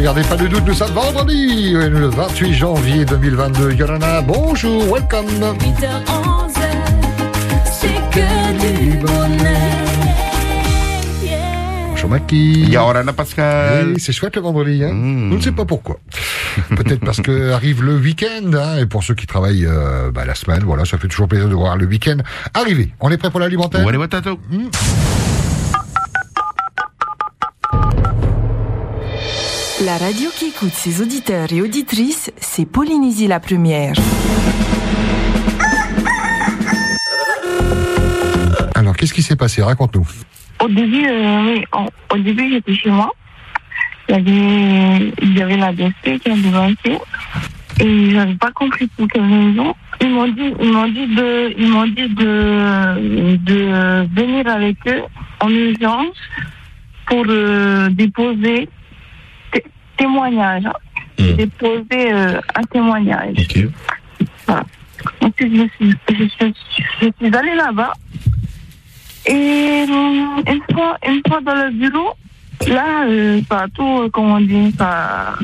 regarder, pas de doute, nous sommes vendredi, le 28 janvier 2022. Yorana, bonjour, welcome. 8h11, c'est que du bonheur. Yeah. Bonjour Maki. Pascal. Oui, c'est chouette le vendredi, hein Mm. Je ne sais pas pourquoi. Peut-être parce que arrive le week-end, hein, et pour ceux qui travaillent euh, bah, la semaine, voilà, ça fait toujours plaisir de voir le week-end arriver. On est prêt pour l'alimentaire? Wale watatou. Radio qui écoute ses auditeurs et auditrices, c'est Polynésie la première. Alors, qu'est-ce qui s'est passé? Raconte-nous. Au début, euh, oui, au, début, j'étais chez moi. Il y avait, il y avait la DSP qui a dévancé. Et j'avais pas compris pour quelle raison. Ils m'ont dit, ils m'ont dit de, ils m'ont dit de, de venir avec eux en urgence pour euh, déposer témoignage. hein. Mm. Déposer euh, un témoignage. Ok. Ensuite, je suis, je, suis- je suis allée là-bas. Et euh, une fois, une fois dans le bureau, là, euh, ça tout, euh, comment on dit, ça.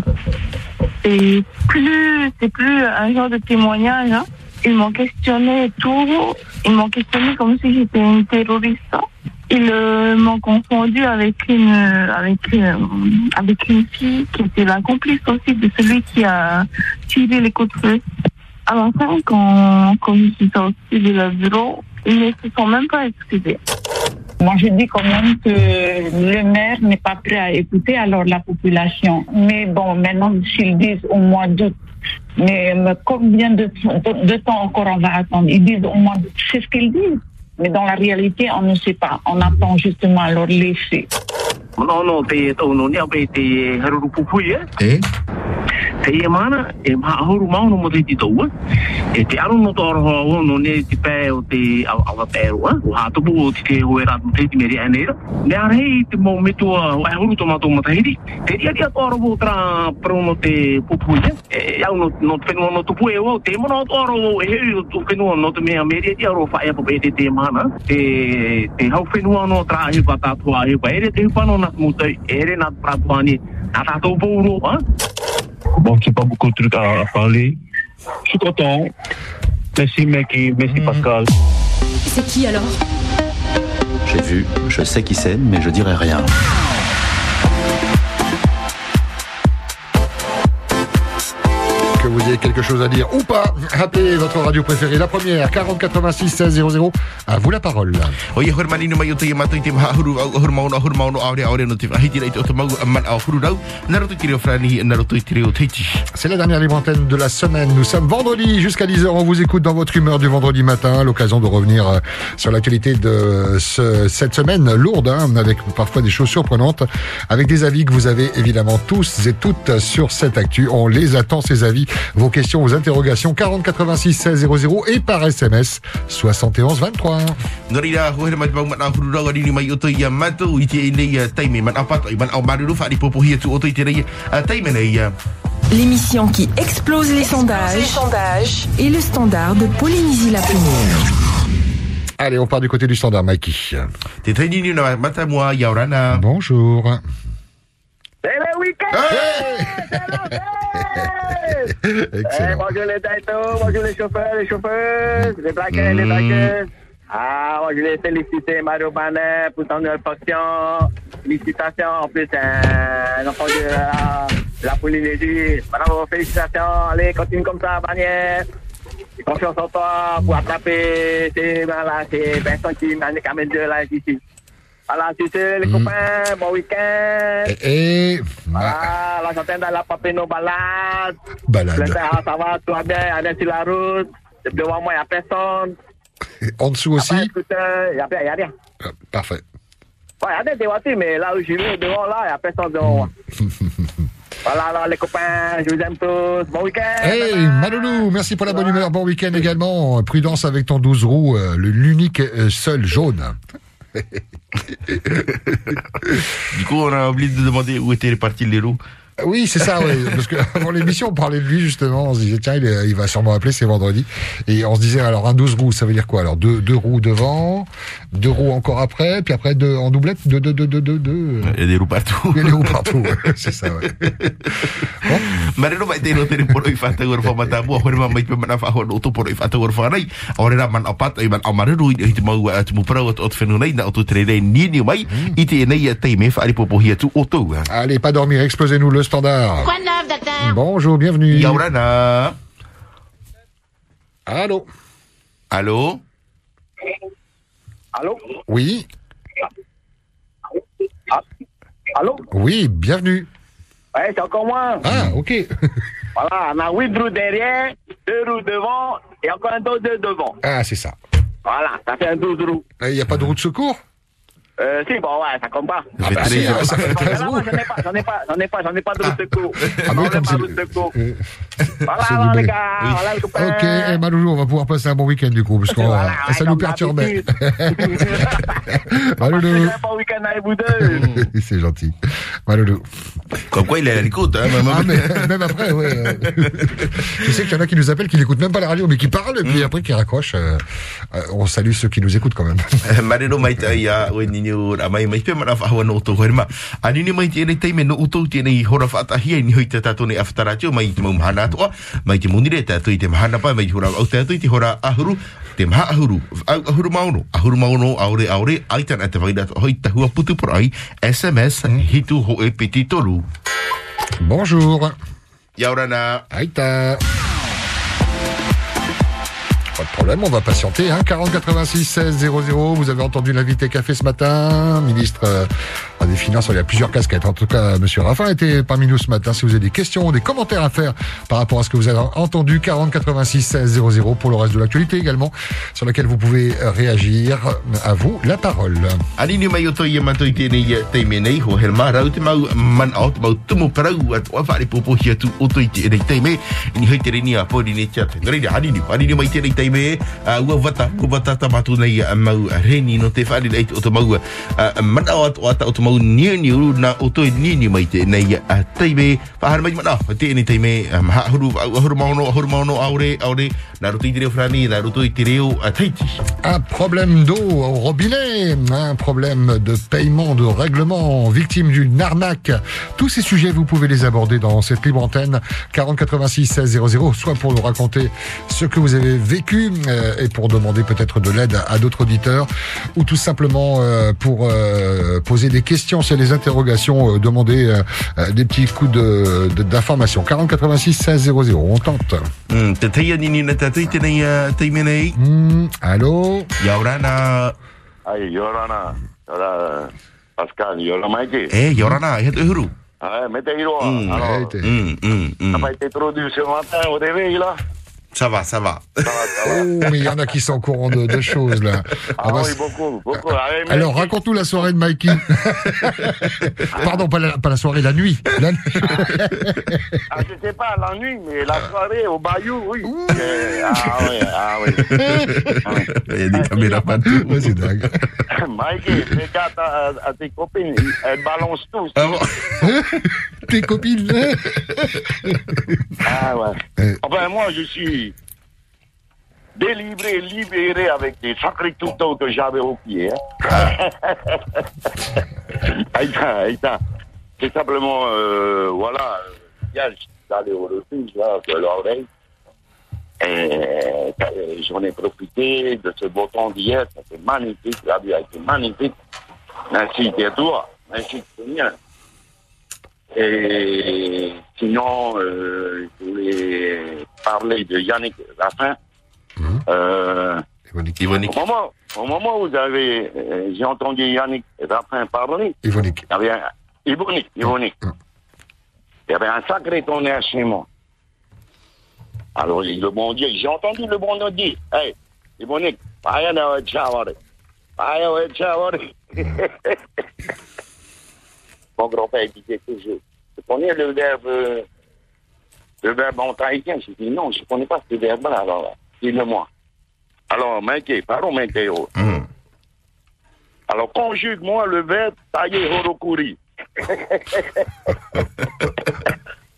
C'est plus, c'est plus un genre de témoignage. hein. Ils m'ont questionné et tout. Ils m'ont questionné comme si j'étais une terroriste. Ils euh, m'ont confondu avec une, euh, avec, euh, avec une fille qui était la complice aussi de celui qui a tiré les coups de feu. À la fin, quand, quand je suis sortie de leur bureau, ils ne se sont même pas excusés. Moi, je dis quand même que le maire n'est pas prêt à écouter alors la population. Mais bon, maintenant, s'ils disent au mois d'août, mais, mais combien de, de temps encore on va attendre? Ils disent au mois d'août, c'est ce qu'ils disent. Mais dans la réalité, on ne sait pas. On attend justement alors les faits. Mana ono te e no ni ape te haruru pupui e. Eh? Te e mana e maha ahuru maono mo te te tau e. E te aru no toro hoa ono ne te pē o te awa pēro e. O hātupu o te te hoa rātu te te meri aneira. Ne are hei te mau metua o ahuru haruru tomato matahiri. Te ria ria toro vo tra prono te pupui e. E au no te whenua no tupu e o te mana o toro o e hei o te whenua no te mea meri e te aro whaia pape pēte te mana. Te hau whenua no tra hiu tātua hiu pa ere te hupano a Bon, c'est pas beaucoup de trucs à, à parler. Je suis content. Merci, Meki. Merci, Pascal. C'est qui alors? J'ai vu, je sais qui c'est, mais je dirai rien. Vous ayez quelque chose à dire ou pas, appelez votre radio préférée, la première, 40 86 16 00. À vous la parole. C'est la dernière libre antenne de la semaine. Nous sommes vendredi jusqu'à 10h. On vous écoute dans votre humeur du vendredi matin. L'occasion de revenir euh, sur l'actualité de ce- cette semaine lourde, hein, avec parfois des choses surprenantes, avec des avis que vous avez évidemment tous et toutes sur cette actu. On les attend, ces avis, vos questions, vos interrogations, 40 86 16 00 et par SMS 71 23. Nori rā, hohere mai te mau man au huru rau, arini mai o to ia matou, i te e nei uh, taime, man au pato, i man au maruru, whaari popohi atu o to i te rei, uh, taime nei, uh, L'émission qui explose les sondages, et le standard de Polynésie la première. Allez, on part du côté du standard, Mikey. te C'est le week-end Eh, Excellent. bonjour les taïtos, bonjour les chauffeurs, les chauffeurs, les braqueurs, les braqueurs. Ah, moi je voulais féliciter Mario Banet pour son nouvelle fonction. Félicitations, en plus, un enfant de la, de la Polynésie. Bravo, félicitations. Allez, continue comme ça, Banet. Confiance en toi pour attraper ces, voilà, ces personnes qui m'ont quand même de là ici. Voilà, tu sais, les copains, bon week-end. Et, et Ah, la santé dans la papé nos balades. balade. Le ça va, tout va bien, est sur la route. Devant moi, il n'y a personne. En dessous aussi? De scooter, il n'y a, a rien. Ah, Parfait. Ouais, il y a des voitures, mais là où je vais, devant là, il n'y a personne devant moi. Voilà, alors les copains, je vous aime tous. Bon week-end. Hey, Maloulou, merci pour la bonne humeur. Bon week-end également. Prudence avec ton 12 roues, euh, l'unique euh, seul jaune. Du coup, on a oublié de demander où étaient répartis les roues. Oui, c'est ça, oui. Parce que avant l'émission, on parlait de lui justement. On se disait, tiens, il, est- il va sûrement appeler, c'est vendredi. Et on se disait, alors un 12 roues, ça veut dire quoi? Alors deux, deux roues devant, deux roues encore après, puis après deux en doublette, deux, deux, deux, deux, deux, deux. Il y a des roues partout. Il y a des roues partout, ouais. c'est ça, ouais. Marino mai te no te poro i fata gor fa mata bu hore ma mai pe mana fa hore to poro i fata gor fa nei ore ra man apat i man amaru i te mau at mu pro ot fenu nei na o tre nei ni ni mai i te nei te me fa ri popo hi tu o to Allez, pas dormir, explosez-nous le standard. Quoi de neuf, docteur? Bonjour, bienvenue. Yaurana Allô? Allô? Allô? Oui Allô? Oui, bienvenue. Ouais, c'est encore moi. Ah, ok. Voilà, on a huit roues derrière, deux roues devant et encore un dos de devant. Ah, c'est ça. Voilà, ça fait un 12 roues. Il n'y a pas de roue de secours? Euh, si, bon, ouais, ça compte pas. Ah, bah, si, hein, ça fait 13 Non, roues. J'en ai pas, j'en ai pas, j'en ai pas, j'en ai pas de secours. Ah, mais Non, comme pas c'est- de roue de secours. Euh, Voilà, alors, les gars, voilà, les copains. Ok, eh, Maloulou, on va pouvoir passer un bon week-end du coup, parce que Voilà, ça ouais, nous perturbait. d'habitude. Maloulou, bon week-end avec vous deux. c'est gentil. Maloulou. Comme quoi il est à l'écoute hein Ah, mais même après, ouais. euh, Je sais qu'il y en a qui nous appellent, qui n'écoutent même pas la radio, mais qui parlent, et puis après qui raccrochent. euh, euh, On salue ceux qui nous écoutent quand même. Marino mai te ia o ni o mai mai pe mana fa no to ma ani ni mai te nei te me no uto te nei hora fa ta hi ni hoi te tato nei aftara tio mai te mo mahana to mai te munire te to i te mahana pa mai hora au te to i te hora ahuru te maha ahuru ahuru mauno ahuru mauno aure aure ai tana te vai da hoi hua putu por ai sms hitu ho e piti tolu Bonjour. Yaurana. Aïta. Pas de problème, on va patienter. Hein. 40 86 16 00. Vous avez entendu l'invité café ce matin, ministre euh, des Finances. Il y a plusieurs casquettes. En tout cas, Monsieur Raffin était parmi nous ce matin. Si vous avez des questions, des commentaires à faire par rapport à ce que vous avez entendu, 40 86 16 00 pour le reste de l'actualité également, sur laquelle vous pouvez réagir. À vous la parole. Un problème d'eau au robinet, un problème de paiement, de règlement, victime d'une arnaque. Tous ces sujets, vous pouvez les aborder dans cette libre antenne 40 86 16 00, soit pour nous raconter ce que vous avez vécu euh, et pour demander peut-être de l'aide à, à d'autres auditeurs, ou tout simplement euh, pour euh, poser des questions, c'est des interrogations, euh, demander euh, euh, des petits coups de- de- d'information. 40 86 16 00, on tente. Mm, te teia ni ni na tātou i tēnei uh, teime nei. Mm, allô? Yaurana. Ai, Yorana. Ora, Pascal, Yorana Maiki. Eh, Yorana, e hatu e huru. Ah, t'as pas été trop dur ce matin au réveil, là? Ça va, ça va. Oh, mais il y en a qui sont au courant de, de choses, là. Ah, Ah bah, oui, beaucoup, beaucoup. Allez, mais- Alors, raconte-nous la soirée de Mikey. Pardon, pas la, pas la soirée, la nuit. La nuit. Ah, je sais pas, la nuit, mais la soirée au Bayou, oui. Eh, Ah oui, ah oui. Il y a des caméras partout. Ouais, c'est dingue. Mikey, fais gaffe à, à tes copines, elles balancent tous. Ah bon? Tes copines. Ah Euh. ouais. Enfin, moi, je suis délivré, libéré avec des sacrés tutos que j'avais au pied. Hein. Aïta. C'est simplement, euh, voilà, suis allé au refuge, là, de l'oreille. Et euh, j'en ai profité de ce beau temps d'hier. C'était magnifique, la vie a été magnifique. Merci à toi. Merci venir. Et sinon, euh, je voulais parler de Yannick Raffin. Euh, Yvonique. Au, moment, au moment où vous avez, euh, j'ai entendu Yannick Raffin parler, Yvonique. il y avait un, Yvonique, Yvonique. Il y avait un sacré tonnerre chez moi. Alors, le bon Dieu, j'ai entendu le bon Dieu dire, hey, Yvonique, vaya na chavare. Vaya na chavare. Mon grand-père disait toujours, connais le verbe, euh, le verbe en tahitien J'ai dit non, je ne connais pas ce verbe-là. Alors, dis-le-moi. Alors, mec, pardon, mec, oh. Hmm. Alors, conjugue-moi le verbe tailler horokuri.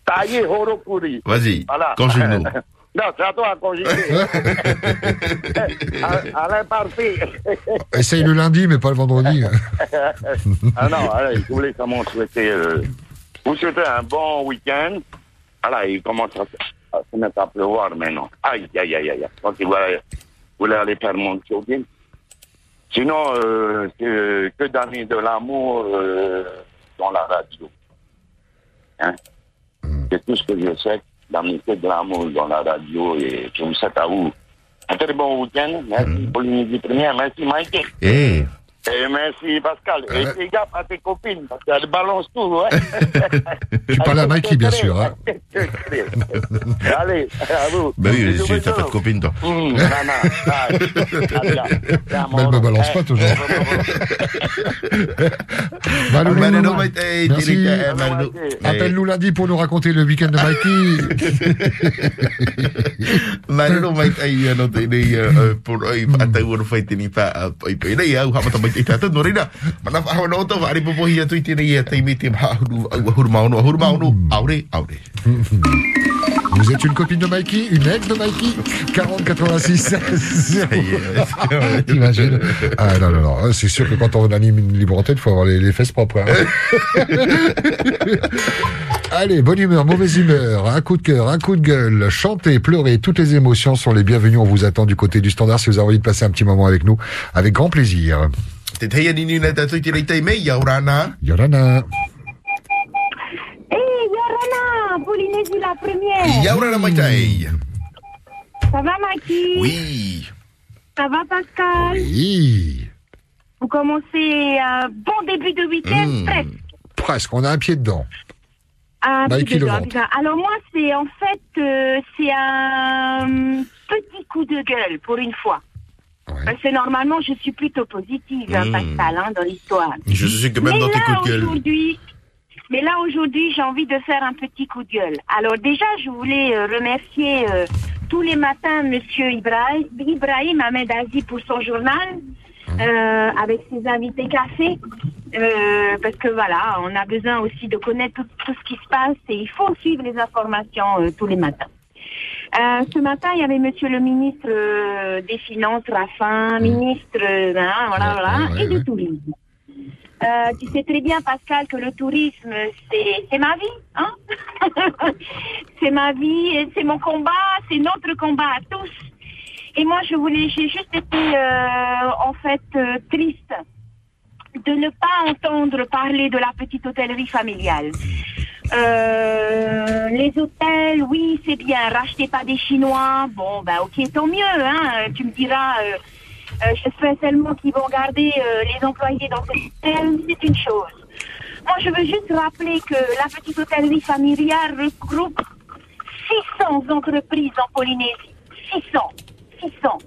tailler horokuri. Vas-y, Voilà. conjugue-nous. non, c'est à toi à conjuguer. à, à l'imparfait. Essaye le lundi, mais pas le vendredi. ah non, allez, je voulais comment souhaiter, euh, vous souhaiter un bon week-end. Voilà, il commence à, à se mettre à pleuvoir maintenant. Aïe, aïe, aïe, aïe. Donc, il voulait, aller faire mon jogging. Sinon, euh, que, que d'années de l'amour euh, dans la radio. Hein? C'est tout ce que je sais, que de l'amour dans la radio et je vous souhaite à vous un très bon week-end. Merci pour l'initiative première. Merci, Mike. Eh, Et merci Pascal. Et fais gaffe à tes copines, parce qu'elles balancent tout. Hein? Tu parles à Mikey, bien sûr. Hein. Allez, à vous. ben oui, t'as pas de copine, toi. Mais elle me balance pas toujours. Merci. Eh, Malou. Appelle-nous lundi pour nous raconter le week-end de Mikey. Mai tai ano por oi atau oi au mana te aure aure. Vous êtes une copine de Mikey, une ex de Mikey. 40 86 T'imagines Ah non, non, non, c'est sûr que quand on anime une libre antenne, il faut avoir les, les fesses propres. hein. Allez, bonne humeur, mauvaise humeur, un coup de cœur, un coup de gueule, chanter, pleurer, toutes les émotions sont les bienvenues. On vous attend du côté du standard. Si vous avez envie de passer un petit moment avec nous, avec grand plaisir. Te te ni ni na tatu te nei te me ya urana Yorana. Hé, Yorana, Polynésie la première. ya urana mai tai Ça va, Maki oui Ça va, Pascal Oui. Vous commencez un bon début de week-end, Mm. presque. Presque, on a un pied dedans. Un Mikey petit peu le de- ventre. Alors moi, c'est en fait, euh, c'est un petit coup de gueule pour une fois. Parce que normalement, je suis plutôt positive, hein, Mm. Pascal, hein, dans l'histoire. je sais que même Mais dans tes coups de gueule aujourd'hui, mais là aujourd'hui, j'ai envie de faire un petit coup de gueule. Alors déjà, je voulais euh, remercier euh, tous les matins Monsieur Ibrahim, Ibrahim Ahmed Azi pour son journal euh, avec ses invités café. Parce que voilà, on a besoin aussi de connaître tout, tout ce qui se passe et il faut suivre les informations tous les matins. Euh, ce matin, il y avait Monsieur le ministre euh, des Finances, Raffin, ministre, euh, voilà, voilà, et du tourisme. Tu sais très bien, Pascal, que le tourisme, c'est ma vie. Hein c'est ma vie, c'est mon combat, c'est notre combat à tous. Et moi, je voulais, j'ai juste été, euh, en fait, triste de ne pas entendre parler de la petite hôtellerie familiale. Euh, les hôtels, oui, c'est bien. Rachetez pas des Chinois. Bon, ben ok, tant mieux. Hein. Tu me diras, euh, euh, j'espère seulement qu'ils vont garder euh, les employés dans ces hôtels. C'est une chose. Moi, je veux juste rappeler que la petite hôtellerie familiale regroupe 600 entreprises en Polynésie. 600. 600.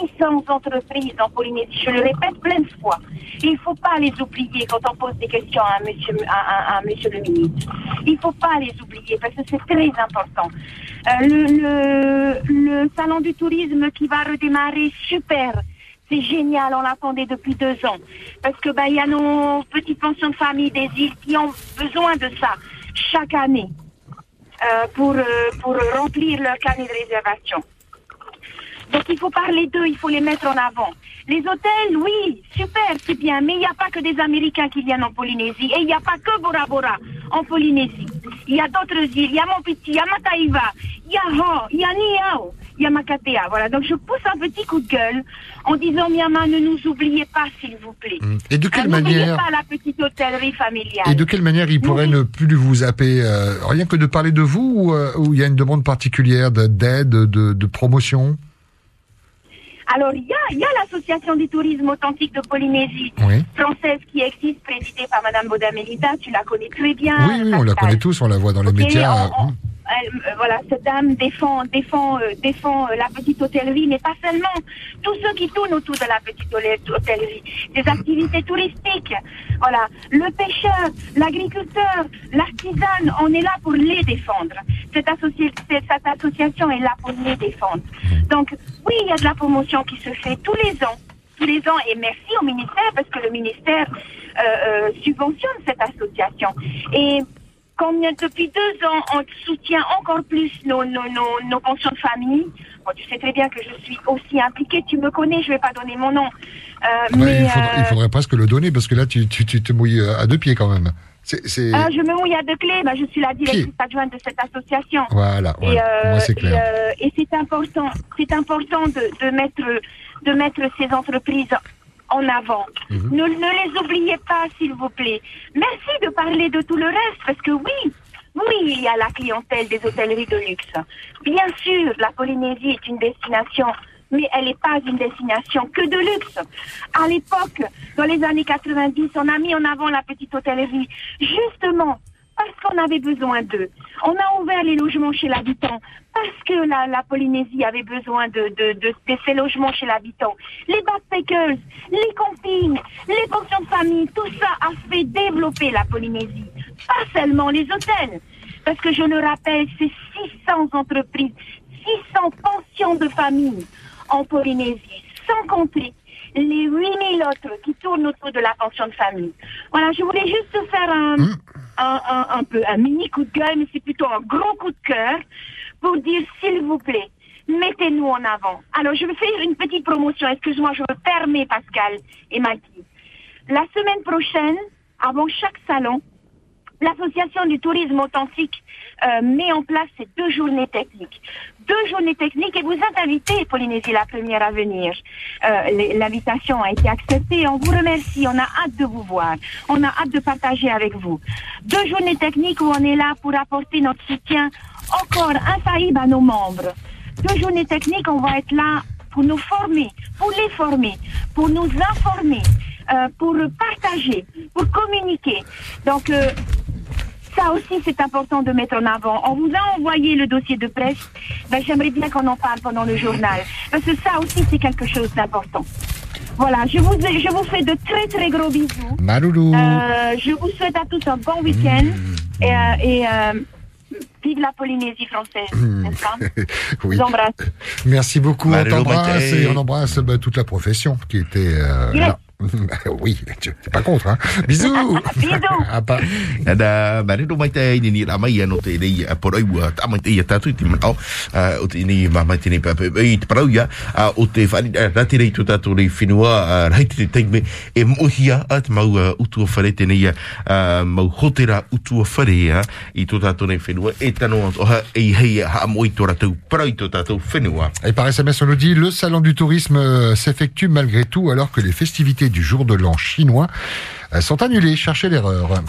600 entreprises en Polynésie. Je le répète plein de fois. Il ne faut pas les oublier quand on pose des questions à monsieur, le ministre. Il ne faut pas les oublier parce que c'est très important. Euh, le, salon du tourisme qui va redémarrer, super. C'est génial, on l'attendait depuis deux ans. Parce que ben, il y a nos petites pensions de famille des îles qui ont besoin de ça chaque année euh, pour, euh, pour remplir leur carnet de réservation. Donc il faut parler d'eux, il faut les mettre en avant. Les hôtels, oui, super, c'est bien, mais il n'y a pas que des Américains qui viennent en Polynésie. Et il n'y a pas que Bora Bora en Polynésie. Il y a d'autres îles, il y a Mopiti, il y a Mataïva, il y a Ho, il y a Niao, il y a Makatea. Voilà, donc je pousse un petit coup de gueule en disant, Myanmar, ne nous oubliez pas, s'il vous plaît. Et de quelle N'oubliez manière pas la petite hôtellerie familiale. Et de quelle manière il pourrait ne plus vous zapper euh, Rien que de parler de vous ou euh, il y a une demande particulière de- d'aide, de, de promotion? Alors, il y a, il y a l'association du tourisme authentique de Polynésie Oui. française qui existe, présidée par Madame Baudamelita, tu la connais très bien. Oui, oui, on la connaît tous, on la voit dans les médias. on- on- elle, euh, voilà, cette dame défend, défend, euh, défend euh, la petite hôtellerie, mais pas seulement. Tous ceux qui tournent autour de la petite hôtellerie, des activités touristiques, voilà, le pêcheur, l'agriculteur, l'artisan, on est là pour les défendre. Cette, associ- cette- association est là pour les défendre. Donc, oui, il y a de la promotion qui se fait tous les ans tous les ans et merci au ministère parce que le ministère euh, euh, subventionne cette association. Et combien depuis deux ans on soutient encore plus nos, nos, nos, nos pensions de famille. Bon, tu sais très bien que je suis aussi impliquée, tu me connais, je vais pas donner mon nom. Euh, Ouais, mais il, faudrait, il euh, faudrait presque le donner parce que là, tu, tu, tu te mouilles euh, à deux pieds quand même. Ah, je me mouille à deux clés, bah, je suis la directrice adjointe de cette association. Voilà, Et, euh, Moi, c'est et, clair. euh, et c'est important, c'est important de, de mettre, de mettre ces entreprises en avant. Mhm. Ne, ne les oubliez pas, s'il vous plaît. Merci de parler de tout le reste, parce que oui, oui, il y a la clientèle des hôtelleries de luxe. Bien sûr, la Polynésie est une destination, mais elle n'est pas une destination que de luxe. À l'époque, dans les années 90, on a mis en avant la petite hôtellerie, justement parce qu'on avait besoin d'eux. On a ouvert les logements chez l'habitant parce que la, Polynésie avait besoin de, de ces logements chez l'habitant. Les backpackers, les campings, les pensions de famille, tout ça a fait développer la Polynésie. Pas seulement les hôtels. Parce que je le rappelle, c'est 600 entreprises, 600 pensions de famille en Polynésie, sans compter les 8000 autres qui tournent autour de la pension de famille. Voilà, je voulais juste faire un, un, un, un peu un mini coup de gueule, mais c'est plutôt un gros coup de cœur pour dire s'il vous plaît, mettez-nous en avant. Alors je vais faire une petite promotion, excuse-moi, je me permets Pascal et Maggie. La semaine prochaine, avant chaque salon, L'association du tourisme authentique euh, met en place ces deux journées techniques. Deux journées techniques et vous êtes invité, Polynésie la première à venir. Euh, L'invitation a été acceptée. On vous remercie. On a hâte de vous voir. On a hâte de partager avec vous. Deux journées techniques où on est là pour apporter notre soutien encore infaillible à nos membres. Deux journées techniques, on va être là pour nous former, pour les former, pour nous informer, euh, pour partager, pour communiquer. Donc, ça aussi, c'est important de mettre en avant. On vous a envoyé le dossier de presse. Ben, J'aimerais bien qu'on en parle pendant le journal. Parce que ça aussi, c'est quelque chose d'important. Voilà, je vous, je vous fais de très très gros bisous. Maloulou. Euh, je vous souhaite à tous un bon week-end. Et, euh, et euh, vive la Polynésie française, n'est-ce pas Je Oui. vous embrasse. Merci beaucoup, on t'embrasse et on embrasse bah, toute la profession qui était euh, Yes. là. Oui, tu t'es pas contre, hein. Bisous. Bisous. Ah, pas. Ada mare do mai te ni ni la mai ano te nei a poroi wa ta mai te ia tatu ti mana o te ni ma mai te ni pa i te parau ia a o te fani ra te rei tu tatu rei whenua rai te te me e mohia a te mau uh, utua whare te nei uh, mau hotera utua whare ia i tu tatu rei whenua e tano o ha e hei ha moi to ratu parau i tu tatu whenua Et par SMS, on nous dit le salon du tourisme euh, s'effectue malgré tout alors que les festivités du jour de l'an chinois euh, sont annulées. Cherchez l'erreur.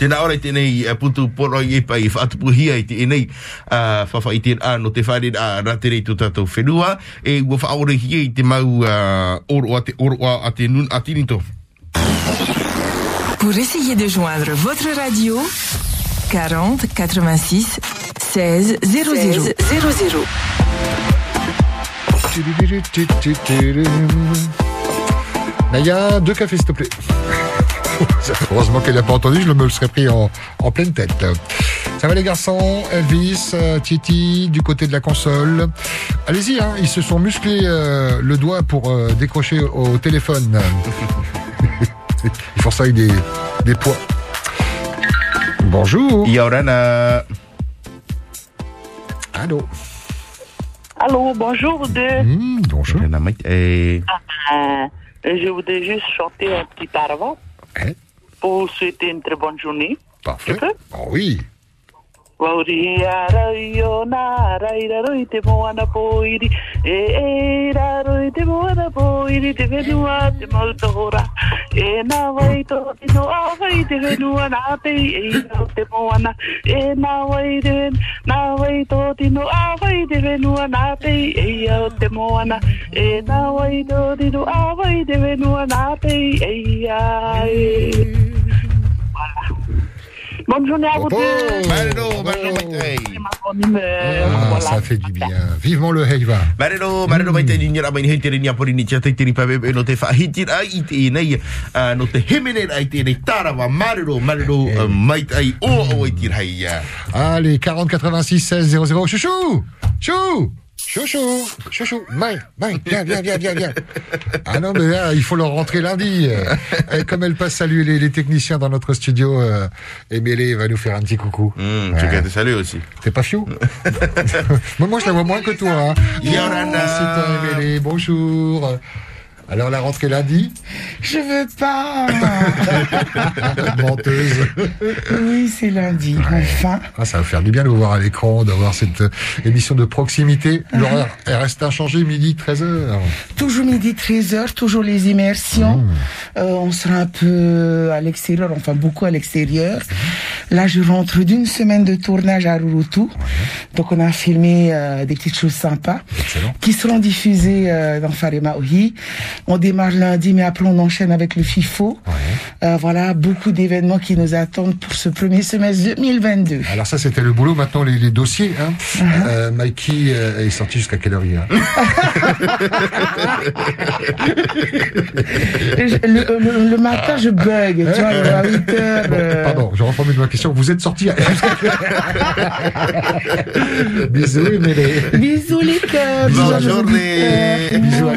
Tēnā ora i tēnei uh, putu poro i e pai whaatupuhia i te enei uh, whawha i tēnā no te whare a ratere tu tātou whenua e ua whaore hia i te mau uh, oro a te oro a te nun a tinito. Pour essayer de joindre votre radio, 40 86 16 00 00. Naya, deux cafés s'il te plaît. Heureusement qu'elle n'a pas entendu, je me le serais pris en, en pleine tête. Ça va les garçons? Elvis, euh, Titi, du côté de la console. Allez-y, hein, ils se sont musclés euh, le doigt pour euh, décrocher au téléphone. ils font ça avec des, des poids. Bonjour. Ia orana. Allô. Allô, bonjour de. Mmh, bonjour. E... Euh, je voudrais juste chanter un petit arva Eh, pour vous souhaiter une très bonne journée. parfait. Oh oui. Wauri arai o nā rai raro i te moana poiri. E e raro i te moana poiri Te whenua te mautahora E nā wai tō tino awai te whenua nā te e raro te moana. E nā wai te nā wai tō tino awai te whenua nā te e raro te moana. E nā wai tō tino awai te whenua nā te e ai Voilà. Bon bonne journée à vous deux. Maitei. Ah, ça fait du bien. Vivement le Heiva. Marino, Marino Maitei ni ngira mai ni hei tere ni apori ni tia tei tiri pa bebe no te whahitira ai i te nei no te hemene ai te nei tarawa Marino, Marino Maitei o o i tira hei ia. Allez, 40 86 16 00. Chouchou Chou Chouchou Chouchou Maï, Maï, viens, viens, viens, viens, viens. Ah non, mais là, il faut leur rentrer lundi. Euh, Et comme elle passe saluer les, les techniciens dans notre studio, euh, va nous faire un petit coucou. Hmm, tu Ouais. te saluer aussi. T'es pas fiou? Moi, moi, je la vois moins que toi. Hein. Yorana. C'est toi, Emile. Bonjour. Alors, la rentrée lundi Je veux pas. Menteuse. Oui, c'est lundi, enfin. Ah, ça va faire du bien de vous voir à l'écran, d'avoir cette euh, émission de proximité. L'horaire elle reste inchangé, midi, 13h. Toujours midi 13h, toujours les immersions. Mmh. Euh, on sera un peu à l'extérieur, enfin beaucoup à l'extérieur. Là, je rentre d'une semaine de tournage à Rurutu. Donc, on a filmé euh, des petites choses sympas qui seront diffusées euh, dans Farema Ohi. On démarre lundi, mais après, on enchaîne avec le FIFO. Euh, voilà, beaucoup d'événements qui nous attendent pour ce premier semestre 2022. Alors ça, c'était le boulot. Maintenant, les, les dossiers. Hein. Euh, Mikey euh, est sorti jusqu'à quelle heure hier le, le- le matin, je bug, tu vois, à 8 heures. euh, Pardon, je reformule ma question. Vous êtes sorti. Bisous, Emile. Bisous les cœurs. bisous à nos auditeurs. Bisous à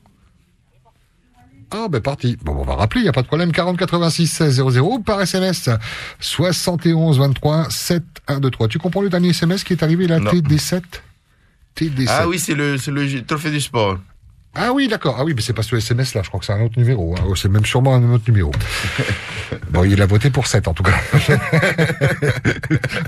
Ah, ben parti. Bon, on va rappeler, il n'y a pas de problème. 40 86 16 00 par SMS 71 23 7 1 2 3. Tu comprends le dernier SMS qui est arrivé là Non. TD7 TD7. Ah oui, c'est le, c'est le trophée du sport. Ah oui, d'accord. Ah oui, mais c'est pas ce SMS là, je crois que c'est un autre numéro. hein. Oh, C'est même sûrement un autre numéro. bon, il a voté pour 7 en tout cas.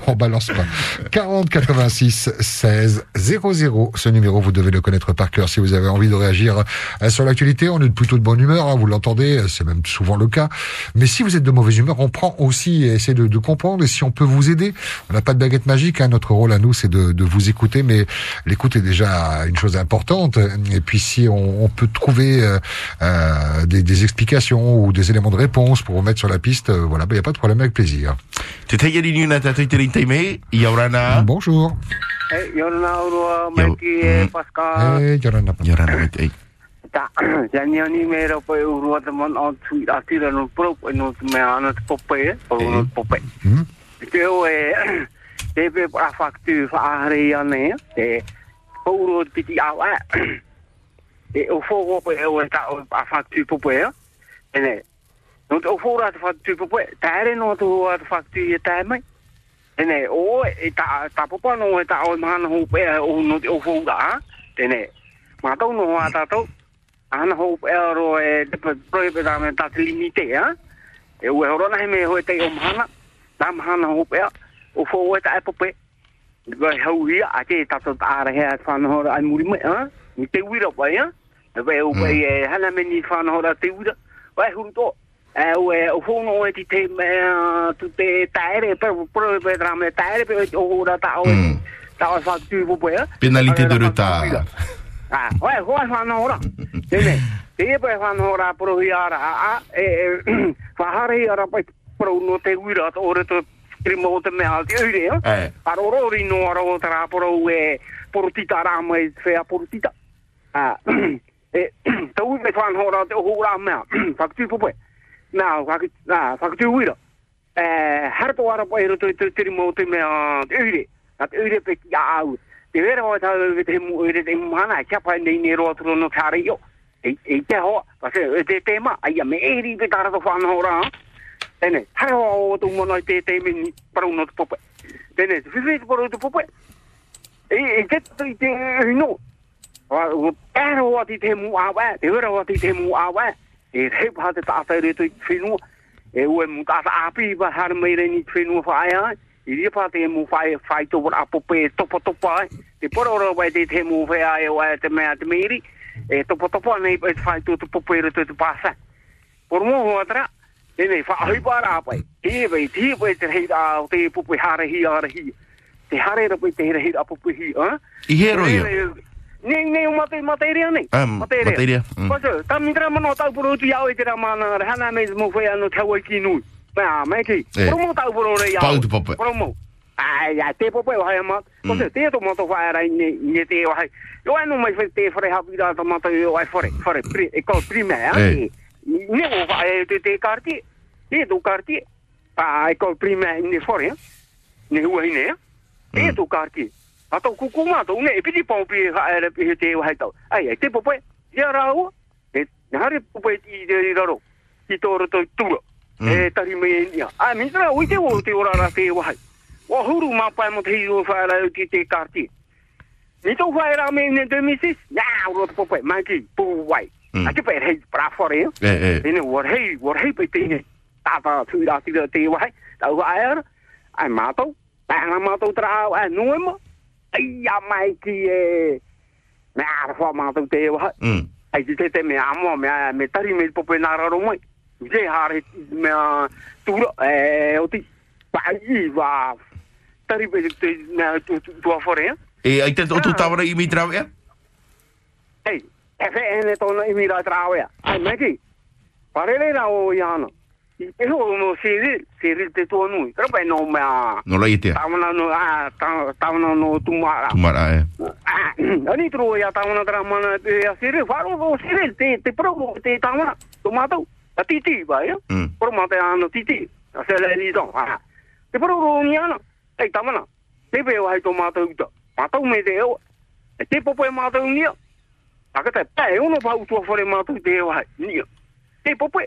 On balance pas. 40 86 16 00. Ce numéro, vous devez le connaître par cœur si vous avez envie de réagir euh, sur l'actualité. On est plutôt de bonne humeur, hein, vous l'entendez, c'est même souvent le cas. Mais si vous êtes de mauvaise humeur, on prend aussi et essaie de, de comprendre et si on peut vous aider. On n'a pas de baguette magique, hein. notre rôle à nous, c'est de, de vous écouter, mais l'écoute est déjà une chose importante. Et puis si on, on peut trouver euh, euh, des, des explications ou des éléments de réponse pour vous mettre sur la piste, euh, voilà, il n'y a pas de problème avec plaisir. Bonjour. Ni urua on tu no no me ana pope, o pope. O e te pe a ya ne, te piti a. e o fo o pe o ta o a fa tu po pe e ne no o fo ra fa tu po pe ta re no tu a fa tu e ta mai. E ne o e ta ta po no e ta o ma no pe o no o fo ga te ne ma to no a ta to a na ho pe ro e de pro pe da me ta limite a? E o ro na me ho te o ma na ma na ho pe o fo o ta po pe Gwai hau hia, ake tato ta ara hea, fan hora ai muri mai, ha? Te wira pa, ha? E o e te wira. Vai hu to. E o e o fo no e ti te me tu te taere pe pro pe da me taere pe o ra ta o ta o fa tu po pe. Penalité de retard. Ah, ouais, ouais, fa no ora. Tene. Te pe fa no ora pro hi ara a e fa hare ara pe pro no te wira to ore te te ure. Eh. O tra pro e a. Ah. e tau me fan hora te ohu ra mea faktu po na na na faktu wi e har to ara po ro te te mo te me a te ire te ire pe ya au te vera o ta te mo ire te mana cha pa nei ne ro tro no kare yo e e te ho pa se te tema ai me e ri pe tara to fan hora ene ha ho to mo no te te me pro no po po ene fi fi pro to po e e te te no o pēro o ati te mu awa, te ora o ati te mu awa, e te pā te tātai re tui whenua, e ue mu tāta api i pahara mei re ni whenua whae ai, i ria pā te mu whae whae tō wara apope e topa topa ai, te pora ora wai te te mu whae ai o te mea te meiri, e topa topa nei pā te whae tō te popo e re tui te pāsa. Por mō ho atara, e nei wha ahi pāra apai, e vei, te hei vei te rei rā o te popo e hara hi, hara hi, te hara e rapai te rei rā popo hi, a? I hero hi? Ni ni uma te materia ni. Ah, materia, mm. Pois ta mitra mano ta puro tu yao te ra mana hana me mo foi ano wai ki nu. Ma mai ki. Promo ta puro re yao. Pau tu pope. Promo. Ai ya te pope wa ma. Pois te to mo to fa era ni ni te wa. Yo ano mai fe te fore ha pira ta mata yo ai fore. Fore pri e ko prima Eh. eh. Ni o va e te te carti. E do carti. Pa e ko prima ni fore. Ni ua ine. E do carti. Piti pau pi ha era pi te wa tau. Ai ai te pope. Ya ra o. E hare pope ti de ro. Ki to ro to tu. E tari me ni. A mi tra o te o te ora ra te wa. Wa huru ma pa mo te ro fa ra ki te karti. Ni to fa ra me ne 2006. Ya ro to pope ma ki pu wai. A ke pe hei pra fore. Eh, eh. Ine wa hei wa hei pe te ne. Ta ta tu ra ti de te wa. Ta wa ai ai ma to. Ta ma to tra ai no mo. Ai ya mai ki e. Me ar fa ma to te wa. Mm. Ai te te me amo me me tari me pope na ra ro mai. Je hare me tu e o ti. Pa i va. Tari pe te na tu tu tu fore. E ai te o tu tawara i mi trawe ia? Ei, e fe ene tona i mira trawe. Ai me ki. Parele na o yana. I e ho no siri, siri te to nui. Pero pe no me a. No la itea. Tawna no a tawna no tumara. Tumara, eh. Ani tro ya tawna tra mana te a siri faro o siri te te pro te tawna. Tomato. A titi ba ya. Mm. Pro mate ano titi. A se le li don. Ah. Te pro ro ni ana. Ei tamana. Te pe wa tomato uta. Mato me de o. E te popo e mato ni. Aka te pe uno pa utu fore mato te wa ni. Te popo.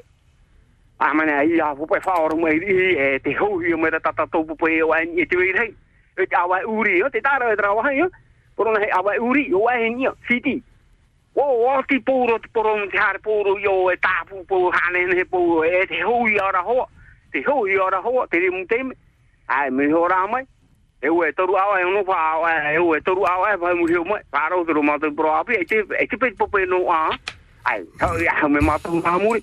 A mana i a popo fa or mo i e te ho i mo ta ta to popo e wa ni te wi rei. E ta wa uri o te ta ra tra wa yo. Por na a wa uri o wa ni city. O o ti puro ti puro ti har puro yo e ta pu pu ha ne pu e te ho i ora ho. Te ho i ora ho te ri mu te. Ai me ho ra mai. E ue toru awa e no pa awa e ue toru awa e pa mu hiu mai. Pa ro toru ma te pro api e te e te pe popo no a. Ai, tau ya me ma to ma muri.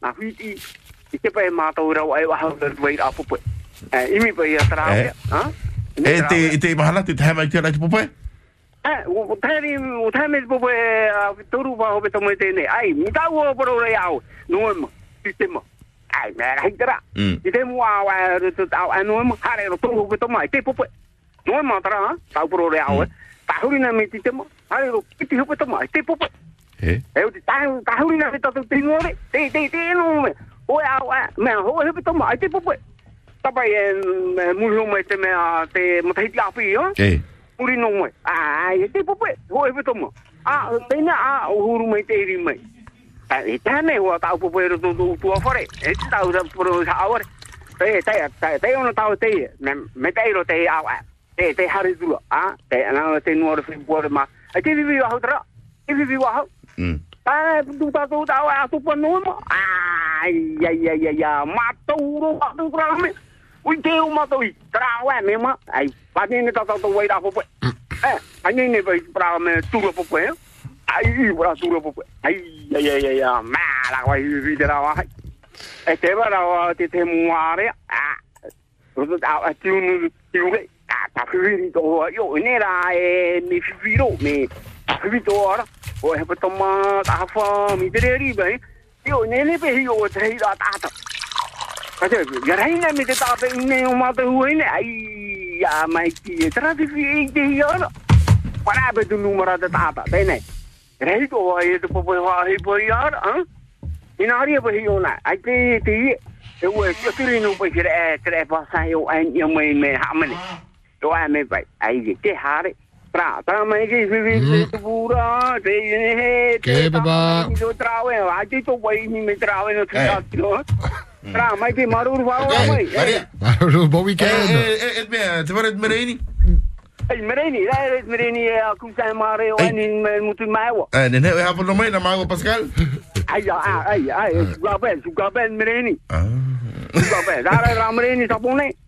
na fiti i te pae mata ora wa ha wa ira popo e mi pae ia tra e te e te mahala te mai te ra te popo e o tari o tame te popo a toru wa ho beto mete ne ai mi ta o poro ra ia o no sistema ai me ra hitra i te mo a wa ro te au anu mo hare ro toru beto mai te popo no mo tra ta poro ra ia o ta na mi te mo hare ro ki te popo mai te popo po. E? O te ta ta huri na te ta te ngore. Te te te no me. O me ho te e te me a te te api yo. No. Ai, te ho a o huru mai te iri mai. Ah, e tane ho ta pope ro tu tu tu afore. E te ta ura pro sa awore. Te te te te ono ta te. Me me te ro te awa. Te te hari tu. Te ana te no ro fi por ma. Te vivi wa hotra. Vivi wa ho. Mm. Ah, tu ta tu ta wa tu pa no mo. Ai, ya ya ya ya, ma tu ro tu ra me. Ui te o mato i, tra wa me ma. Ai, pa ni ni ta ta to wai da pope. Eh, ani ni vai pra me tura pope. Ai, pra tura pope. Ai, ya ya ya ya, ma la wai vi de la wa. E te va la wa te te muare. Ah. Ro ta a ti un ti un ah, ta fi to yo ne la e mi fi fi ro me. Ta fi to ora. O he pa to ma ta fa mi te ri bai. Yo ne ne pe yo te da ta ta. Kasi, garay na mi tita pa ina yung mga tahuay na. Ay, ya, may tiye. Tara, di fi ite yun. Para ba ito numara da tata? Tayo na. Garay ko, ay ito po po yung hahi po yun. Ha? Inari pa hiyo na. Ay, ti, ti. Ewe, siya tiri nung pa sila eh, sila pa sa yung ay, yung may may haman eh. Yo ay may bay. Ay, ti, hari. Tra,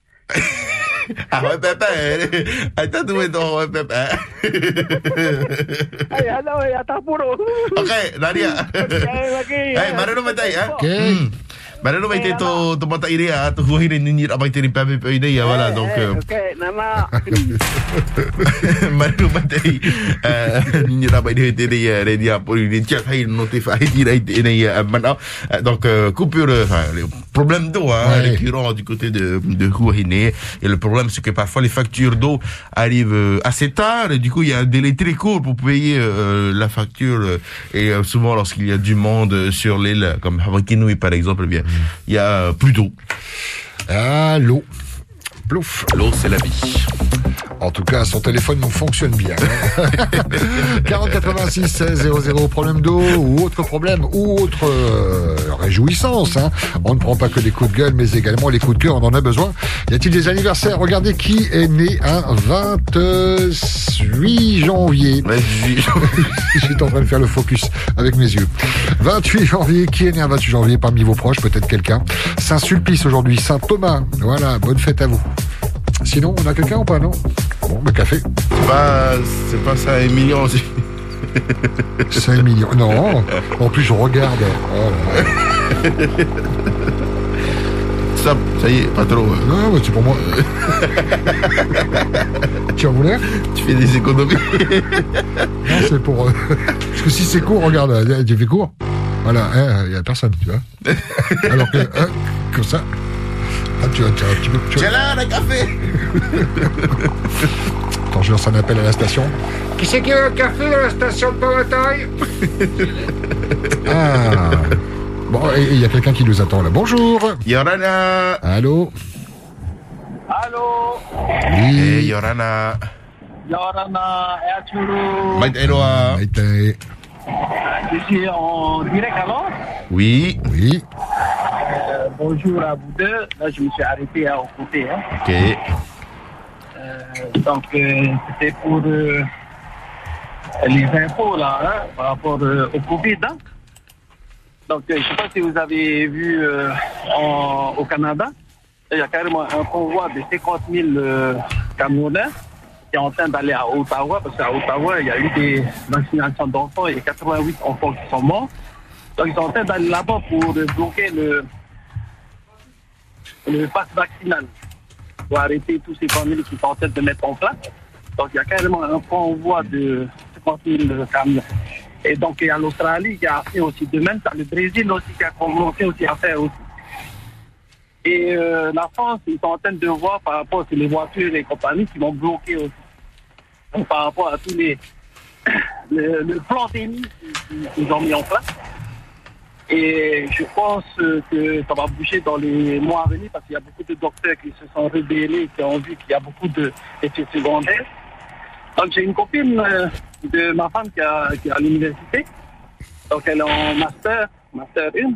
ouais, Pepe. Elle t'a doué dans ouais, Pepe. Ai, hello, ya tapuro. Okay, Daria. Eh, marino matai, eh? Okay. Marino mai te to to mata iria, to huhiri ni ni te pepe pe idei, voilà, donc Okay, nama. Manu matai Ni rabai dia Dia dia Dia dia Pour lui dire Hai notify Dia dia Dia maintenant Donc euh, coupure euh, Enfin le problème d'eau hein, Ouais. Récurrent du côté de De Huahine Et le problème c'est que parfois Les factures d'eau Arrivent euh, assez tard. Et du coup il y a un délai très court Pour payer euh, la facture. Et euh, souvent lorsqu'il y a du monde euh, Sur l'île Comme Hawakinui par exemple eh bien Il y a plus d'eau Ah, l'eau. Plouf. L'eau c'est la vie En tout cas, son téléphone nous fonctionne bien. 40 86 16 00, problème d'eau ou autre problème ou autre euh, réjouissance. hein. On ne prend pas que des coups de gueule, mais également les coups de cœur, on en a besoin. Y a-t-il des anniversaires? Regardez qui est né un 28 janvier. J'étais en train de faire le focus avec mes yeux. 28 janvier, qui est né un 28 janvier parmi vos proches? Peut-être quelqu'un. Saint-Sulpice aujourd'hui, Saint-Thomas. Voilà, bonne fête à vous. Sinon, on a quelqu'un ou pas, non Bon, bah café. C'est pas C'est pas ça Emilien aussi 5 millions. Non, en plus je regarde. Oh là là. Stop, ça y est, pas trop. Non, mais c'est pour moi. tu en voulais Tu fais des économies. Non, c'est pour. euh, Parce que si c'est court, regarde, j'ai fait court. Voilà, il n'y a personne, tu vois. Alors que, hein, comme ça. Ah, tu. Tiens là, le café Attends, je lance un appel à la station. Qui c'est qui a un café dans la station de Pomataille Ah Bon, et il y a quelqu'un qui nous attend là. Bonjour Yorana Allô Allô Oui Hey, Yorana Yorana et Achuru. Maite Eloa Maite. Je suis en direct alors. Oui Oui Euh, bonjour à vous deux. Là, je me suis arrêté à. Hein. Ok Euh, donc, euh, c'était pour euh, les infos là, hein, par rapport euh, au Covid. hein. Donc, euh, je ne sais pas si vous avez vu euh, en- au Canada, il y a carrément un convoi de 50 000 euh, camionneurs qui est en train d'aller à Ottawa, parce qu'à Ottawa, il y a eu des vaccinations d'enfants et 88 enfants qui sont morts. Donc, ils sont en train d'aller là-bas pour bloquer le, le pass vaccinal pour arrêter tous ces familles qui sont en train de mettre en place. Donc, il y a carrément un convoi de 50 000 camions. Et donc, il y a l'Australie qui a fait aussi de même. Le Brésil aussi qui a commencé aussi à faire aussi. Et euh, la France, ils sont en train de voir par rapport à les voitures et compagnies qui vont bloquer aussi. Par rapport à tous les... le, plan tennis qu'ils ont mis en place. Et je pense que ça va bouger dans les mois à venir parce qu'il y a beaucoup de docteurs qui se sont rebellés, qui ont vu qu'il y a beaucoup de- d'effets secondaires. Donc j'ai une copine euh, de ma femme qui est à l'université. Donc elle est en master, master 1.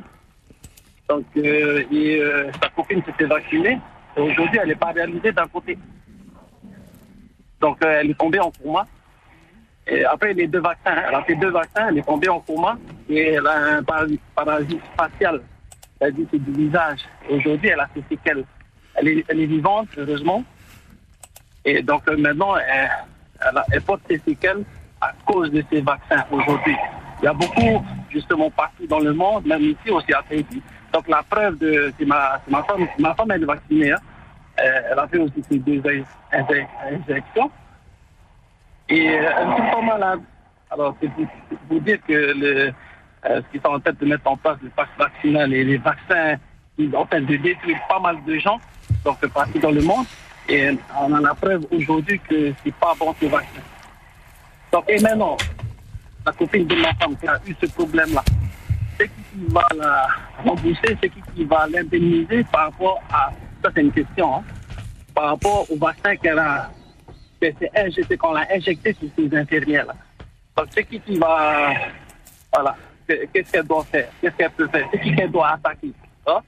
Donc euh, et, euh, sa copine s'était vaccinée. Et aujourd'hui elle n'est pas réalisée d'un côté. Donc euh, elle est tombée en coma. Et après les deux vaccins, elle a fait deux vaccins, elle est tombée en coma et elle a un parasite, facial. C'est-à-dire c'est du visage. Aujourd'hui, elle a ses séquelles. Elle est, vivante, heureusement. Et donc euh, maintenant, elle, porte ses séquelles à cause de ces vaccins aujourd'hui. Il y a beaucoup, justement, partout dans le monde, même ici aussi à Tahiti. Donc la preuve de c'est ma, c'est ma femme, ma femme elle est vaccinée. hein. Euh, elle a fait aussi ses deux in- injec- injections. Et euh, elle tout le temps malade. Alors, c'est pour, pour dire que euh, ce qu'ils sont en train de mettre en place, le pass vaccinal et les vaccins, ils en train de détruire pas mal de gens, donc partout dans le monde. Et on a la preuve aujourd'hui que c'est pas bon ce vaccin. Donc, et maintenant, la copine de ma femme qui a eu ce problème-là, c'est qui qui va la rembourser, c'est qui qui va l'indemniser par rapport à, c'est une question, hein, par rapport au vaccin qu'elle a, c'est qu'on l'a injecté sur ces infirmières-là. Donc, c'est qui qui va, voilà, que- qu'est-ce qu'elle doit faire, qu'est-ce qu'elle peut faire, c'est qui qu'elle doit attaquer. hein,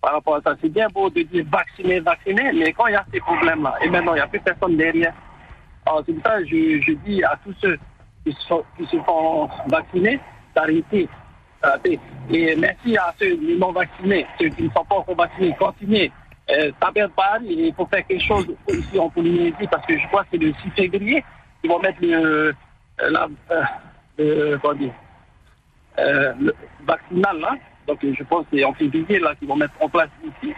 par rapport à ça. C'est bien beau de dire vacciner, vacciner, mais quand il y a ces problèmes-là, et maintenant il n'y a plus personne derrière. Alors, c'est pour ça que je, dis à tous ceux qui se, font- qui se font vacciner d'arrêter. Et merci à ceux les non vaccinés, ceux qui ne sont pas encore vaccinés, continuez. Euh, pas, il faut faire quelque chose ici en Polynésie parce que je crois que c'est le 6 février ils vont mettre le, euh, euh, comment dire, euh, vaccinal là. Donc je pense que c'est en février là qu'ils vont mettre en place ici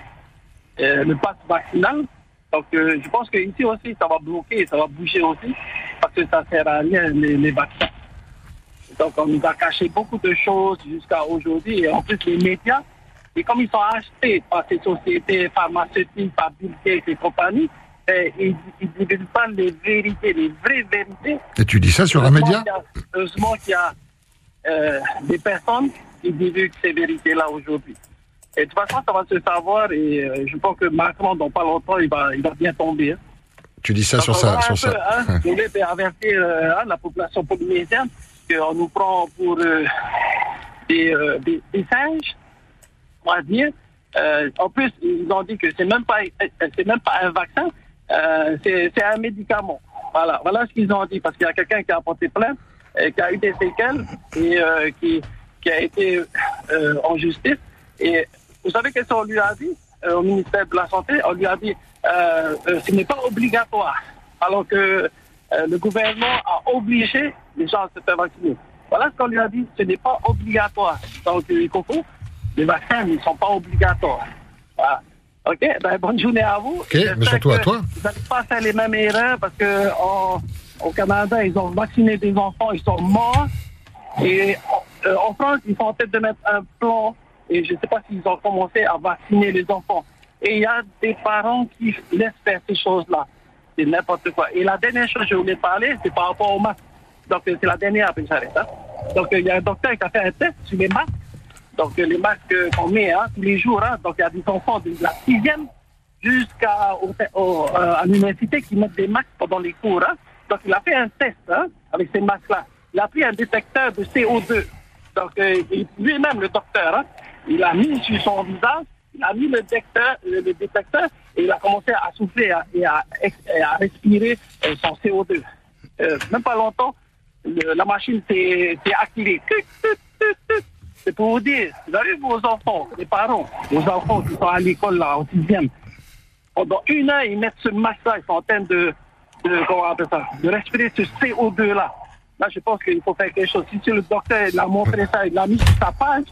le pass vaccinal. Donc je pense que ici aussi ça va bloquer, ça va bouger aussi parce que ça sert à rien les vaccins. Donc on nous a caché beaucoup de choses jusqu'à aujourd'hui et en plus les médias et comme ils sont achetés par ces sociétés pharmaceutiques, par Bill Gates et compagnie, eh, ils ne divulguent pas les vérités, les vraies vérités. Et tu dis ça sur un média Heureusement qu'il y a euh, des personnes qui divulguent ces vérités-là aujourd'hui. Et de toute façon, ça va se savoir et euh, je pense que Macron, dans pas longtemps, il va, il va bien tomber. hein. Tu dis ça Donc, sur ça, va sur ça. hein, je voulais avertir euh, hein, la population polynésienne qu'on nous prend pour des, des, des singes, Euh, en plus, ils ont dit que c'est même pas, euh, c'est même pas un vaccin, euh, c'est un médicament. Voilà, voilà ce qu'ils ont dit parce qu'il y a quelqu'un qui a porté plainte, qui a eu des séquelles et qui, a été en justice. Et vous savez qu'est-ce qu'on lui a dit au ministère de la Santé? On lui a dit euh, ce n'est pas obligatoire, alors que le gouvernement a obligé les gens à se faire vacciner. Voilà ce qu'on lui a dit, ce n'est pas obligatoire. Donc, euh, Coco, les vaccins ne sont pas obligatoires. Voilà. OK, ben, bonne journée à vous. Ok, mais surtout à toi. Vous n'allez pas faire les mêmes erreurs parce que en- au Canada, ils ont vacciné des enfants, ils sont morts. Et euh, en France, ils sont en train de mettre un plan, et je ne sais pas s'ils ont commencé à vacciner les enfants. Et il y a des parents qui laissent faire ces choses-là. C'est n'importe quoi. Et la dernière chose que je voulais parler, c'est par rapport au masque. Donc, c'est la dernière, après j'arrête. hein. Donc, il y a un docteur qui a fait un test sur les masques. Donc, euh, les masques euh, qu'on met hein, tous les jours. hein. Donc, il y a des enfants de la sixième jusqu'à euh, l'université qui mettent des masques pendant les cours. hein. Donc, il a fait un test avec ces masques-là. Il a pris un détecteur de CO2. Donc, euh, lui-même, le docteur, il a mis sur son visage, il a mis le détecteur, et il a commencé à souffler et à, respirer son CO2. Euh, même pas longtemps, la machine s'est activée. C'est pour vous dire, vous avez vos enfants, les parents, vos enfants qui sont à l'école là, en sixième. Pendant une heure, ils mettent ce masque-là, ils sont en train de, de, comment on appelle ça, de respirer ce CO2-là. Là, je pense qu'il faut faire quelque chose. Si le docteur il a montré ça, il l'a mis sur sa page,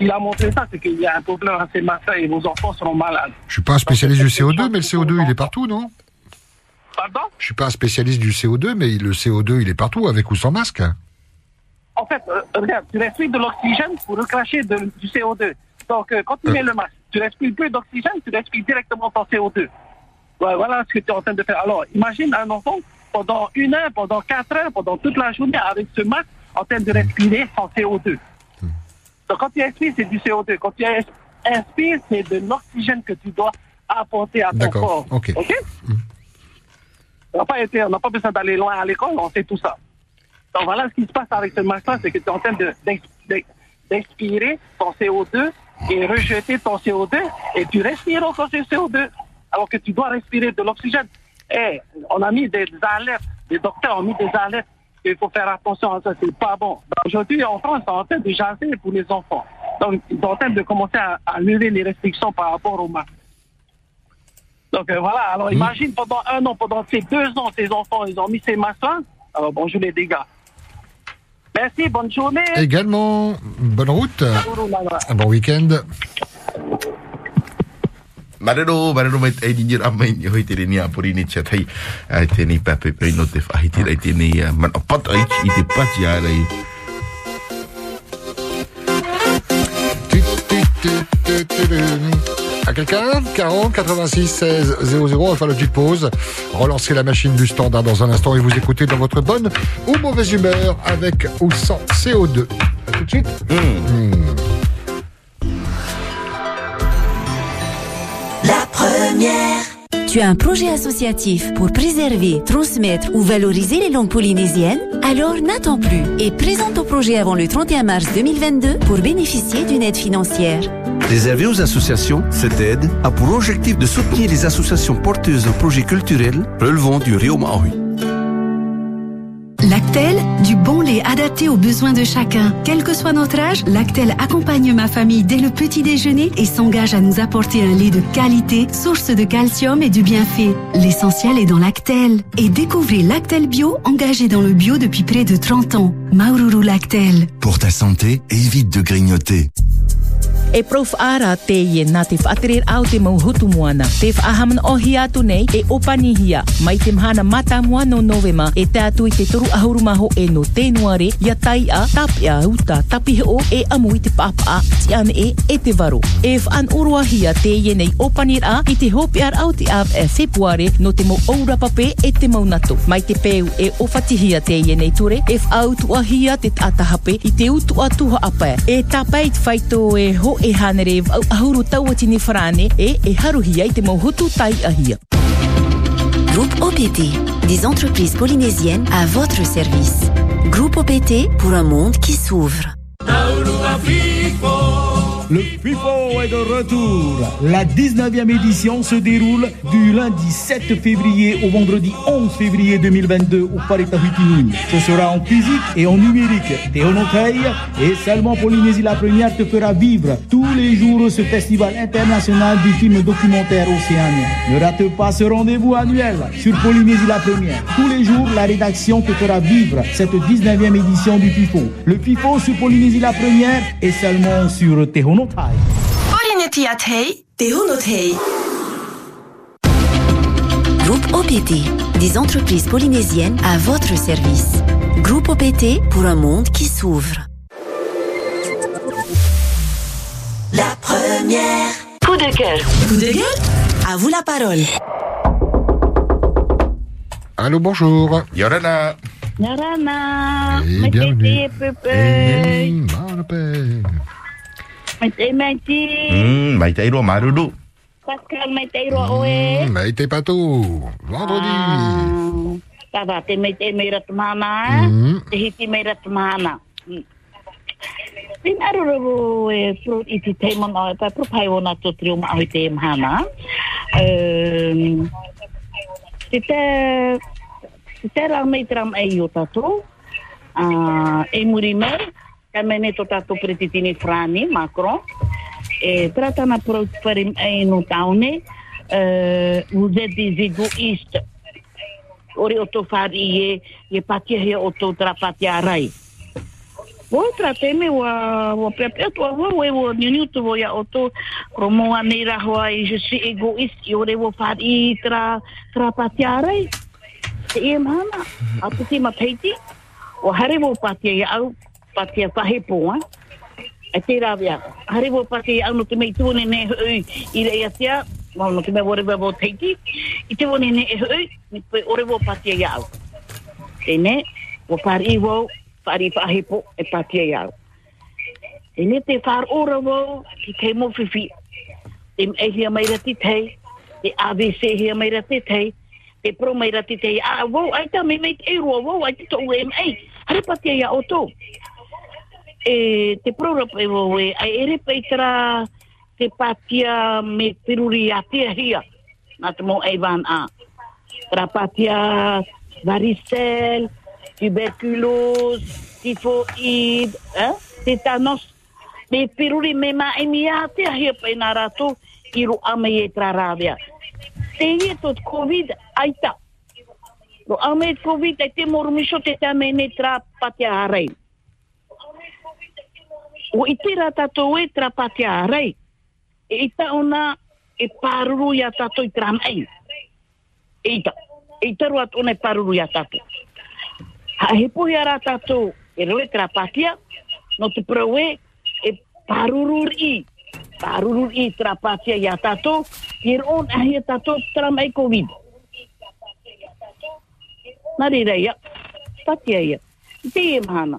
il a montré ça, c'est qu'il y a un problème à ces masques-là et vos enfants seront malades. Je suis pas un spécialiste du CO2, mais le CO2, il est partout, non? Pardon? Je suis pas un spécialiste du CO2, mais le CO2, il est partout, avec ou sans masque. En fait, euh, regarde, tu respires de l'oxygène pour recracher de- du CO2. Donc, euh, quand tu mets le masque, tu respires plus d'oxygène, tu respires directement ton CO2. Ouais, voilà ce que tu es en train de faire. Alors, imagine un enfant pendant une heure, pendant quatre heures, pendant toute la journée avec ce masque en train de respirer son CO2. Donc, quand tu expires, c'est du CO2. Quand tu ins- inspires, c'est de l'oxygène que tu dois apporter à ton D'accord, corps. ok. On n'a pas, été- on n'a pas besoin d'aller loin à l'école, on sait tout ça. Donc voilà ce qui se passe avec ce masque-là, c'est que tu es en train d'expirer ton CO2 et rejeter ton CO2 et tu respires encore ce CO2 alors que tu dois respirer de l'oxygène. Et on a mis des alertes, les docteurs ont mis des alertes qu'il faut faire attention à ça, c'est pas bon. Donc, Aujourd'hui, en France, ils sont en train de jaser pour les enfants. Donc, ils sont en train de commencer à, à lever les restrictions par rapport au masque. Donc euh, voilà, alors imagine pendant un an, pendant ces deux ans, ces enfants, ils ont mis ces masques-là. Alors bonjour les dégâts. Merci, bonne journée. Également, bonne route. Bon week-end. Marero, marero mai te ni ra mai ni hoi te ni a pori ni chatai. Ai te ni pa pe pe no te fa te ai te ni man pat ai i te pat ya rai. À quelqu'un 40 86 16 00. On va faire la petite pause. Relancez la machine du standard dans un instant et vous écoutez dans votre bonne ou mauvaise humeur avec ou sans CO2. À tout de suite. Hmm. La première. Tu as un projet associatif pour préserver, transmettre ou valoriser les langues polynésiennes? Alors n'attends plus et présente ton projet avant le 31 mars 2022 pour bénéficier d'une aide financière. Réservé aux associations, cette aide a pour objectif de soutenir les associations porteuses de projets culturels relevant du Rio Maui. Lactel, du bon lait adapté aux besoins de chacun. Quel que soit notre âge, Lactel accompagne ma famille dès le petit déjeuner et s'engage à nous apporter un lait de qualité, source de calcium et du bienfait. L'essentiel est dans Lactel. Et découvrez Lactel Bio, engagé dans le bio depuis près de 30 ans. Maururu Lactel. Pour ta santé, évite de grignoter. E prof ara te ie nā te whaatirer au te mau hutu moana. Te whaahaman o hi atu nei e opani hia. Mai te mhana mata mua no novema e te atu i te toru ahuru maho e no tenuare ia tai a tapi a uta tapi o e amu i te papa a ti e e te varo. E whaan urua hia te ie nei opanir a i te hopi ar au te av e februare no te mo oura pape e te maunato. Mai te peu e ofati hia te ie nei ture e whautu a hia te atahape i te utu atuha apa. E tapai te whaito e ho e hanere au ahuru taua tini wharane e e haruhi ai te mohutu tai ahia. Groupe OPT, des entreprises polynésiennes à votre service. Groupe OPT pour un monde qui s'ouvre. Le FIFO est de retour. La 19e édition se déroule du lundi 7 février au vendredi 11 février 2022 au Palais Tahiti Ce sera en physique et en numérique. Théonotaï et seulement Polynésie la première te fera vivre tous les jours ce festival international du film documentaire océanien. Ne rate pas ce rendez-vous annuel sur Polynésie la première. Tous les jours, la rédaction te fera vivre cette 19e édition du FIFO. Le FIFO sur Polynésie la première est seulement sur Tehonotai. Groupe OPT, des entreprises polynésiennes à votre service. Groupe OPT pour un monde qui s'ouvre. La première. Coup de cœur. Coup de gueule? À vous la parole. Allô, bonjour. Yorana. Narana, Et bienvenue. Mai te iroa maruru. Pascal, mai te iroa oe. Mai te patu. Vabodi. Tata, te mai te mai ratu mana. Te hiti mei ratu mana. Pina ruru e fruit i te teimono e pa propai o nato trio ma hoi te mhana. Te te... Te te rau mei tram e i o tatu. E muri mei. Ka mene to tatou pretitini frani, Macron. E tratana pro parim e no taune, eh, vous êtes des égoïstes. Ore o to whari e, e patia he o to trapatia rai. Wo trate me wa wa pepe to wa wa wa ni ni to ya o to promo ani ra hoa i je suis égoïste i ore wo tra trapatia rai. Te e mana, a te te mapeiti, o hare wo patia i au, patia pahi poa. E te rāwea, hare wo pati au no te mei tūne ne hui i rei atia, wau no te mei wore wa teiti, i te wone ne hui, ni pui ore wo patia i au. Tene, wo pari i wau, pari pahe po e patia i au. Tene te whar ora wau, ki te mō whiwhi, te ehia mai rati tei, te ABC hia mai rati tei, te pro mai rati tei, a wau, aita mei mei te e rua wau, aita tō UMA, hare patia i au tō. E, te pro rapa e wo e, ai ere peitara te patia me piruri a tia hia, nā te mo eivan a. Tra patia varicelle, tuberculose, typhoïde, eh? tétanos, me piruri me ma e mi a tia hia pe nā rātou, i ro ame e tra rāwea. Te hia tot COVID, aita. Ro ame e COVID, e te morumisho te te ame ne tra patia harei. O i tira tatou e tra patia harei. E ita ona e paruru ia tatou i tra mai. E ita. E ita rua ona e paruru ia tatou. Ha he puhi ara tatou e roe tra patia, no te proe e paruru i. Paruru i tra patia ia tato. Ir on ahia tato tra mai Covid. Nari reia. Patia ia. Te mahana.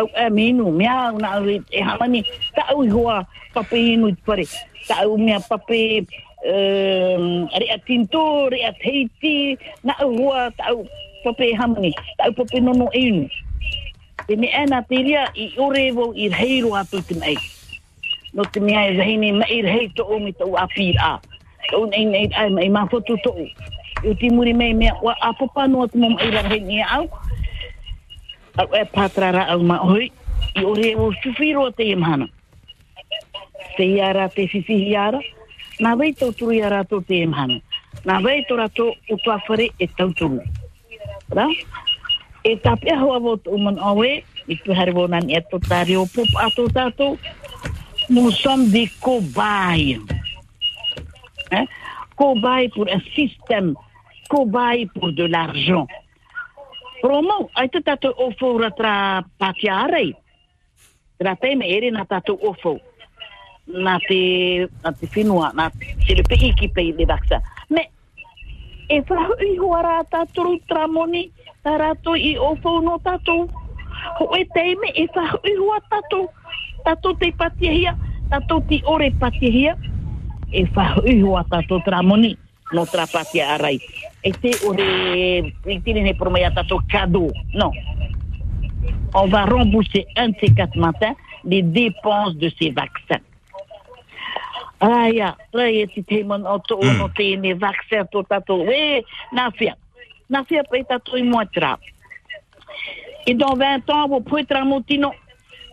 Au e minu mea una au e hamani, ta au hoa pape inu i pare. Ta au mea pape re a tinto, rea teiti, na au hoa, ta au pape hamani, ta au pape nono inu. Tene me nā te lia i ore wo i reiro atu te mei. No te mea e zahine ma i rei to o me tau apir a. Tau nei nei ai mai ma fotu to o. Ti muri mei mea wa a papa atu mama i rei ni au. Au e patrara au ma oi. I ore wo suwhiro te i mahana. Te iara te whiwhihi ara. Nā wei tau turu i ara to te i mahana. Nā wei tau rato o e tau turu. E hoa awe i tu hari vo nan e to tari o pop ato tato nous sommes des cobayes hein? cobayes pour un système cobayes pour de l'argent promo ai te tatou ofo ratra patiarei tra te me ere na tatou ofo na te na te whinua na te le pei ki pei le vaksa me e whahu i huara tāturu tramoni tā rato i ofo no tātou. Ho e teime e whahu i hua tātou. Tātou te patiahia, tātou ti ore patiahia. E whahu i hua tātou tramoni no tra patia arai. E te ore, i tine ne promaya tātou cadeau. Non. On va rembourser un de ces quatre matins les dépenses de ces vaccins. Aia, rai e ti teimon o to ono te ne vaccin to tato. We, na fia. Na fia pe tato i mua tra. Et dans 20 ans, vous pouvez tra motino.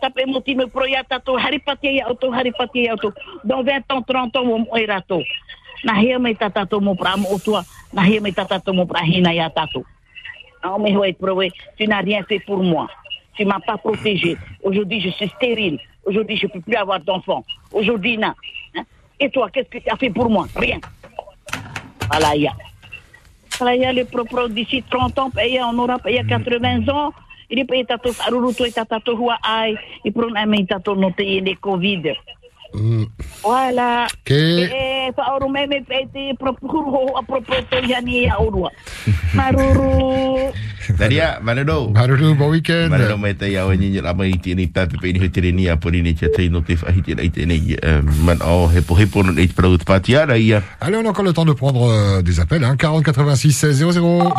Tape motino proia tato haripati ya auto, haripati ya auto. Dans 20 ans, 30 ans, rato. Na hea me tatato mo pra mo otua. Na mo pra hina ya tato. Non, mais ouais, tu n'as rien fait pour moi. Tu m'as pas protégé. Aujourd'hui, je suis stérile. Aujourd'hui, je peux plus avoir d'enfants. Aujourd'hui, non. Hein? Et toi, qu'est-ce que tu as fait pour moi Rien. Voilà, il y a. Voilà, il y a le propre d'ici 30 ans, payé en Europe, il y a 80 ans. Il est payé tato aruruto et tato hua ai. Il prend un main tato noté les Covid. Voilà. Eh, me propuro a yani. Maruru. Daria, bon week-end. Te iau lama i tini pe ni ni a pori ni tei no te te nei man no nei ia. Allez, on a encore le temps de prendre euh, des appels. Hein. 40 86 16 00.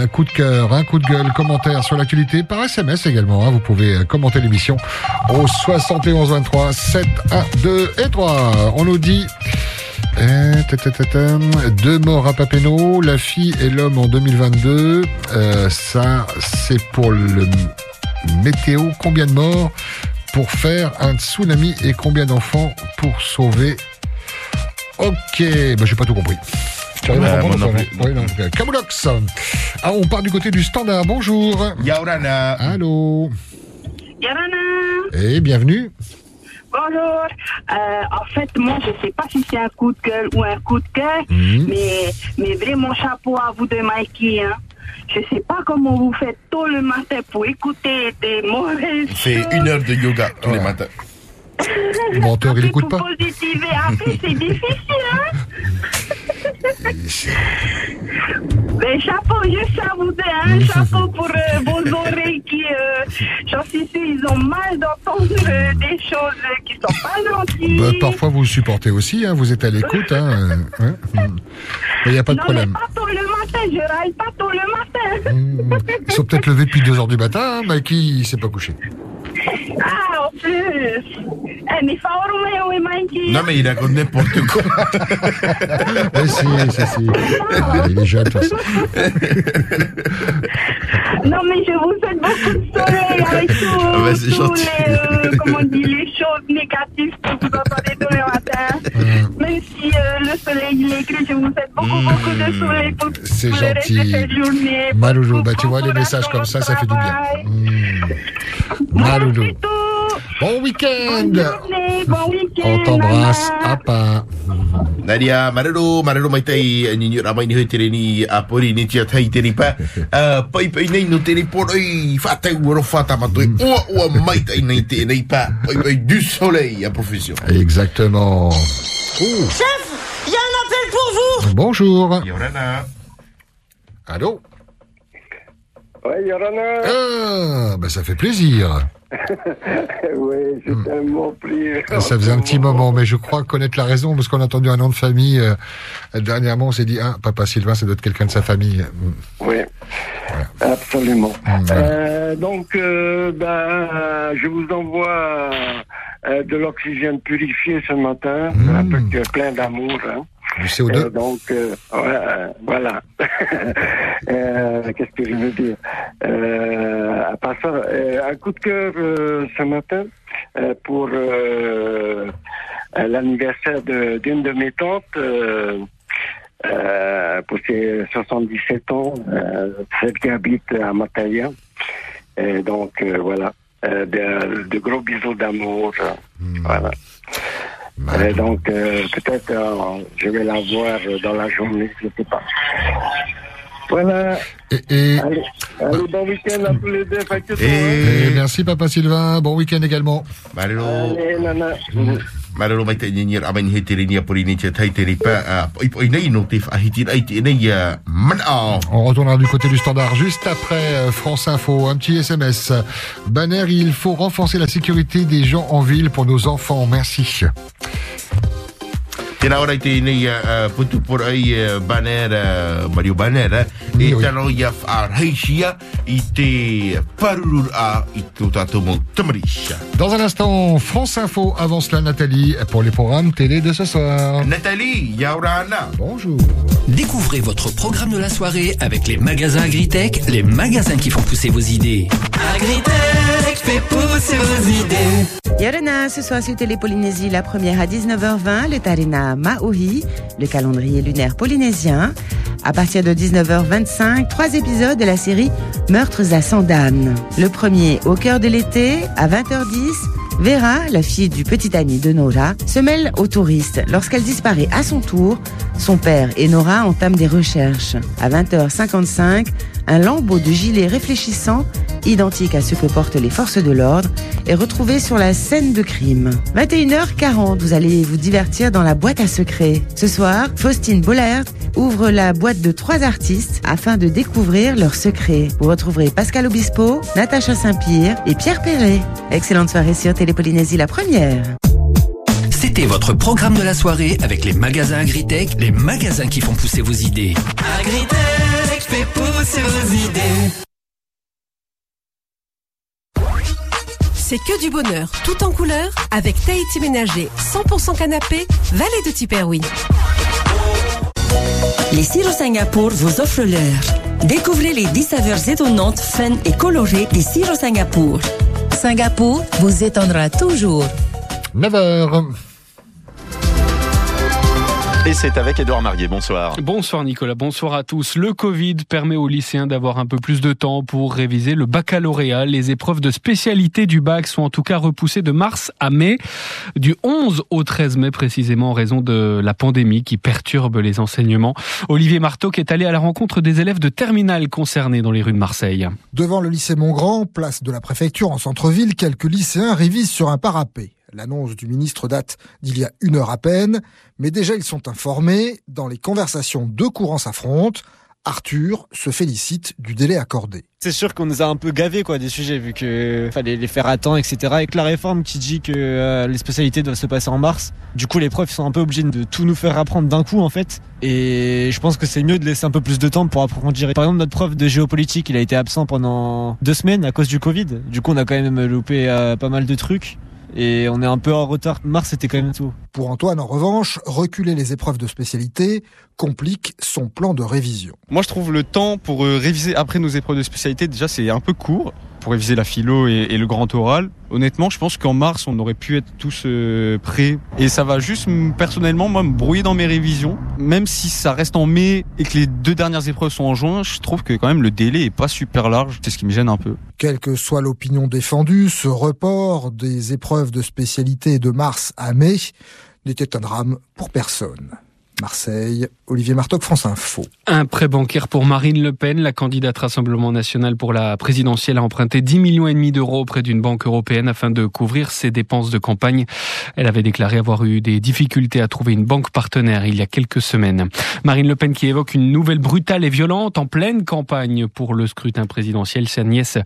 Un coup de cœur, un coup de gueule, commentaire sur l'actualité par SMS également. hein. Vous pouvez euh, commenter l'émission au 71 23 7 1 2 et 3. On nous dit euh, deux morts à Papeno, la fille et l'homme en 2022. Euh, ça, c'est pour le météo. Combien de morts pour faire un tsunami et combien d'enfants pour sauver? Ok, bah, j'ai pas tout compris. Oui, ok. Camoulox. Ah, on part du côté du standard. Bonjour. Yaurana. Allô. Yarana, Et bienvenue. bonjour. Euh, en fait, moi, je sais pas si c'est un coup de gueule ou un coup de cœur, Mhm. mais, mais vraiment chapeau à vous de Mikey. Hein. Je sais pas comment vous faites tôt le matin pour écouter des mauvaises Fait une heure de yoga tous les matins. Le menteur, il écoute pas. positiver. Après, c'est difficile, hein Mais chapeau, juste à vous deux, hein. Chapeau pour euh, vos oreilles qui, euh, j'en suis sûre, ils ont mal d'entendre euh, des choses euh, qui sont pas gentilles. Bah, parfois, vous le supportez aussi. Hein, vous êtes à l'écoute. Hein, euh. Il n'y a pas de non, problème. mais pas tôt le matin, je râle pas tôt le matin. Ils sont peut-être levés depuis 2 heures du matin. Hein, Mikey, il s'est pas couché. Ah, en plus. Eh, mais. Non, mais il raconte n'importe quoi. Si, si, si. Il est jeune, de toute façon. Non, mais je vous souhaite beaucoup de soleil avec tout, Ah bah, c'est tous gentil. les, euh, comment on dit, les choses négatives que vous entendez tous les matins. Même si euh, le soleil il est gris, je vous souhaite beaucoup, beaucoup de soleil pour, pour le reste de cette journée. Maloulou, bah tu vois, les messages comme ça, ça fait du bien. Mm. Maloulou. Bon week-end Bon week-end. On t'embrasse. Apa. Nadia, marero, marero mai tai ni ni ramai ni tere ni a pori ni tia tai tere pa. Ah, pai pai nei no tere poroi, fa tai uro fa ta matoi. Ua ua mai tai nei te nei pa. Pai pai du soleil à profession. Exactement. Chef, il y a un appel pour vous Bonjour. Yorana. Allô? Oui, Yorana. Ah, bah ça fait plaisir. oui, j'ai tellement pris. Ça faisait un petit moment, mais je crois connaître la raison, parce qu'on a entendu un nom de famille. euh, dernièrement, on s'est dit, ah, papa Sylvain, ça doit être quelqu'un de sa famille. Mm. Oui, absolument. Euh, donc, euh, ben, euh, je vous envoie euh, de l'oxygène purifié ce matin, avec euh, plein d'amour. Hein. Du CO2 Euh, donc, euh, euh, voilà. Qu'est-ce que je veux dire? À part ça, un coup de cœur ce matin pour l'anniversaire de- d'une de, mes tantes. euh, pour ses 77 ans, euh, celle qui habite à Mataya. Et donc, euh, voilà. De, de gros bisous d'amour. euh, Voilà. Et donc, euh, peut-être euh, je vais la voir dans la journée, je ne sais pas. Voilà. Et, Allez, allez, bon week-end à tous les deux. que Et merci, papa Sylvain. Bon week-end également. Allez, nana. On retournera du côté du standard juste après euh, France Info. Un petit SMS. Banner, il faut renforcer la sécurité des gens en ville pour nos enfants. Merci. Tēnā ora i te uh, uh, uh, Mario eh? e tano i te parurur a i tō tātou mō tamarisha. Dans un instant, France Info. Avant cela, Nathalie, pour les programmes télé de ce soir. Nathalie, Yaurana. Bonjour. Découvrez votre programme de la soirée avec les magasins Agritech, les magasins qui font pousser vos idées. Agritech fait pousser vos idées. Yorana, ce soir sur Télé Polynésie, la première à 19h20, le Tarina Maui, le calendrier lunaire polynésien. À partir de 19h25, trois épisodes de la série Meurtres à Sandane. Le premier, au cœur de l'été, à 20h10, Vera, la fille du petit ami de Nora, se mêle aux touristes. Lorsqu'elle disparaît à son tour, son père et Nora entament des recherches. À 20h55, un lambeau de gilet réfléchissant, identique à ce que portent les forces de l'ordre, est retrouvé sur la scène de crime. 21h40, vous allez vous divertir dans la boîte à secrets. Ce soir, Faustine Bollert ouvre la boîte de trois artistes afin de découvrir leurs secrets. Vous retrouverez Pascal Obispo, Natacha Saint-Pierre et Pierre Perret. Excellente soirée sur Télépolynésie la première. C'était votre programme de la soirée avec les magasins Agritech, les magasins qui font pousser vos idées. Agritech fait pousser vos idées. C'est que du bonheur, tout en couleur, avec Tahiti Ménager, 100% canapé, Vallée de Tiperoui. Les sirops Singapour vous offrent l'heure. Découvrez les 10 saveurs étonnantes, fun et colorées des sirops Singapour. Singapour vous étonnera toujours. 9h. Et c'est avec Édouard Marié. Bonsoir. Bonsoir Nicolas, bonsoir à tous. Le Covid permet aux lycéens d'avoir un peu plus de temps pour réviser le baccalauréat. Les épreuves de spécialité du bac sont en tout cas repoussées de mars à mai, du 11 au 13 mai précisément en raison de la pandémie qui perturbe les enseignements. Olivier Marteau qui est allé à la rencontre des élèves de terminale concernés dans les rues de Marseille. Devant le lycée Montgrand, place de la préfecture en centre-ville, quelques lycéens révisent sur un parapet. L'annonce du ministre date d'il y a une heure à peine, mais déjà ils sont informés. Dans les conversations, deux courants s'affrontent. Arthur se félicite du délai accordé. C'est sûr qu'on nous a un peu gavé quoi des sujets vu que fallait les faire à temps etc. Avec la réforme qui dit que euh, les spécialités doivent se passer en mars, du coup les profs sont un peu obligés de tout nous faire apprendre d'un coup en fait. Et je pense que c'est mieux de laisser un peu plus de temps pour approfondir. Par exemple notre prof de géopolitique il a été absent pendant deux semaines à cause du Covid. Du coup on a quand même loupé euh, pas mal de trucs. Et on est un peu en retard. Mars, c'était quand même tôt. Pour Antoine, en revanche, reculer les épreuves de spécialité complique son plan de révision. Moi, je trouve le temps pour euh, réviser après nos épreuves de spécialité, déjà, c'est un peu court pour réviser la philo et, le grand oral. Honnêtement, je pense qu'en mars, on aurait pu être tous euh, prêts. Et ça va juste, personnellement, moi, me brouiller dans mes révisions. Même si ça reste en mai et que les deux dernières épreuves sont en juin, je trouve que quand même le délai est pas super large. C'est ce qui me gêne un peu. Quelle que soit l'opinion défendue, ce report des épreuves de spécialité de mars à mai n'était un drame pour personne. Marseille, Olivier Martoc, France Info. Un prêt bancaire pour Marine Le Pen, la candidate Rassemblement national pour la présidentielle a emprunté 10 millions et demi d'euros auprès d'une banque européenne afin de couvrir ses dépenses de campagne. Elle avait déclaré avoir eu des difficultés à trouver une banque partenaire il y a quelques semaines. Marine Le Pen qui évoque une nouvelle brutale et violente en pleine campagne pour le scrutin présidentiel. Sa nièce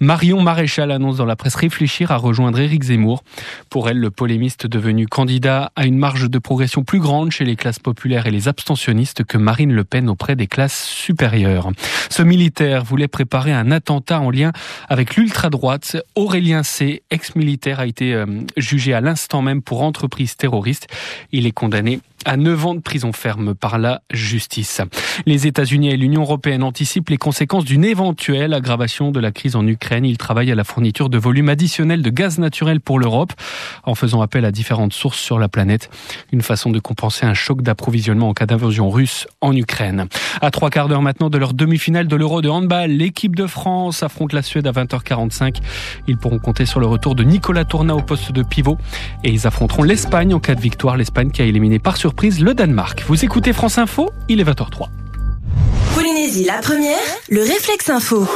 Marion Maréchal annonce dans la presse réfléchir à rejoindre Éric Zemmour. Pour elle, le polémiste devenu candidat a une marge de progression plus grande chez les classes populaires et les abstentionnistes que Marine Le Pen auprès des classes supérieures. Ce militaire voulait préparer un attentat en lien avec l'ultra-droite. Aurélien C., ex-militaire, a été euh, jugé à l'instant même pour entreprise terroriste. Il est condamné à 9 ans de prison ferme par la justice. Les États-Unis et l'Union européenne anticipent les conséquences d'une éventuelle aggravation de la crise en Ukraine. Ils travaillent à la fourniture de volumes additionnels de gaz naturel pour l'Europe en faisant appel à différentes sources sur la planète. Une façon de compenser un choc d'approvisionnement en cas d'invasion russe en Ukraine. À trois quarts d'heure maintenant de leur demi-finale de l'Euro de handball, l'équipe de France affronte la Suède à 20h45. Ils pourront compter sur le retour de Nicolas Tourna au poste de pivot et ils affronteront l'Espagne en cas de victoire. L'Espagne qui a éliminé par surprise le Danemark. Vous écoutez France Info, il est 20h03. Polynésie la première, le réflexe info.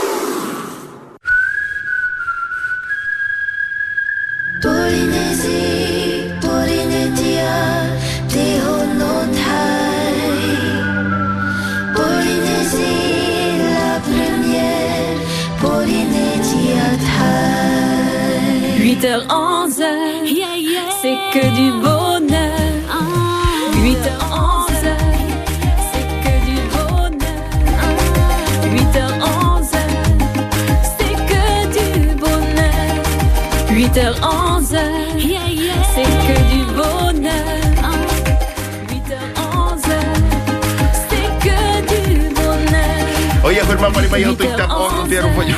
Polynésie, Polynésia. Polynésie, la première, Polynésia thai. 8h11, c'est que du bonheur. 8h11, c'est que du bonheur. 8h11, c'est que du bonheur. Oh banyak untuk kita orang dia rupanya.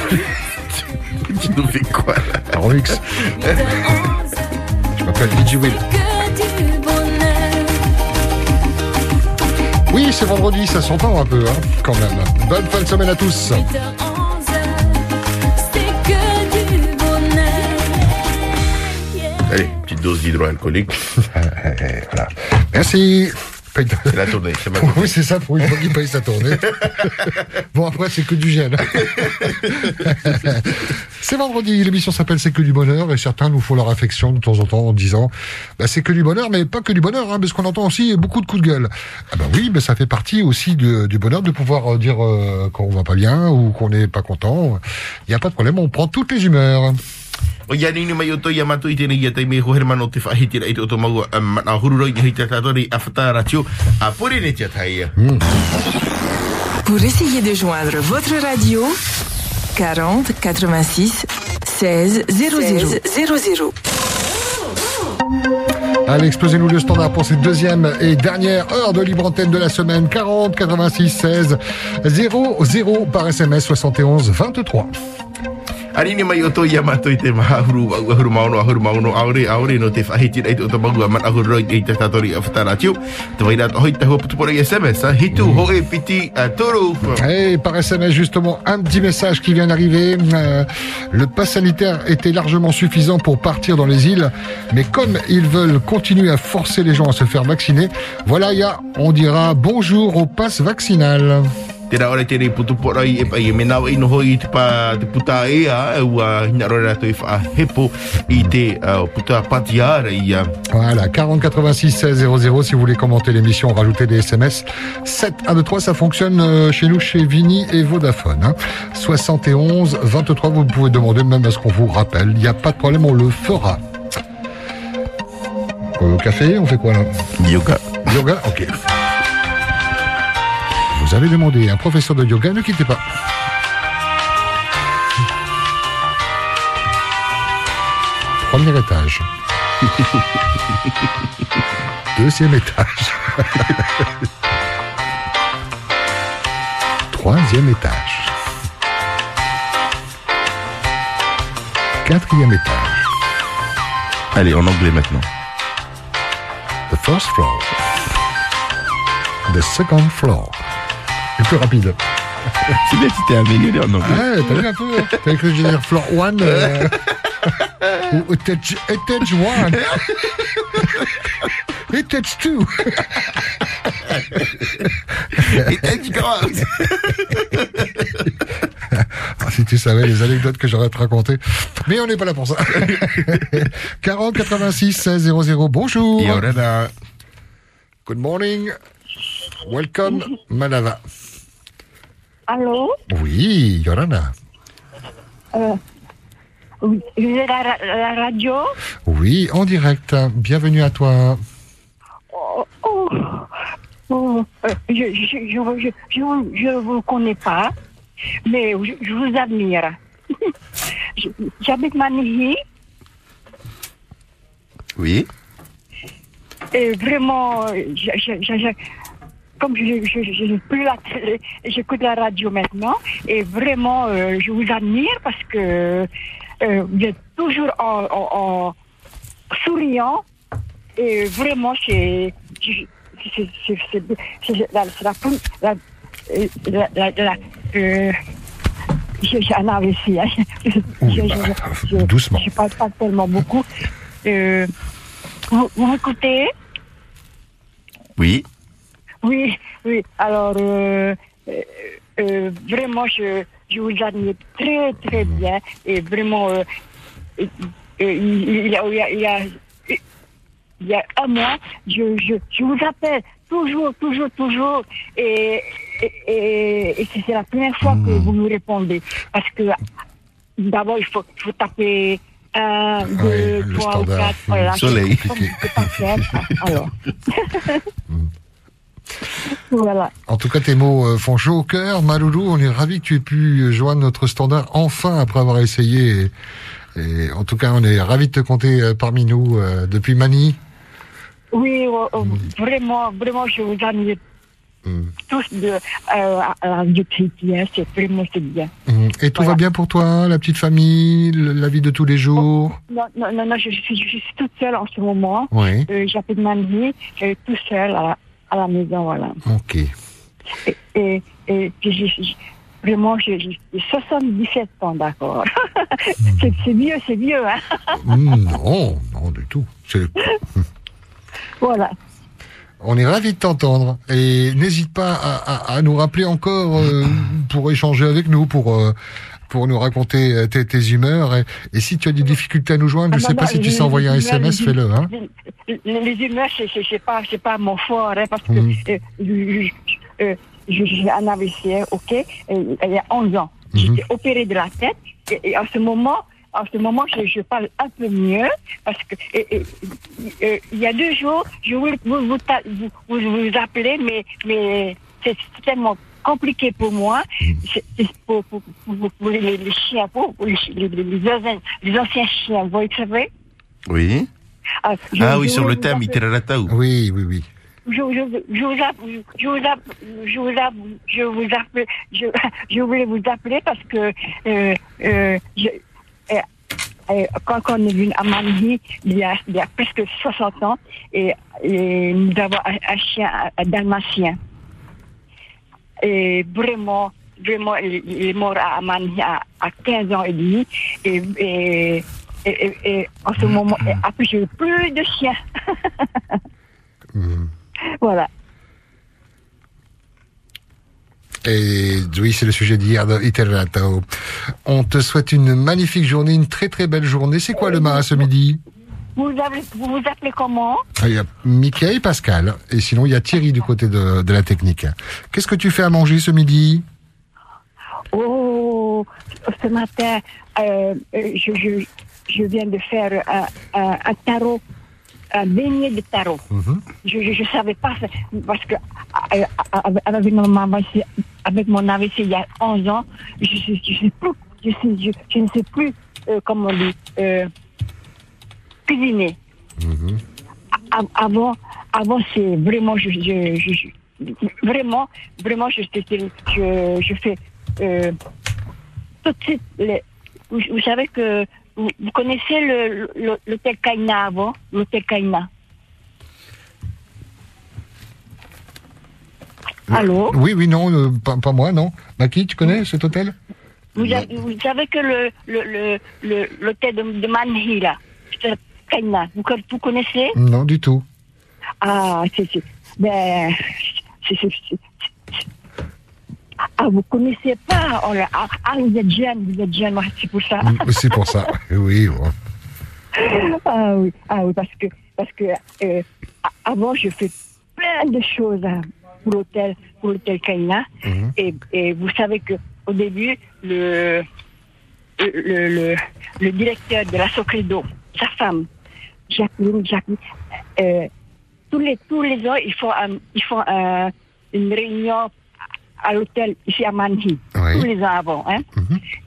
Tu nous fais quoi là Un remix. Je m'appelle DJ Will. Que du bonheur. Oui, c'est vendredi, ça s'entend un peu, hein, quand même. Bonne fin de semaine à tous. 8h11, dose d'hydroalcoolique. voilà. Merci. C'est la tournée, c'est Oui, c'est ça, pour une fois qu'il paye sa tournée. bon, après, c'est que du gel. c'est vendredi, l'émission s'appelle C'est que du bonheur, et certains nous font leur affection de temps en temps en disant, bah, c'est que du bonheur, mais pas que du bonheur, hein, parce qu'on entend aussi beaucoup de coups de gueule. Ah bah oui, mais ça fait partie aussi de- du bonheur de pouvoir euh, dire euh, quand on va pas bien ou qu'on n'est pas content. Il n'y a pas de problème, on prend toutes les humeurs. O ia nini mai o toi ia matu i tēnei ia teime ho hermano te whahiti rei te o tō maua mana hururoi ni hei te tātori a whatara tio a pore ne tia tai ia. Pour essayer de joindre votre radio, 40 86 16 00 00. Allez, explosez-nous le standard pour cette deuxième et dernière heure de libre antenne de la semaine. 40 86 16 00 par SMS 71 23. Ani mai o toi ia matu i te mahahuru au ahuru maono ahuru maono aore aore no te whahiti rei te o tō maua mana hururoi ni hei te tātori a whatara tio. Te waira to hoi te hua putu pore SMS, hitu ho e piti a toro. Et par SMS, justement, un petit message qui vient d'arriver. Euh, le pass sanitaire était largement suffisant pour partir dans les îles, mais comme ils veulent continuer à forcer les gens à se faire vacciner, voilà, il y a, on dira bonjour au pass vaccinal. Te rā ore tēnei putu porai e pai e me nawa ino hoi i te, pa, te puta e a e ua hina rore rato i wha hepo i te uh, puta patiara i a Voilà, 40 86 16 00 si vous voulez commenter l'émission, rajouter des SMS. 7 1 2 3, ça fonctionne euh, chez nous, chez Vini et Vodafone. hein. 71 23, vous pouvez demander même à ce qu'on vous rappelle. Il n'y a pas de problème, on le fera. Euh, Au café, on fait quoi là? Yoga. Yoga, ok. Vous avez demandé un professeur de yoga, ne quittez pas. Premier étage. Deuxième étage. Troisième étage. Quatrième étage. Allez, en anglais maintenant. The first floor. The second floor. Le plus rapide. C'est bien, tu t'es amélioré en anglais. Ouais, t'as vu un peu hein T'as cru que j'allais dire floor one euh, ou étage, étage one Étage two Ah, Si tu savais les anecdotes que j'aurais te raconter. Mais on n'est pas là pour ça. 40 86 16 00. Bonjour. Yorana. Good morning. Welcome, Manava. Allô Oui, Yorana. euh, oui, Vous êtes à la, la radio Oui, en direct. Bienvenue à toi. Oh, oh, oh, euh, je je, je, je, je, vous- je vous connais pas, mais je, je vous admire. Je- J'habite Manihi Oui. et vraiment, euh, je, je, je- je- comme je je- je n'ai plus la télé, j'écoute la radio maintenant et vraiment, euh, je vous admire parce que euh, vous êtes toujours en, en- en souriant et vraiment, c'est c'est- c'est- c'est- c'est- c'est la, c'est la, la, la, la, la- euh, j'ai j'ai un AVC. Hein. Je, je, je, doucement. Je parle pas tellement beaucoup. Euh, vous, vous m'écoutez? Oui. Oui, oui. Alors, euh, euh, euh, vraiment, je, je vous admire très, très bien. Et vraiment, euh, il y a, il y a, il y a, il y a un mois, je, je, je vous appelle toujours, toujours, toujours. Et, et, et, et c'est la première fois que vous me répondez. Parce que d'abord, il faut, il faut taper un, deux, le trois quatre. Voilà. Soleil. Alors. voilà. En tout cas, tes mots euh, font chaud au cœur. Maloulou, on est ravis que tu aies pu euh, joindre notre standard enfin après avoir essayé. Et, et en tout cas, on est ravis de te compter euh, parmi nous euh, depuis Mani. Oui, euh, vraiment, vraiment, je vous admire tous de, euh, à la. C'est vraiment c'est bien. Mm. Et tout va bien pour toi, la petite famille, le- la vie de tous les jours? Non, non, non, non, je, suis, je suis toute seule en ce moment. Oui. Euh, J'appelle ma vie, euh, tout seul à à la maison, voilà. Ok. Et, et, et puis vraiment, j'ai j'ai 77 ans, d'accord. c'est c'est vieux, c'est vieux, hein. Mm, non, non du tout. Voilà. On est ravis de t'entendre. Et n'hésite pas à, à- à nous rappeler encore euh, pour échanger avec nous, pour... euh, pour nous raconter euh, tes, tes humeurs. Et, et si tu as des difficultés à nous joindre, je Ah, sais non, pas non, si tu sais envoyer un SMS, fais-le. Hein. Les, les humeurs, c'est, pas, pas mon fort, hein, parce que Mhm. euh, je- euh, j'ai un AVC, ok, et, il y a 11 ans. J'étais opéré de la tête, et, et en ce moment, en ce moment, je, je parle un peu mieux, parce que et- et- et, il y a deux jours, je voulais vous, vous, vous, vous appeler, mais, mais c'est tellement compliqué pour moi. C'est, c'est pour, pour, pour, pour les, les chiens, pour, pour les, les, les anciens, les anciens chiens, vous savez Oui. ah, Ah oui, sur le thème Iteratau. Oui, oui, oui. je, je, je vous app- je vous app- je vous app- je vous appelle, je, je voulais vous appeler parce que euh, euh, je, euh, quand, quand on est venu à il a, il y a presque 60 ans, et, et nous avons un, un chien, un dalmatien. Et vraiment, vraiment, il, est mort à Manille à, à 15 ans et demi. Et, et, et, en ce moment, et après, j'ai eu plus de chiens. Voilà. Et oui, c'est le sujet d'hier de Iteratao. On te souhaite une magnifique journée, une très très belle journée. C'est quoi le mât ce midi? Vous, avez, vous vous appelez comment Ah, Il y a Mickey et Pascal. Et sinon, il y a Thierry du côté de, de la technique. Qu'est-ce que tu fais à manger ce midi Oh, ce matin, euh, euh, je, je, je viens de faire un, un, un tarot, un beignet de tarot. Je ne savais pas, parce que euh, avec mon AVC, avec mon AVC il y a 11 ans, je, je, je sais plus, je, sais- je, je ne sais plus euh, comment on dit. Euh, cuisiner. A- Avant, avant c'est vraiment, je, je, je- je- vraiment, vraiment, je, je, je, je fais euh, tout de suite. les- vous, vous savez que vous, vous connaissez le- le- l'hôtel Kaina avant, l'hôtel Kaina? Allô? Oui, oui, non, euh, pas, pas moi, non. Maki, tu connais cet hôtel? Vous, avez- vous savez que le le- le- le- l'hôtel de, de Manhi, là, c'est Kaina, vous, co- vous connaissez Non, du tout. Ah, c'est. Ben. Ah, vous connaissez pas oh là, ah, ah, vous êtes jeune, vous êtes jeune, c'est pour ça. Mm, C'est pour ça. Oui, bon. ah oui, ah oui, parce que, parce que euh, avant, je fais plein de choses hein, pour l'hôtel, pour l'hôtel Kaina. Et, et vous savez que au début, le, le, le, le directeur de la Socredo, sa femme, Jacqueline, Jacqueline, euh, tous les tous les ans, ils font un- ils font un- une réunion à l'hôtel ici à Manhi, tous les ans avant, hein.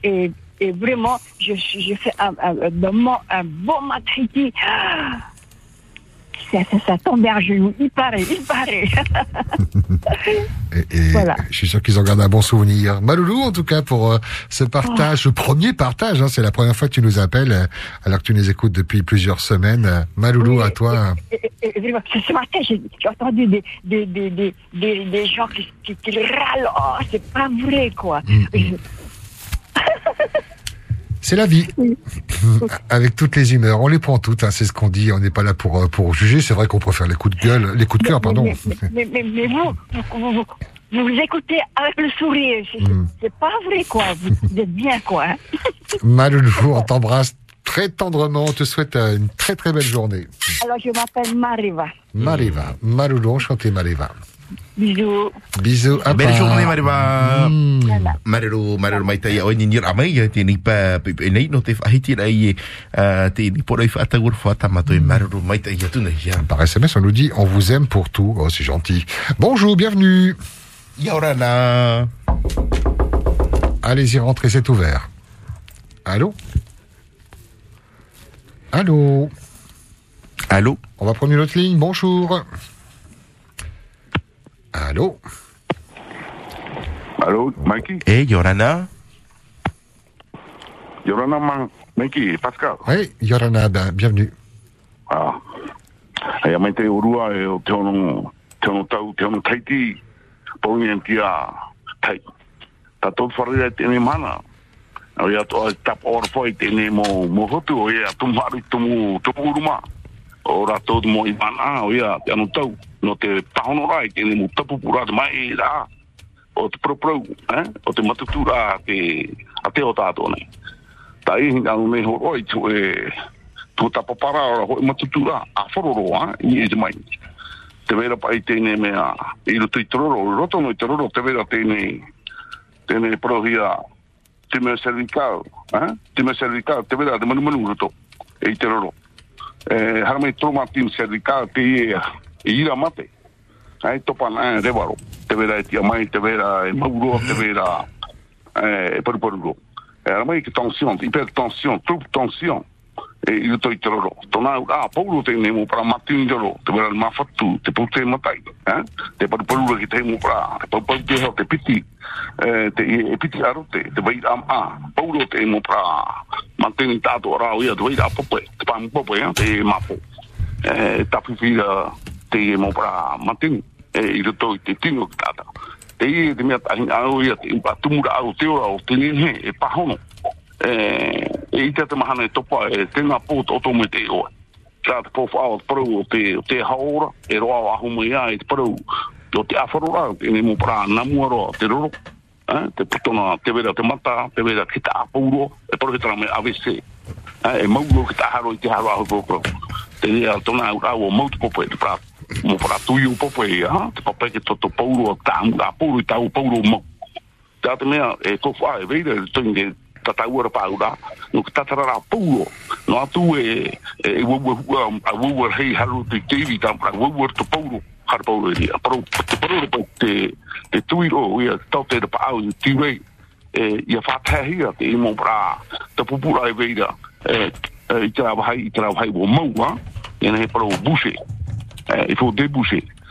Et, et vraiment, je, je fais un, un, un, bon matriti. Ah, Ça, ça, ça tombe à genoux, il paraît, il paraît. Et Voilà. je suis sûr qu'ils en gardent un bon souvenir. Maloulou, en tout cas, pour euh, ce partage, ce premier partage. hein, c'est la première fois que tu nous appelles, euh, alors que tu nous écoutes depuis plusieurs semaines. Maloulou, à toi. Et- et- ce matin, j'ai entendu des, des, des, des, des, des gens qui, qui, qui râlent. Oh, c'est pas vrai, quoi. C'est la vie. Avec toutes les humeurs. On les prend toutes, hein, c'est ce qu'on dit. On n'est pas là pour, euh, pour juger. C'est vrai qu'on préfère les coups de gueule, les coups de cœur, pardon. Mais, mais, mais, mais vous, vous, vous, écoutez avec le sourire. C'est Hmm. c'est pas vrai, quoi. Vous, êtes bien, quoi. hein. On t'embrasse très tendrement. On te souhaite euh, une très très belle journée. Alors, je m'appelle Mariva. Mariva. Maloulou, enchanté Mariva. Bisous. Bisous. à Belle journée, nir amai pa nei no te nei ya. Par SMS, on nous dit on vous aime pour tout. Oh, c'est gentil. Bonjour, bienvenue. Yaurana. Allez-y, rentrez, c'est ouvert. Allô? Allô? Allô? On va prendre une autre ligne. Bonjour. Allô Allô, Mikey Eh, Yorana Yorana, man, Mikey, Pascal. Oui, Yorana, ben, bienvenue. Ah. Ai mai te urua e o te ono, te ono tau, te ono taiti, paungi an tia tai. Ta tot wharia e tēne mana. O ia ai tap ora foi tēne mo hotu, o ia tumu uruma. O rātou tot mo i mana, o ia te anu tau. No te pahono rai, te mo tapu pura te mai e rā. O te proprau eh? O te matutu rā te, a te o tātou nei. Ta i hinga nei horoi tu e, tu tapapara ora hoi matutura a wharoro i e te mai. Te vera pa i tēne mea i roto i tororo, i roto no i tororo te vera tēne tēne prohia te mea cervical, eh? te mea cervical, te vera te manu manu roto e i tororo. E, hara mai troma tim cervical te i e, ira mate. Ai topa na e rewaro. Te vera e tia mai, te vera e mauro, te vera e paruparuro. E hara mai ki tension, hypertension, trouble tension e i roto i te roro. Tona au, ah, paulo te nemo para matini te roro, te vera mawhatu, te pute matai, eh? te paruparura ki te mo para, te paupau te hau, te piti, eh, te e piti arote, te vai am a, paulo te mo para matini tato rao ia, te vai a pope, te pamu pope, te mapo. Eh, tapifira te mo para matini, e i roto i te tino ki tata. Te i te mea tahin au ia, te impa tumura au te ora o te nene, e pahono e i te mahana e topa e tenga pōt o tōme te oe. Ka te pōwha o te parau o te, o te haora, e roa o aho mai a e te parau o te awharora, te ne mo parā namua roa te roro, eh? te putona, te vera te mata, te vera ki te apauro, e paru ki tana me AVC. Eh? E mauro ki te aharo i te haro ahu pōpro. Te rea tona au rau o mautu popo e te para, Mō para tui o popo e, ha? te papa ke to to pauro o tā, a pauro i tāu pauro o mau. Tā te mea, e kōwha e veira, e tōngi tatau ora paura no ka tatara ra pūro no atu e e e hua a hei haru te tevi tam a wawur to pūro har pūro e ni a paro te paro re te te tuiro e a tau te ra pa au i tiwei e i a hia te imo pra te pupura e veira e i te wahai hai i te wahai wo mau ha e na he paro buse e i fō te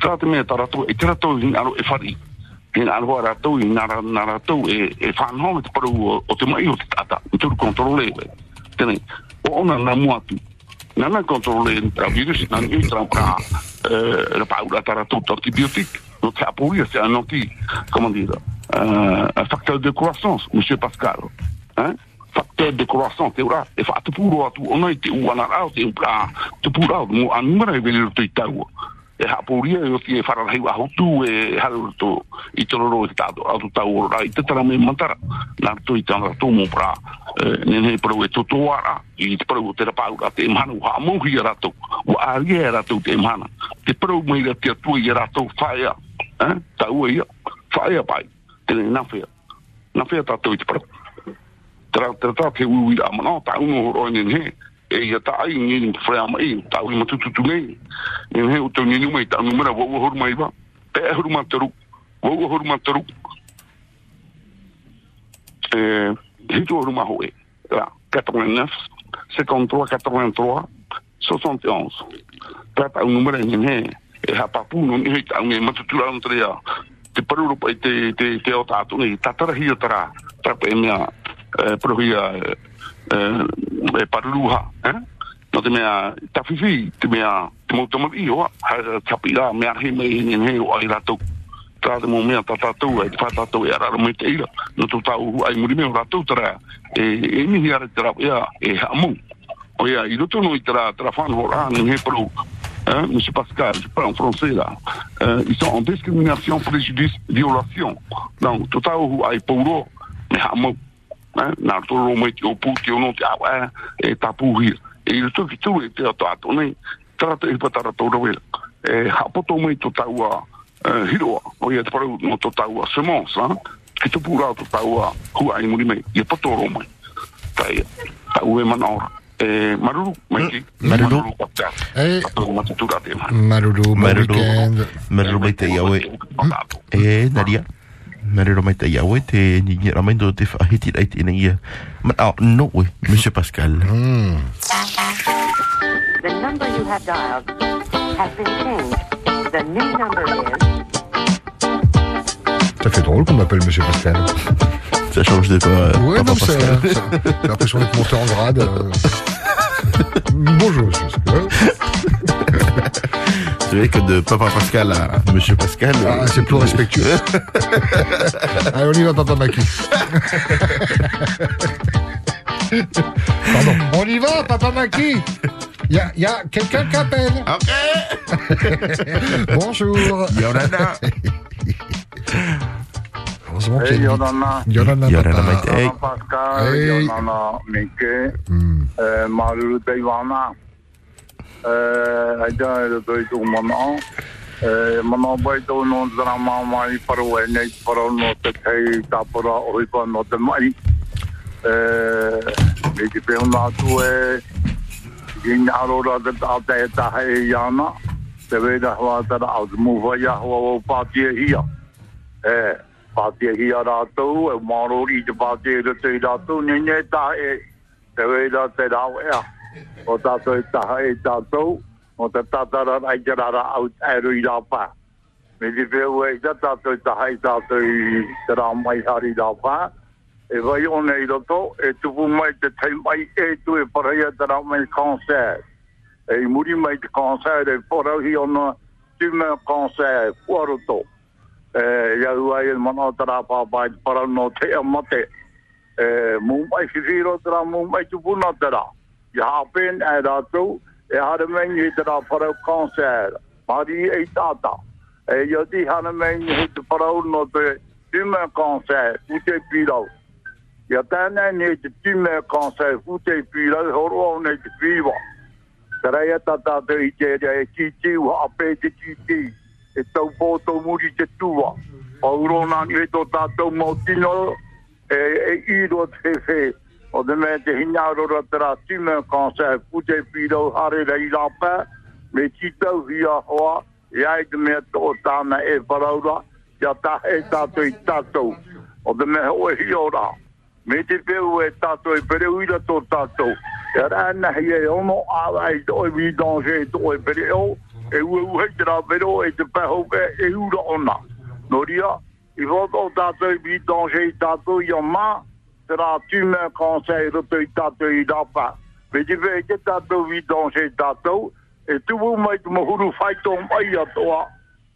Tara te mea tarato, e i aro e whari. Nga aro i ra- nga rato e, e te paru o, te mai o te tata. I kontrole e. O ona muatu. Kontrole e virus, nga nga tra pra rapa aura tarato to antibiotik. No te apuria se anoti, comment dire, un facteur de croissance, monsieur Pascal. Hein? facteur de croissance te ora e te i te mo anumara e i e ha puria e ki e rai wa hutu e haru to i to ro ta to a to ora i te tara me mantara. Nā to i tanga tō mo pra ne ne pro e to ara i te pro te ra pa te imhana wa mo hi ra to wa aria ri to te imhana te pro mo i te atua i ra to fa ya ta u ia fa pai te ne na fa na fa ta i te pro tra tra ta ke ui i a ta uno no ro ne e ia ta ai ni fra mai ta ui matu tu tu nei ni he uto ni ni mai ta no mera wo horo mai ba pe horo ma teru wo horo ma teru eh hito horo ma hoe la 89 53 83 71 ta ta un numero ni he e ha papu no ni he ta ni matu tu entre ya te paru pa te te te o ta tu ni ta tara hi tara ta pe mea eh, prohia eh, eh, eh? No te mea, ta fifi, te mea, te mo tamo i oa, ha tapira, mea he mei ni he o ai ratou. Tā te mo mea ta tātou, e te wha tātou e arara me te ira. No te i Hein, Monsieur Pascal, je parle en français là. Euh, ils sont en discrimination, préjudice, violation. Donc, tout à l'heure, mais à mot. Hein, nā toro mai te e. E ki tu e te ato ato nei, tarata i patara tō rawela. E hapoto mai tō taua uh, hiroa, o ia te parau no taua ha? Ki tu taua hua muri mai. Tai, tau e. E maruru, E. E, Maruru mai te iawe te ningi ramai do te whahiti rai te ia. Ma, oh, no, we, Monsieur Pascal. The number you have dialed has been changed. The new number is Ça fait drôle qu'on m'appelle Monsieur Pascal. Ça change de euh, Ouais, Papa non, c'est. J'ai l'impression d'être monté en grade. euh. Bonjour, Monsieur Pascal. C'est vrai que de Papa Pascal à Monsieur Pascal. Ah, c'est plus respectueux. Allez, on y va, Papa Maki. Pardon. On y va, Papa Maki. Il y a, y a quelqu'un qui appelle. Bonjour. Yorana. Heureusement Hey, qu'il y a Yorana. Yorana, Yorana, papa. Yorana Pascal, Hey. Yorana Mike, Hmm. eh, Maruru Uh, ai tēnā rā tō i tō mana o. Mana bai tō nō i paro e nei paro no te kei tāpura o i pā te mai. Me ki pēhu nā atu e i nā rō da te tāte e tāhe e iāna. Te weira hua tāra au te mūwha i hua o pātie hia. Pātie hia rā e mārō i te pātie rā tū nē ta e Te da te rāo e. O tātou e taha e tātou, o te tātara ai te rara au e rui rāpā. Me te wheu e ta tātou e taha e tātou i te rā mai hari rāpā. E vai one i roto, e tupu mai te tei mai e tu e paraia te rā mai concert. E i muri mai te concert e porauhi ona tume concert, puaroto eh ya ua i mana tara pa pa para no te amate eh mumbai fifiro tara mumbai tupuna tara ya hapen e rato e hara men i tara para concert mari e tata e yo di hara men i te para no te tume concert ute piro Ia tēnei nei te tume kansai fute i pi lau horo au nei te whiwa. Tara ia tā tātou i te rea e ki ti ua ape te ki ti. E tau pōtau muri te tua. Pauro nani e tō tātou mau tino e, whē. O te mea te hinarora tera tume kansai fute i pi lau hare rei rapa. Me ki tau hia hoa. E ai te mea tō tāna e paraura. Ia tā e tātou i tātou. O te mea o e hiora. Me te peu e tātou e pere uira tō tātou. E rāna hei e ono awa e tō e vi danger e tō e pere o. E ue uhe te rā pero e te peho ke e ura ona. No ria, i whoto tātou i vi danger i tātou i o mā. Te rā tūme kansai roto i tātou i rāpa. Me te pe e te tātou i tātou. E tupu mai tu mahuru whaito mai atoa.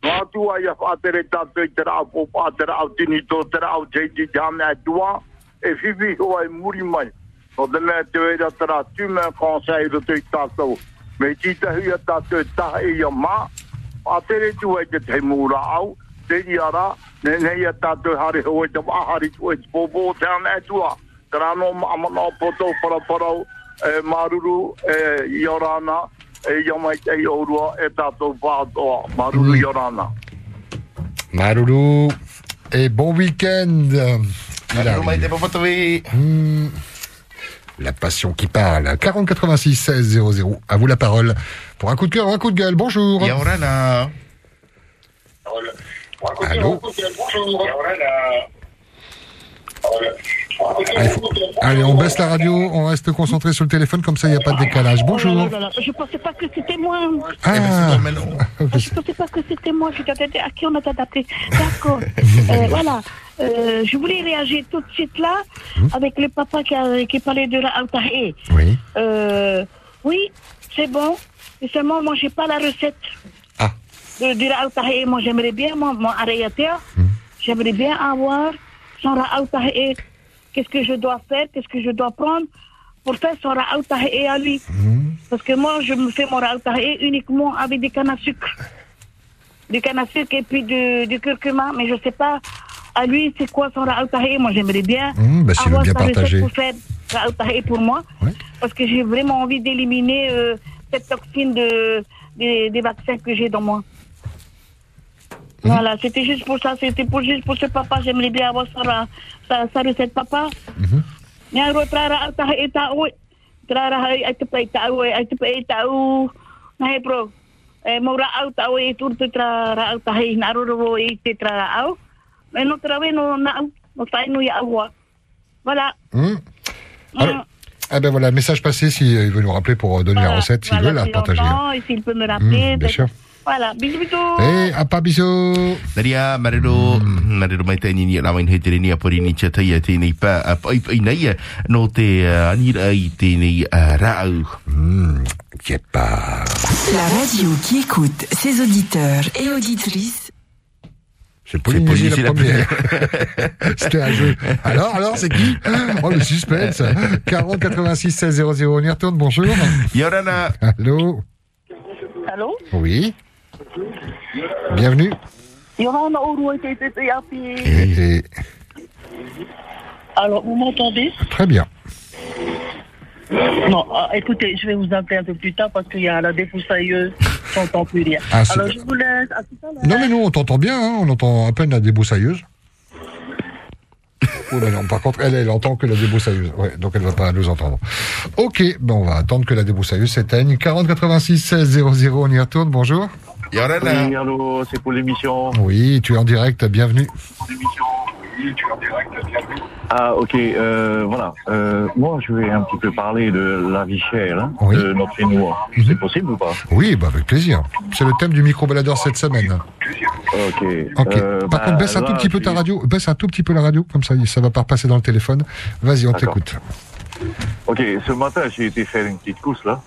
Nā tua ia whātere tātou i te rā pōpā, te rā tini tō, te rā teiti te hame atua. E whiwhi hoa e muri mai. No te mea te wera te rā tūme kansai roto i tātou. Me hui a tātou a mā. A tere tu e te te mūra. Te i ara, ne nei a tātou hare hoa te wahari tu e te pōpō te hame atua. Te rā no amana poto paraparau, e maruru, e e te i orua e tātou. Maruru. Et bon week-end. Arrive. Hmm. La passion qui parle. 40 86 16 00. À vous la parole. Pour un coup de cœur, un coup de gueule. Bonjour. Yorana. Allô Allez, faut- Allez, on baisse la radio, on reste concentré sur le téléphone, comme ça il n'y a pas de décalage. Bonjour. Oh là là là, Je pensais pas que c'était moi. Ah, Je pensais pas que c'était moi. Je t'attendais à qui on a adapté. D'accord. Euh, voilà. Euh, je voulais réagir tout de suite là avec le papa qui, a, qui parlait de la. Oui. Euh, oui, c'est bon. Mais seulement, moi, j'ai pas la recette de, du Raoutahe. Moi, j'aimerais bien, mon, mon aréateur, j'aimerais bien avoir son Raoutahe. Qu'est-ce que je dois faire? Qu'est-ce que je dois prendre pour faire son Raoutahe à lui? Parce que moi, je me fais mon Raoutahe uniquement avec des cannes à sucre. Du canne à sucre et puis du, du curcuma. Mais je sais pas, à lui, c'est quoi son Raoutahe Moi, j'aimerais bien Mmh, bah, avoir bien sa recette partager. pour faire Raoutahe pour moi. Parce que j'ai vraiment envie d'éliminer euh, cette toxine de, des, des vaccins que j'ai dans moi. Voilà, c'était juste pour ça, c'était pour juste pour ce papa, j'aimerais bien avoir sa, sa, sa recette papa. E e e e e voilà Hmm. Alors, ah ben voilà, message passé s'il veut nous rappeler pour euh, donner la recette, s'il voilà, veut la partager. et s'il peut me rappeler Mm, bien sûr. Voilà bisous bisous Eh, à pas bisous. Naria, marero, marero mai tani ni la mai hetere ni apori ni cha tai te nei pa a pai pai nei no te anira i te nei uh, rau. Hmm, pas. La radio qui écoute ses auditeurs et auditrices C'est Polynésie la première. C'était un jeu. Alors, alors, c'est qui Oh, le suspense. 40 86 16 00. On y retourne, bonjour. Yorana. Allô allô Oui. Bienvenue. Et alors vous m'entendez? Très bien. Non, ah, écoutez, je vais vous appeler un peu plus tard parce qu'il y a la défoussailleuse, j'entends plus rien. Ah, Alors je vous laisse, à tout à l'heure. Non, mais nous, on t'entend bien. hein, on entend à peine la. Oh, mais non, par contre, elle, elle entend que la débroussailleuse. Ouais, donc elle va pas nous entendre. Ok, ben on va attendre que la débroussailleuse s'éteigne. 40 86 16 00, on y retourne. Bonjour. Oui, allô, c'est pour l'émission. Oui, tu es en direct. Bienvenue. Ah, ok, euh, voilà. Euh, moi, je vais un petit peu parler de la vie chère, hein, Oui. de notre Fénois. C'est possible ou pas? Oui, bah avec plaisir. C'est le thème du micro-baladeur cette semaine. Ok. Ok. Euh, Par bah, contre, baisse un là, tout petit peu ta radio. Baisse un tout petit peu la radio, comme ça, ça va pas repasser dans le téléphone. Vas-y, on t'écoute. Ok, ce matin, j'ai été faire une petite course, là.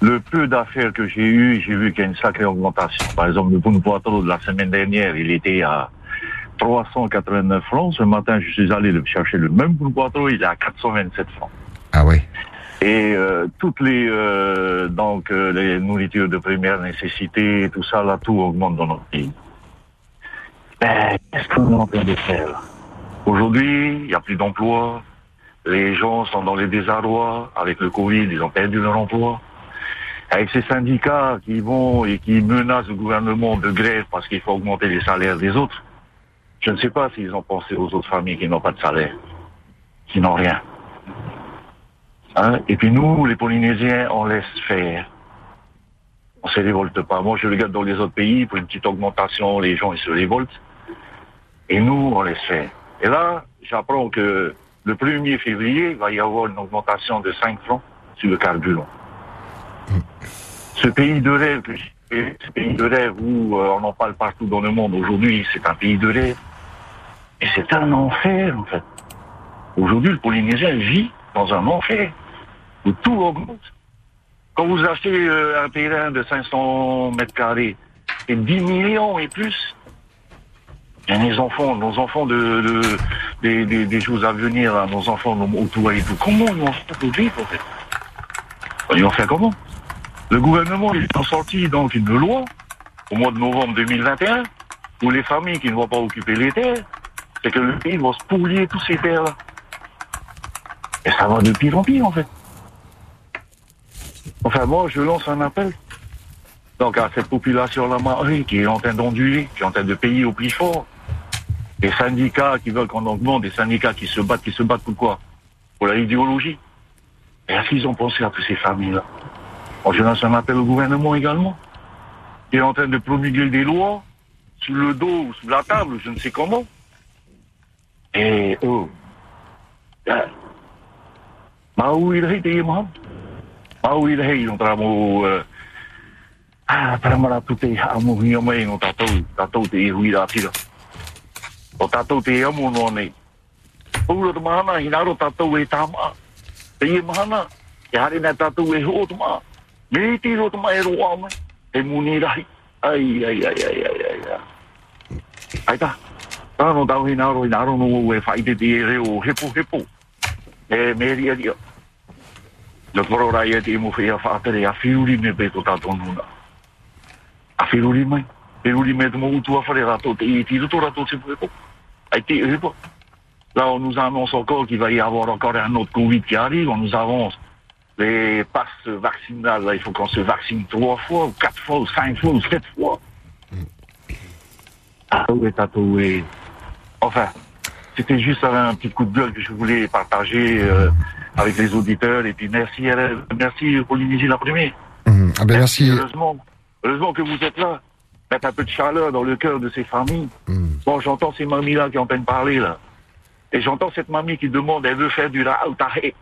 Le peu d'affaires que j'ai eu, j'ai vu qu'il y a une sacrée augmentation. Par exemple, le bon poitrot de la semaine dernière, il était à 389 francs. Ce matin, je suis allé le chercher le même bon poitrot, il est à 427 francs. Ah ouais. Et euh, toutes les euh, donc euh, les nourritures de première nécessité, tout ça là, tout augmente dans notre pays. Ben, qu'est-ce qu'on est en train de faire Aujourd'hui, il n'y a plus d'emploi, Les gens sont dans les désarrois. Avec le Covid, ils ont perdu leur emploi. Avec ces syndicats qui vont et qui menacent le gouvernement de grève parce qu'il faut augmenter les salaires des autres, je ne sais pas s'ils ont pensé aux autres familles qui n'ont pas de salaire, qui n'ont rien. Hein? Et puis nous, les Polynésiens, on laisse faire. On se révolte pas. Moi, je regarde dans les autres pays, pour une petite augmentation, les gens, ils se révoltent. Et nous, on laisse faire. Et là, j'apprends que le 1er février, il va y avoir une augmentation de 5 francs sur le carburant. Ce pays de rêve, ce pays de rêve où euh, on en parle partout dans le monde aujourd'hui, c'est un pays de rêve. Et c'est un enfer, en fait. Aujourd'hui, le Polynésien vit dans un enfer où tout augmente. Quand vous achetez euh, un terrain de 500 mètres carrés et 10 millions et plus, et les enfants, nos enfants de, de- des, des, jours à venir, là, nos enfants nos autour et tout, comment ils vont faire pour vivre, en fait Ils vont faire comment Le gouvernement, il a sorti donc une loi au mois de novembre 2021 où les familles qui ne vont pas occuper les terres, c'est que le pays va se pourrir tous ces terres-là. Et ça va de pire en pire, en fait. Enfin, moi, je lance un appel. Donc, à cette population-là, qui est en train d'onduler, qui est en train de payer au prix fort. Des syndicats qui veulent qu'on augmente, des syndicats qui se battent, qui se battent pour quoi Pour la idéologie. Et est-ce qu'ils ont pensé à toutes ces familles-là Moi, je lance un appel au gouvernement également, qui est en train de promulguer des lois sous le dos ou sous la table, je ne sais comment. Et, oh, ah, mau ilahi te imam. Mau ilahi no tara mo, uh, ah, tara mara tu te amu hia mai O tātou te amu no nei. Pūra te mahana, hinaro tātou e tama. Te ie mahana, te hare na tātou e ho tama. Me te ro tama e roa mai. Te muni rahi. Ai, ai, ai, ai, ai, ai, ai. Ai ta. Tano tau hinaro, hinaro no e whaite te e reo hepo, hepo. E me ria ria. Le koro rai e te imu whea whātere a whiuri me pe ko tātou nuna. A whiuri mai. Whiuri me te utua whare rato te i tiro to rato te e hepo. Là, on nous annonce encore qu'il va y avoir encore un autre Covid qui arrive. On nous avance les passes vaccinales. Là, il faut qu'on se vaccine trois fois, ou quatre fois, ou cinq fois, ou sept fois. Tatou et tatou et... Enfin, c'était juste un petit coup de gueule que je voulais partager euh, avec les auditeurs. Et puis merci, merci Polynésie la première. Hum, Ah ben merci. Heureusement, heureusement que vous êtes là. Mettre un peu de chaleur dans le cœur de ces familles. Bon, j'entends ces mamies-là qui ont peine parler, là. Et j'entends cette mamie qui demande, elle veut faire du raoutahe.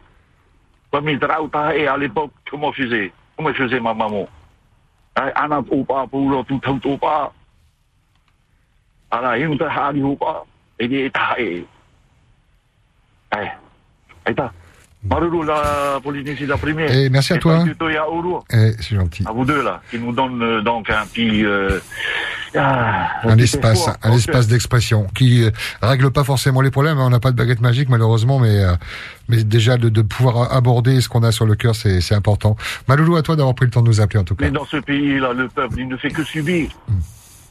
Mamie, de raoutahe, à l'époque, comment faisait Comment faisait ma maman? Hein. Eh. Maruru, la Polynésie, la première. Et merci à Et toi. tout, ya Uru. Eh, c'est gentil. À vous deux, là, qui nous donnent euh, donc un petit... euh, ah, Un espace, un espace d'expression qui euh, règle pas forcément les problèmes. hein. On n'a pas de baguette magique malheureusement, mais euh, mais déjà de, de pouvoir aborder ce qu'on a sur le cœur, c'est c'est important. Maloulou, à toi d'avoir pris le temps de nous appeler en tout cas. Mais dans ce pays-là, le peuple, il ne fait que subir.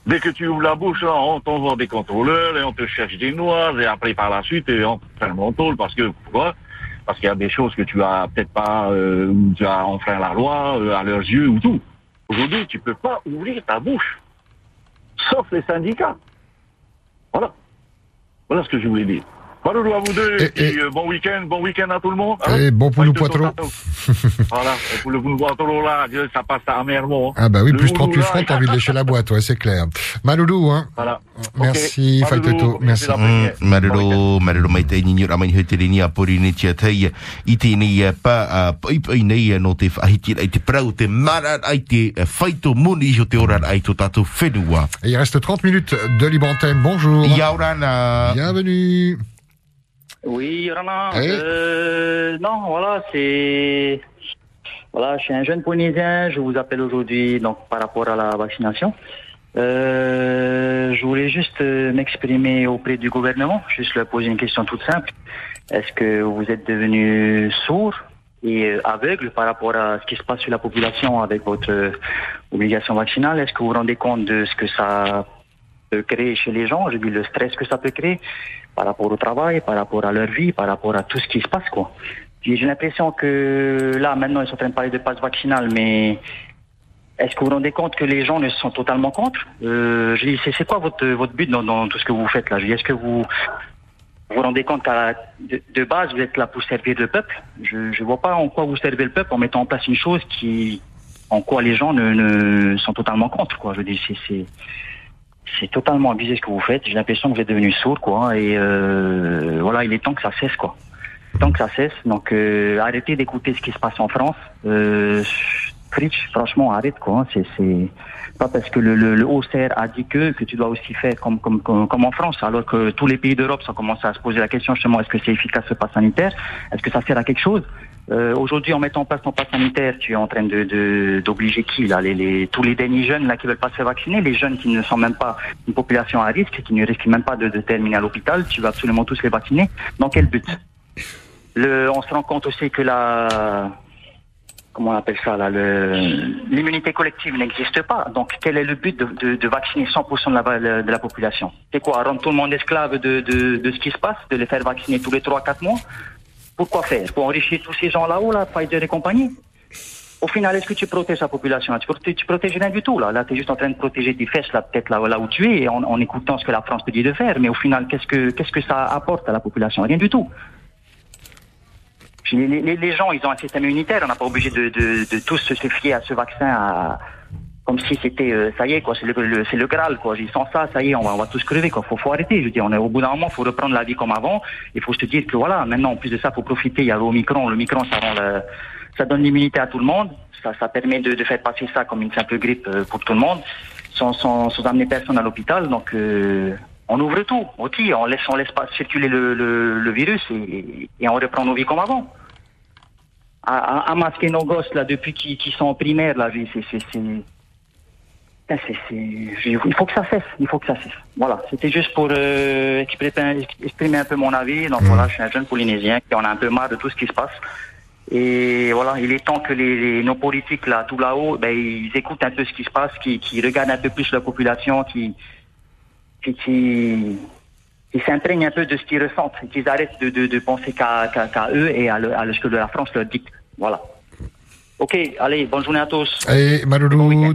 Dès que tu ouvres la bouche, là, on t'envoie des contrôleurs et on te cherche des noirs et après par la suite, et on te ferme en tôle parce que pourquoi Parce qu'il y a des choses que tu as peut-être pas, euh, ou tu as enfreint la loi euh, à leurs yeux ou tout. Aujourd'hui, tu peux pas ouvrir ta bouche, sauf les syndicats. Voilà. Voilà ce que je voulais dire. Voilà à vous deux, et, puis, euh, bon week-end, bon week-end à tout le monde. hein. Et bon pour poitreaux. tatou. Voilà, et pour le vous là, ça passe amèrement. Ah bah oui, Le plus Hulu, 38 là, francs, t'as envie de lécher la boîte, ouais, c'est clair. Maloulou, hein. Voilà. Merci, Ok. Faiteto, merci. Mm, marero marero mai te ni ra mai he te ni a pori ni tia tei i te ni pa a pai pai nei no te whahiti ai te prau te mara ai te whaito muni o te ora ai to tatou whenua. Et il reste 30 minutes de libre antenne. Bonjour. Yaurana. Bienvenue. Oui, Rana. Oui. Euh, non, voilà, c'est. Voilà, je suis un jeune Polynésien. Je vous appelle aujourd'hui donc par rapport à la vaccination. Euh, je voulais juste euh, m'exprimer auprès du gouvernement, juste leur poser une question toute simple. Est-ce que vous êtes devenu sourd et euh, aveugle par rapport à ce qui se passe sur la population avec votre euh, obligation vaccinale? Est-ce que vous vous rendez compte de ce que ça peut créer chez les gens, je dis le stress que ça peut créer par rapport au travail, par rapport à leur vie, par rapport à tout ce qui se passe, quoi. J'ai l'impression que là, maintenant, ils sont en train de parler de passe vaccinal, mais est-ce que vous vous rendez compte que les gens ne sont totalement contre? Euh, Je dis, c'est quoi votre, votre but dans, dans tout ce que vous faites là? Je dis, est-ce que vous vous vous rendez compte qu'à de, de base, vous êtes là pour servir le peuple? Je ne vois pas en quoi vous servez le peuple en mettant en place une chose qui, en quoi les gens ne, ne sont totalement contre, quoi. Je dis, c'est, c'est, totalement abusé ce que vous faites. J'ai l'impression que vous êtes devenu sourd, quoi. Et euh, voilà, il est temps que ça cesse, quoi. Tant que ça cesse. Donc, euh, arrêtez d'écouter ce qui se passe en France. Euh, Fritsch, franchement, arrête, quoi. hein. C'est, c'est pas parce que le, le, le a dit que que tu dois aussi faire comme, comme, comme, en France, alors que tous les pays d'Europe, ça commence à se poser la question justement est-ce que c'est efficace ce pass sanitaire? Est-ce que ça sert à quelque chose? Euh, Aujourd'hui, en mettant en place ton pass sanitaire, tu es en train de, de d'obliger qui là? Les, les, tous les derniers jeunes là qui veulent pas se faire vacciner, les jeunes qui ne sont même pas une population à risque, qui ne risquent même pas de, de terminer à l'hôpital, tu vas absolument tous les vacciner. Dans quel but? Le, on se rend compte aussi que la, comment on appelle ça là, l'immunité collective n'existe pas. Donc quel est le but de, de, de vacciner 100% de la, de la population? C'est quoi Rendre tout le monde esclave de, de, de ce qui se passe, de les faire vacciner tous les 3-4 mois? Pourquoi faire? Pour enrichir tous ces gens là-haut, là, Pfizer et compagnie? Au final, est-ce que tu protèges la population Tu protèges, protèges rien du tout. Là, là tu es juste en train de protéger tes fesses, là, peut-être là, là où tu es, en, en écoutant ce que la France te dit de faire. Mais au final, qu'est-ce que, qu'est-ce que ça apporte à la population? Rien du tout. Les, gens, ils ont un système immunitaire. On n'a pas obligé de, de, de tous se fier à ce vaccin à- comme si c'était, euh, ça y est, quoi, c'est le, le- c'est le Graal, quoi. Sans ça, ça y est, on va, on va tous crever, quoi. Faut, faut arrêter. Je veux dire, on est au bout d'un moment, faut reprendre la vie comme avant. Il faut se dire que voilà, maintenant, en plus de ça, faut profiter. Il y a l'Omicron. Le Micron, ça rend le- ça donne l'immunité à tout le monde. Ça, ça permet de, faire passer ça comme une simple grippe euh, pour tout le monde, sans, sans, sans amener personne à l'hôpital. Donc, euh, on ouvre tout. Ok, on laisse, on laisse pas circuler le, le, virus et on reprend nos vies comme avant à, à- à masquer nos gosses là depuis qu'ils sont en primaire là c'est il faut que ça cesse il faut que ça cesse. Voilà c'était juste pour euh, exprimer, exprimer un peu mon avis. Donc voilà je suis un jeune polynésien qui en a un peu marre de tout ce qui se passe. Et voilà il est temps que les, les- nos politiques là tout là-haut ben ils écoutent un peu ce qui se passe qu'ils qu'ils regardent un peu plus la population qui qui, qui ils s'imprègnent un peu de ce qu'ils ressentent, et qu'ils arrêtent de, de, de penser qu'à eux et à, le- à ce que la France leur dicte. Voilà. Ok, allez, bonne journée à tous. Et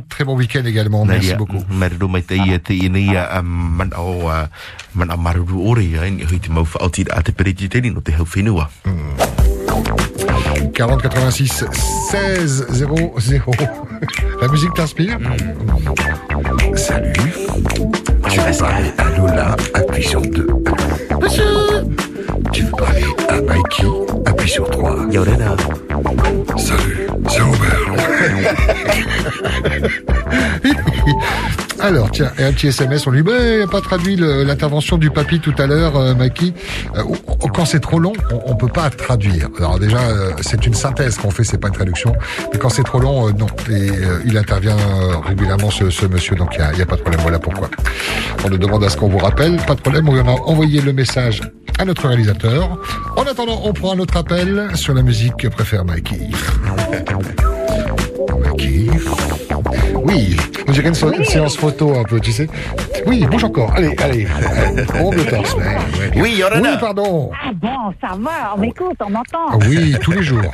très bon week-end également. Merci beaucoup. Maruru mai te ia te ina ia a man o a man a maruru ore ia ni hui te mau whaoti a te pereti te ni no te hau whenua. 40 86 16 0 0. La musique t'inspire? Salut. Tu veux parler à Lola, appuie sur 2. Tu veux parler à Mikey, appuie sur 3. Yorena. Salut, c'est Alors, tiens, et un petit SMS, on lui dit, il n'a pas traduit l'intervention du papy tout à l'heure, euh, Maki. Euh, quand c'est trop long, on, on peut pas traduire. Alors déjà, euh, c'est une synthèse qu'on fait, c'est pas une traduction. Mais quand c'est trop long, euh, non. Et euh, il intervient régulièrement, ce, ce monsieur, donc il n'y a, il y a pas de problème. Voilà pourquoi. On nous demande à ce qu'on vous rappelle, pas de problème, on lui en a envoyé le message à notre réalisateur. En attendant, on prend un autre appel sur la musique que préfère Mikey. Mikey. Oui, on dirait une, séance photo un peu, tu sais. Oui, bouge encore. Allez, allez. On le torse. ouais, ouais. Oui, Yorana. Oui, pardon. Ah bon, ça va, on m'écoute, on m'entend. Ah Oui, tous les jours.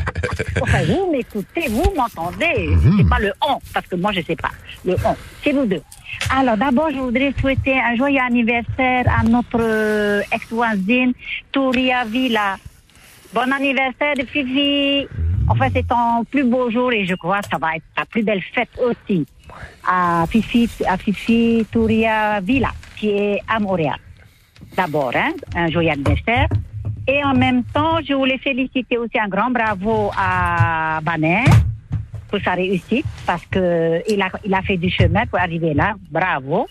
Enfin, vous m'écoutez, vous m'entendez. Mhm. C'est pas le on, parce que moi je sais pas. Le on, c'est vous deux. Alors d'abord, je voudrais souhaiter un joyeux anniversaire à notre euh, ex-voisine Touria Villa. Bon anniversaire de Fifi. Enfin, c'est ton plus beau jour et je crois que ça va être ta plus belle fête aussi. À Fifi, à Fifi Touria Villa, qui est à Montréal. D'abord, hein, un joyeux anniversaire. Et en même temps, je voulais féliciter aussi un grand bravo à Baner pour sa réussite parce que il a, il a fait du chemin pour arriver là. Bravo.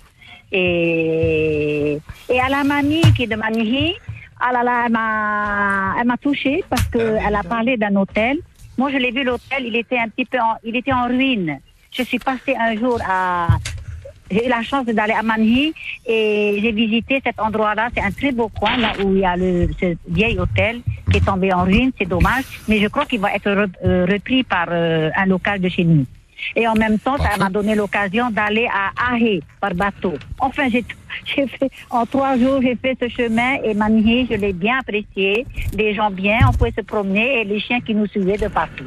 Et, et à la mamie qui est de Manihi, ah là là, elle m'a, touchée parce qu'elle a parlé d'un hôtel. Moi, je l'ai vu l'hôtel, il était un petit peu, en, il était en ruine. Je suis passée un jour à, j'ai eu la chance d'aller à Manhi et j'ai visité cet endroit-là. C'est un très beau coin là où il y a le, ce vieil hôtel qui est tombé en ruine. C'est dommage, mais je crois qu'il va être re- euh, repris par euh, un local de chez nous. Et en même temps, ça m'a donné l'occasion d'aller à Ahé par bateau. Enfin, j'ai, j'ai fait, en trois jours, j'ai fait ce chemin et Manihi, je l'ai bien apprécié. Des gens bien, on pouvait se promener et les chiens qui nous suivaient de partout.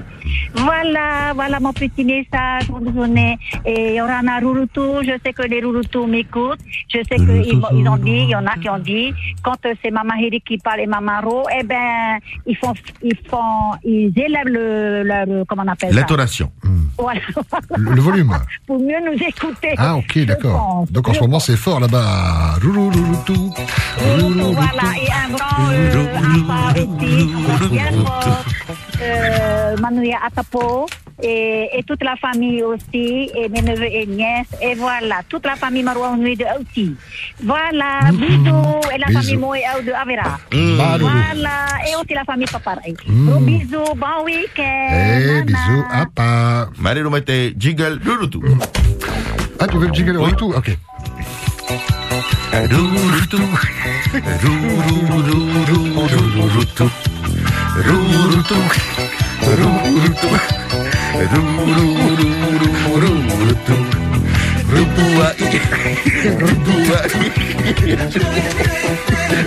Voilà, voilà mon petit message. Bonne journée. Et il y aura un Rurutu. Je sais que les Rurutu m'écoutent. Je sais qu'ils ils ont dit, il y en a qui ont dit, quand c'est Mama Hiri qui parle et Mama Ro, eh ben, ils font, ils font, ils élèvent le, comment on appelle ça? L'intonation. Voilà. Le, le volume. Pour mieux nous écouter. Ah, ok, d'accord. Donc en ce moment, c'est fort là-bas. Rouloulouloutou. Voilà, et un grand euh, papa fort, euh, Manuya Atapo, et, et toute la famille aussi, et mes neveux et nièces, et voilà, toute la famille Maroua Onui de aussi. Voilà, bisous, et la Bisous. famille Moe de Avera. Mm. Voilà, et aussi la famille Paparay. Mm. Gros bisous, bon week-end. Eh, bisous, apa. Mari nous mettez jingle Rurutu. Ah, tu veux le jingle Rurutu Ok.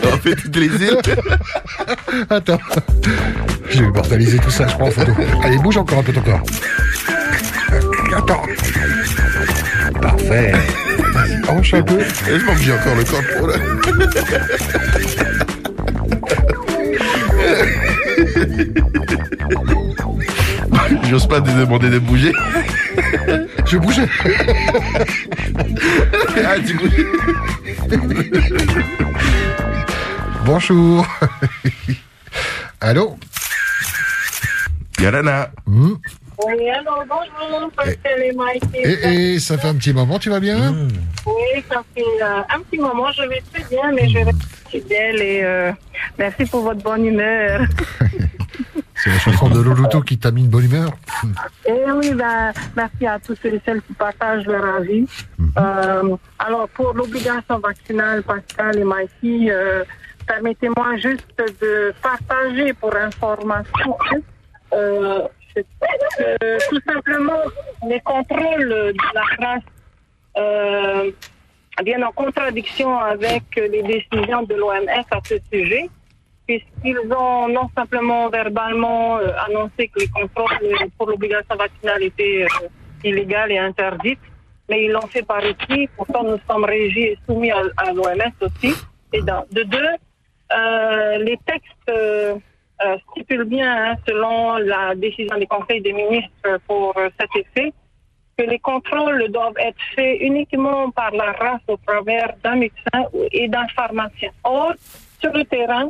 On fait toutes les îles. Attends. Je vais immortaliser tout ça, je prends en photo. Allez, bouge encore un peu ton corps. Attends. Parfait. Peu. Je que j'ai encore le corps pour là. J'ose pas te demander de bouger. Je bougeais. Ah, tu bouges. Bonjour. Allô Yarana. Hmm. Oui, alors bonjour, Pascal et Mike. Eh, eh, ça fait un petit moment, tu vas bien? Oui, ça fait euh, un petit moment, je vais très bien, mais je reste fidèle et euh, merci pour votre bonne humeur. C'est la chanson de Loluto qui t'a mis une bonne humeur. Et oui, ben, merci à tous ceux et celles qui partagent leur avis. Euh, alors, pour l'obligation vaccinale, Pascal et Mikey, euh, permettez-moi juste de partager pour information euh, euh, tout simplement les contrôles de la race euh, viennent en contradiction avec les décisions de l'OMS à ce sujet puisqu'ils ont non simplement verbalement euh, annoncé que les contrôles pour l'obligation vaccinale étaient euh, illégales et interdites, mais ils l'ont fait par écrit. Pourtant, nous sommes régis et soumis à, à l'OMS aussi. Et dans- de deux, les textes euh, stipulent bien, hein, selon la décision des conseils des ministres pour euh, cet effet, que les contrôles doivent être faits uniquement par la race au travers d'un médecin et d'un pharmacien. Or, sur le terrain,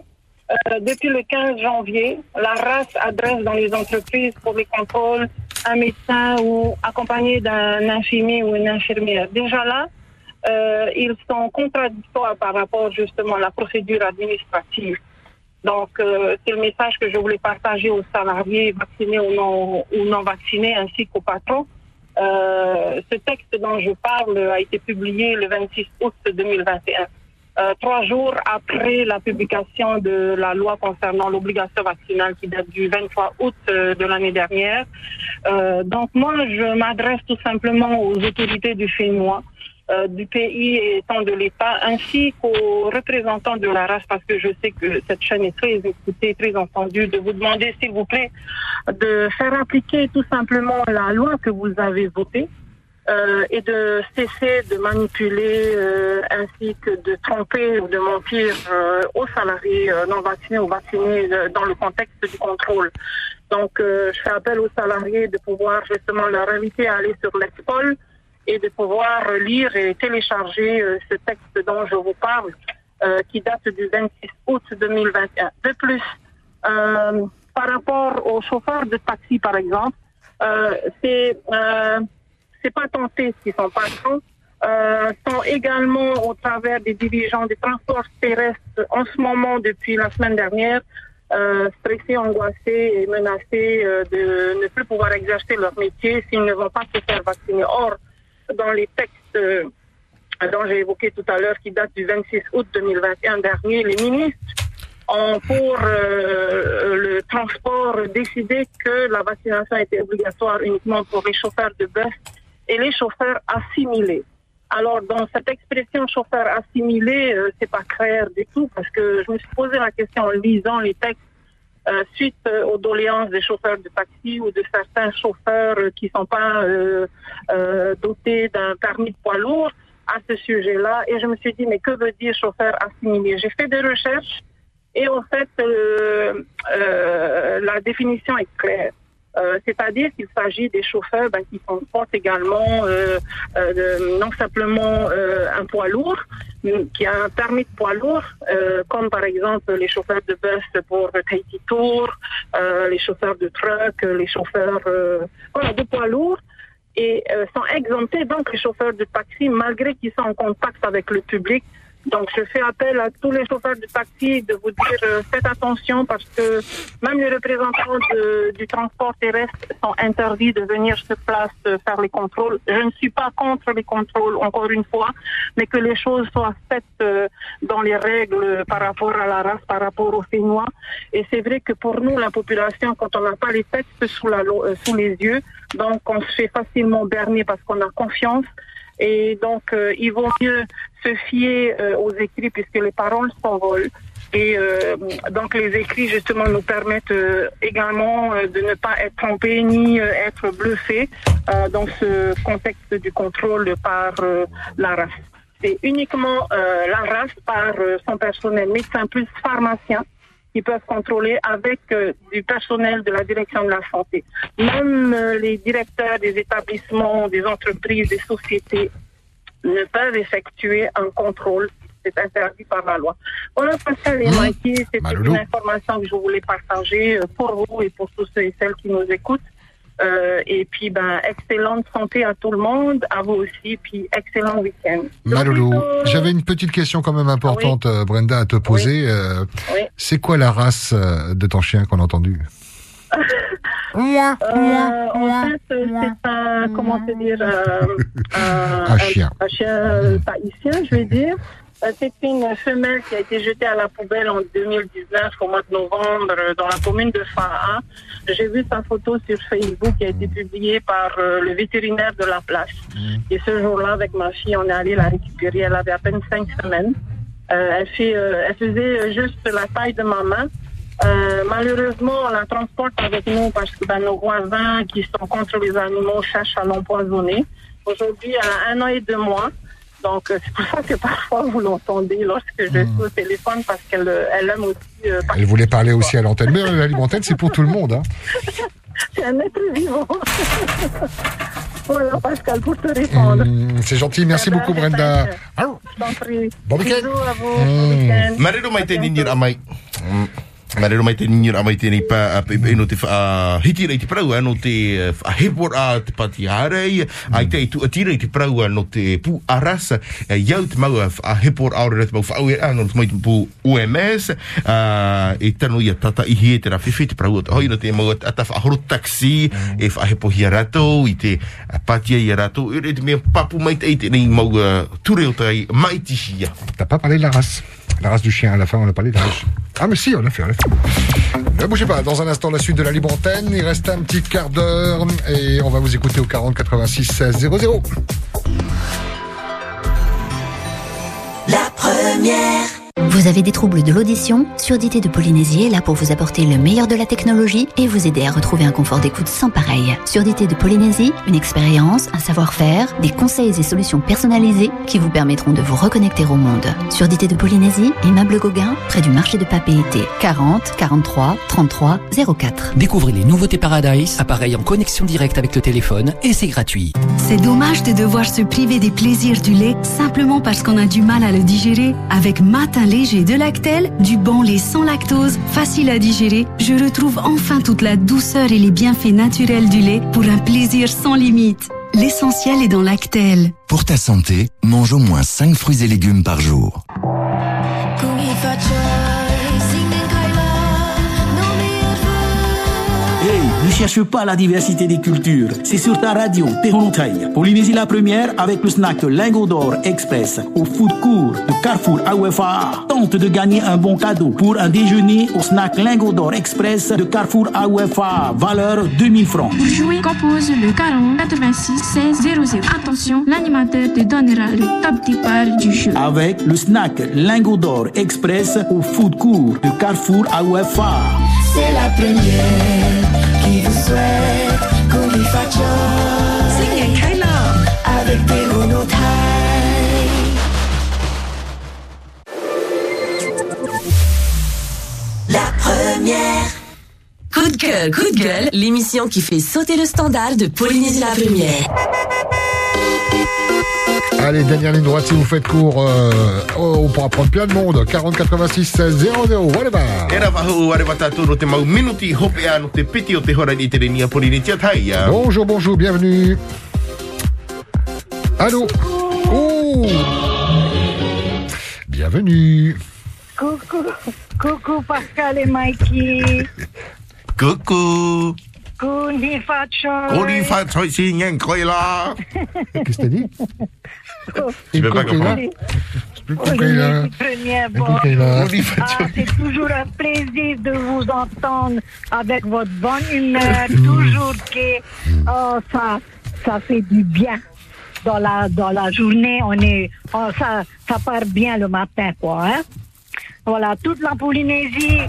euh, depuis le 15 janvier, la race adresse dans les entreprises pour les contrôles un médecin ou accompagné d'un infirmier ou une infirmière. Déjà là, ils sont contradictoires par rapport justement à la procédure administrative. Donc, euh, c'est le message que je voulais partager aux salariés vaccinés ou non, ou non vaccinés, ainsi qu'aux patrons. Euh, ce texte dont je parle a été publié le 26 août 2021. Euh, trois jours après la publication de la loi concernant l'obligation vaccinale qui date du 23 août euh, de l'année dernière. Euh, donc moi, je m'adresse tout simplement aux autorités du Fénois, euh, du pays étant de l'État, ainsi qu'aux représentants de la race, parce que je sais que cette chaîne est très écoutée, très entendue, de vous demander, s'il vous plaît, de faire appliquer tout simplement la loi que vous avez votée euh, et de cesser de manipuler euh, ainsi que de tromper ou de mentir euh, aux salariés euh, non vaccinés ou vaccinés euh, dans le contexte du contrôle. Donc, je fais appel aux salariés de pouvoir justement leur inviter à aller sur l'Expol et de pouvoir lire et télécharger euh, ce texte dont je vous parle, euh, qui date du 26 août 2021. De plus, euh, par rapport aux chauffeurs de taxi, par exemple, c'est c'est pas tenté qui sont patrons, euh, sont également au travers des dirigeants des transports terrestres en ce moment depuis la semaine dernière stressés, angoissés et menacés de ne plus pouvoir exercer leur métier s'ils ne vont pas se faire vacciner. Or, dans les textes euh, dont j'ai évoqué tout à l'heure, qui datent du 26 août 2021 dernier, les ministres ont pour euh, le transport décidé que la vaccination était obligatoire uniquement pour les chauffeurs de bus et les chauffeurs assimilés. Alors, dans cette expression chauffeur assimilé, euh, c'est pas clair du tout parce que je me suis posé la question en lisant les textes euh, suite euh, aux doléances des chauffeurs de taxi ou de certains chauffeurs qui sont pas euh, dotés d'un permis de poids lourd à ce sujet-là. Et je me suis dit, mais que veut dire chauffeur assimilé? J'ai fait des recherches et en fait, la définition est claire. C'est-à-dire qu'il s'agit des chauffeurs ben, qui comportent également non simplement un poids lourd, qui a un permis de poids lourd, euh, comme par exemple les chauffeurs de bus pour Tahiti Tour, euh, les chauffeurs de truck, les chauffeurs euh, voilà, de poids lourds, et euh, sont exemptés donc les chauffeurs de taxi malgré qu'ils sont en contact avec le public. Donc je fais appel à tous les chauffeurs de taxi de vous dire euh, faites attention parce que même les représentants de- du transport terrestre sont interdits de venir sur place euh, faire les contrôles. Je ne suis pas contre les contrôles encore une fois, mais que les choses soient faites euh, dans les règles par rapport à la race, par rapport aux Fénois. Et c'est vrai que pour nous, la population, quand on n'a pas les textes sous, la, euh, sous les yeux, donc on se fait facilement berner parce qu'on a confiance. Et donc, euh, il vaut mieux se fier euh, aux écrits puisque les paroles s'envolent. Et euh, donc, les écrits, justement, nous permettent euh, également euh, de ne pas être trompés ni euh, être bluffés dans ce contexte du contrôle par la race. C'est uniquement la race par son personnel médecin plus pharmacien qui peuvent contrôler avec euh, du personnel de la direction de la santé. Même euh, les directeurs des établissements, des entreprises, des sociétés ne peuvent effectuer un contrôle. C'est interdit par la loi. Voilà, Pascal et Mikey, c'était une information que je voulais partager euh, pour vous et pour tous ceux et celles qui nous écoutent. Euh, et puis, ben, excellente santé à tout le monde, à vous aussi, puis excellent week-end. Maloulou, j'avais une petite question quand même importante, euh, Brenda, à te poser. Euh, Oui. C'est quoi la race euh, de ton chien qu'on a entendu? Euh, en fait, euh, c'est un, comment te dire, euh, un, Un chien. un chien euh, tahitien, je vais dire. Euh, C'est une femelle qui a été jetée à la poubelle en 2019 au mois de novembre euh, dans la commune de Fa'a. J'ai vu sa photo sur Facebook qui a été publiée par euh, le vétérinaire de la place. Et ce jour-là, avec ma fille, on est allé la récupérer. Elle avait à peine cinq semaines. Euh, elle, fait, euh, elle faisait juste la taille de ma main. Euh, malheureusement, on la transporte avec nous parce que ben, nos voisins qui sont contre les animaux cherchent à l'empoisonner. Aujourd'hui, elle a un an et deux mois. Donc, euh, c'est pour ça que parfois vous l'entendez lorsque je suis au téléphone parce qu'elle euh, elle aime aussi. euh, Elle voulait parler aussi à l'antenne, mais la libre antenne, c'est pour tout le monde. Hein. c'est un être vivant. voilà, Pascal, pour te répondre. Hum, c'est gentil, merci beaucoup, Brenda. Je t'en prie. Bon week-end. Bisous à vous. Bon week-end. Marero mai te. Mm. Marero mai te tēnei pā a pe no te wha hiti rei te prau no te wha hepor a te pati harei ai te tu atira i te prau no te pu arasa iau te mau a hepor aore te mau wha aue ano te mai te uh, e tano i a tata i hie te rawhiwhi te prau hoi no te mau a ta wha horo taxi e wha hepo hi a ratou i te patia i a ratou e te mea papu mai te i te nei mau uh, ture o tai mai tihia T'as pas parlé de la race. Du chien, à la fin, on a parlé de la race. Ah, mais si, on l'a fait, on l'a fait. Ne bougez pas, dans un instant, la suite de la libre antenne. Il reste un petit quart d'heure et on va vous écouter au 40 86 16 00. La première. Vous avez des troubles de l'audition Surdité de Polynésie est là pour vous apporter le meilleur de la technologie et vous aider à retrouver un confort d'écoute sans pareil. Surdité de Polynésie, une expérience, un savoir-faire, des conseils et solutions personnalisés qui vous permettront de vous reconnecter au monde. Surdité de Polynésie, immeuble Gauguin, près du marché de Papeete, 40 43 33 04. Découvrez les nouveautés Paradise, appareil en connexion directe avec le téléphone et c'est gratuit. C'est dommage de devoir se priver des plaisirs du lait simplement parce qu'on a du mal à le digérer. Avec Matin léger de Lactel, du bon lait sans lactose, facile à digérer, je retrouve enfin toute la douceur et les bienfaits naturels du lait pour un plaisir sans limite. L'essentiel est dans Lactel. Pour ta santé, mange au moins 5 fruits et légumes par jour. Ne cherche pas la diversité des cultures. C'est sur ta radio, Tehonontaï. Polynésie la première avec le snack Lingot d'Or Express au food court de Carrefour AUFA. Tente de gagner un bon cadeau pour un déjeuner au snack Lingot d'Or Express de Carrefour AUFA. Valeur 2000 francs. Pour jouer, compose le 40 86 16 00. Attention, l'animateur te donnera le top départ du jeu. Avec le snack Lingot d'Or Express au food court de Carrefour AUFA. C'est la première qui vous souhaite qu'on lui fasse avec des monotailles. La première. Coup de cœur, coup de gueule, l'émission qui fait sauter le standard de Polynésie la première. Allez, dernière ligne droite si vous faites court. euh, oh, on pourra prendre plein de monde. 40 86 16 00. Whatever. Bonjour, bonjour, bienvenue. Allô? Oh Bienvenue. Coucou, coucou Pascal et Mikey. Coucou. Kuni Facho. Koni fa choi si ngen koi la. Qu'est-ce que t'as dit? Tu peux pas comprendre? Ah, c'est toujours un plaisir de vous entendre avec votre bonne humeur, toujours que oh, ça, ça fait du bien. Dans la, dans la journée, on est, oh, ça, ça part bien le matin, quoi. Hein? Voilà, toute la Polynésie,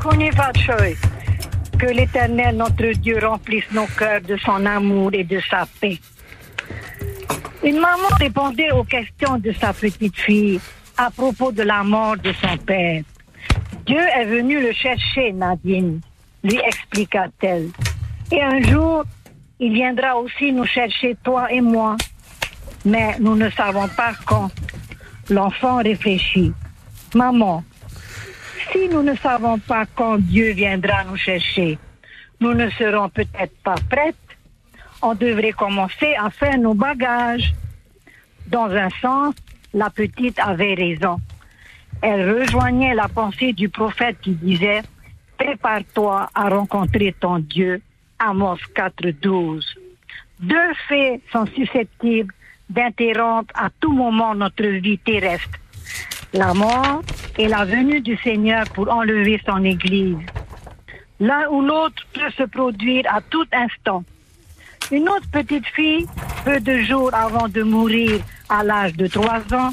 Kuni Fachoy. Que l'Éternel, notre Dieu, remplisse nos cœurs de son amour et de sa paix. Une maman répondait aux questions de sa petite fille à propos de la mort de son père. Dieu est venu le chercher, Nadine, lui expliqua-t-elle. Et un jour, il viendra aussi nous chercher, toi et moi. Mais nous ne savons pas quand. L'enfant réfléchit. Maman, si nous ne savons pas quand Dieu viendra nous chercher, nous ne serons peut-être pas prêtes. On devrait commencer à faire nos bagages. Dans un sens, la petite avait raison. Elle rejoignait la pensée du prophète qui disait Prépare-toi à rencontrer ton Dieu. Amos 4.12. Deux faits sont susceptibles d'interrompre à tout moment notre vie terrestre. La mort et la venue du Seigneur pour enlever son Église. L'un ou l'autre peut se produire à tout instant. Une autre petite fille, peu de jours avant de mourir à l'âge de trois ans,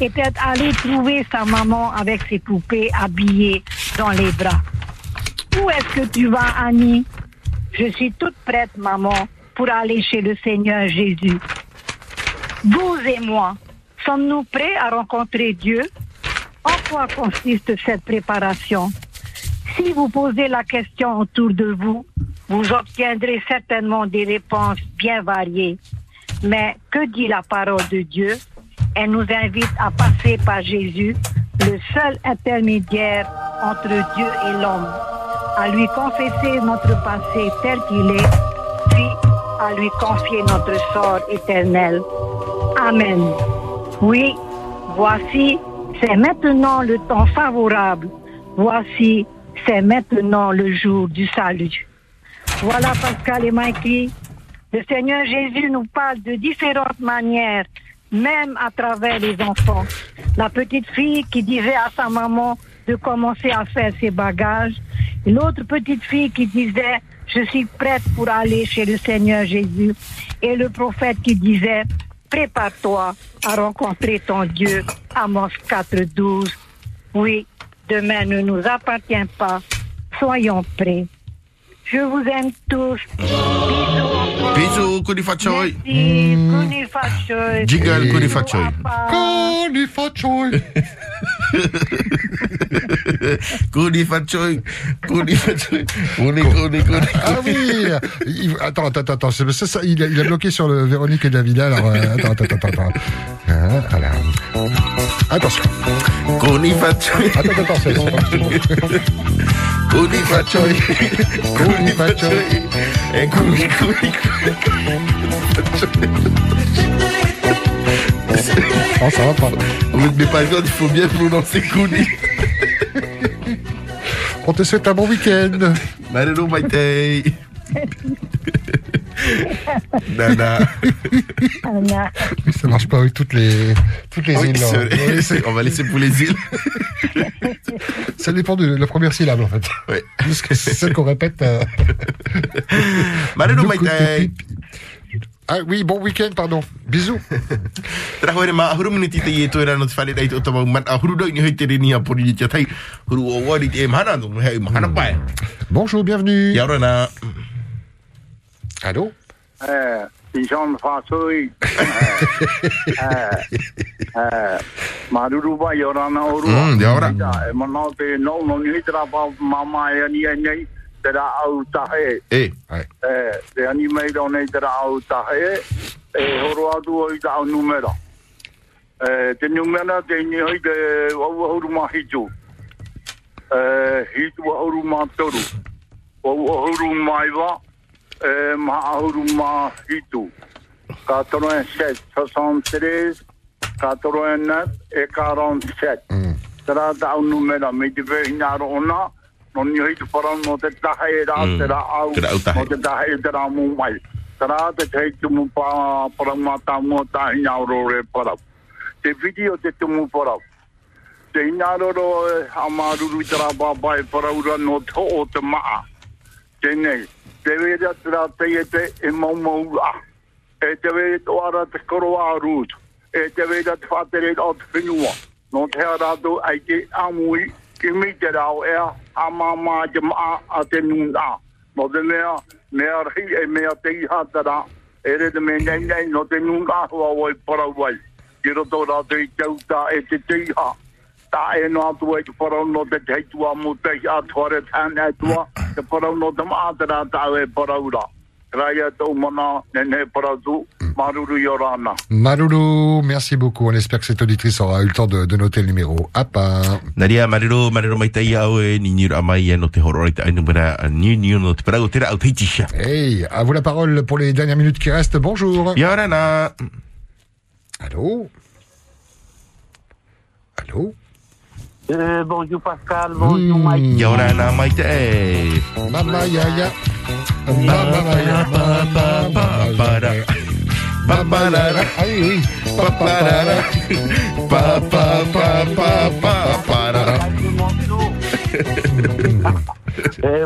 était allée trouver sa maman avec ses poupées habillées dans les bras. Où est-ce que tu vas, Annie? Je suis toute prête, maman, pour aller chez le Seigneur Jésus. Vous et moi, sommes-nous prêts à rencontrer Dieu? En quoi consiste cette préparation? Si vous posez la question autour de vous, vous obtiendrez certainement des réponses bien variées. Mais que dit la parole de Dieu? Elle nous invite à passer par Jésus, le seul intermédiaire entre Dieu et l'homme, à lui confesser notre passé tel qu'il est, puis à lui confier notre sort éternel. Amen. Oui, voici, c'est maintenant le temps favorable. Voici, c'est maintenant le jour du salut. Voilà Pascal et Mikey. Le Seigneur Jésus nous parle de différentes manières, même à travers les enfants. La petite fille qui disait à sa maman de commencer à faire ses bagages. L'autre petite fille qui disait, je suis prête pour aller chez le Seigneur Jésus. Et le prophète qui disait, prépare-toi à rencontrer ton Dieu. Amos 4.12. Oui, demain ne nous appartient pas. Soyons prêts. Je vous aime tous. Bisous, kuni fa choi. Merci. Kuni Fachoy. Jigal kuni fa choi. Kuni fa choi. Kuni fa choi. Kuni fa choi. Kuni, kuni, kuni. Ah oui il- Attends, attends, attends. c'est ça, il, a, il a bloqué sur le Véronique et Davida. Alors, euh, attends, attends, attends, attends. Hein, voilà. Attention. Kuni fa choi. Attends, attends, c'est bon. Kuni fa choi. Kuni fa choi. Eh, kuni, kuni, Non, ça va pas. Mais par exemple, il faut bien prononcer kuni. On te souhaite un bon week-end. Marero maitei. Nana. Anna. Oui, ça marche pas avec toutes les, toutes les Oui, îles. c'est c'est- On va laisser pour les îles. Ça dépend de la première syllabe, en fait. Oui. Jusqu'à celle qu'on répète. euh, Marino deux Ah oui, bon week-end, pardon. Bisous. Tera hore ma ahuru mini tite ye to rano tfale dai to tama man ahuru doi ni hoite ni a pori ni tai. Huru o wari te mahana no hei mahana pai. Bonjour, bienvenue. Ya rana. Allô? Eh, die Jean Fasoi. Maruru ba yorana oru. Mm, ya ora. E mana te no no ni tra pa mama e ni e ra au tahe. Eh. Eh, te ani mai do nei te ra au tahe. E horo atu o i ta au numera. Eh, te numera te ni hoi te au horu ma hitu. Eh, hitu horu ma toru. Au horu mai wa. Eh, ma horu ma hitu. 87, 63, 89 et 47. Tera tau numera me te vehina rona, no ni hei te para no te tahe ra, Mm. te ra au, Te no te tahe te ra mu mai. Te te tumu pa, para ma ta mo ta hina ro re para. Te video te tumu para. Te hina ro ro e amaruru tera pa pai para ura no to o te maa. Tēnei, te wera tera te e te e mau mau a. E te wera te ara te koro a rūt. E te wera te whatere o te whenua. No te rātou ai te amui ki mi te rau ea a mama te maa a te nūnā. a. No te mea, mea rahi e mea te iha tara. E re te mea nei nei no te nūnā hua oi parawai. Ki roto rātou i tauta e te te iha. Ta e no atu e te parau no te teitua mo te a tuare tāne atua. Te parau no te maatara tāu e parau rā. Rāia tau mana, ne ne wharau rāna. Marulu, merci beaucoup. On espère que cette auditrice aura eu le temps de, de noter le numéro. À part. Naria mariro mariro mai tai au e ni ni amai e no te horo te ainu mera ni ni no te. Hey, à vous la parole pour les dernières minutes qui restent. Bonjour. Ya rana. Allô Allô Euh, bonjour Pascal, bonjour Mike. Ya rana mai te. Mama yaya. Mama yaya. Mama para. Paparara. Oui, oui. Paparara. Pa pa pa pa pa para.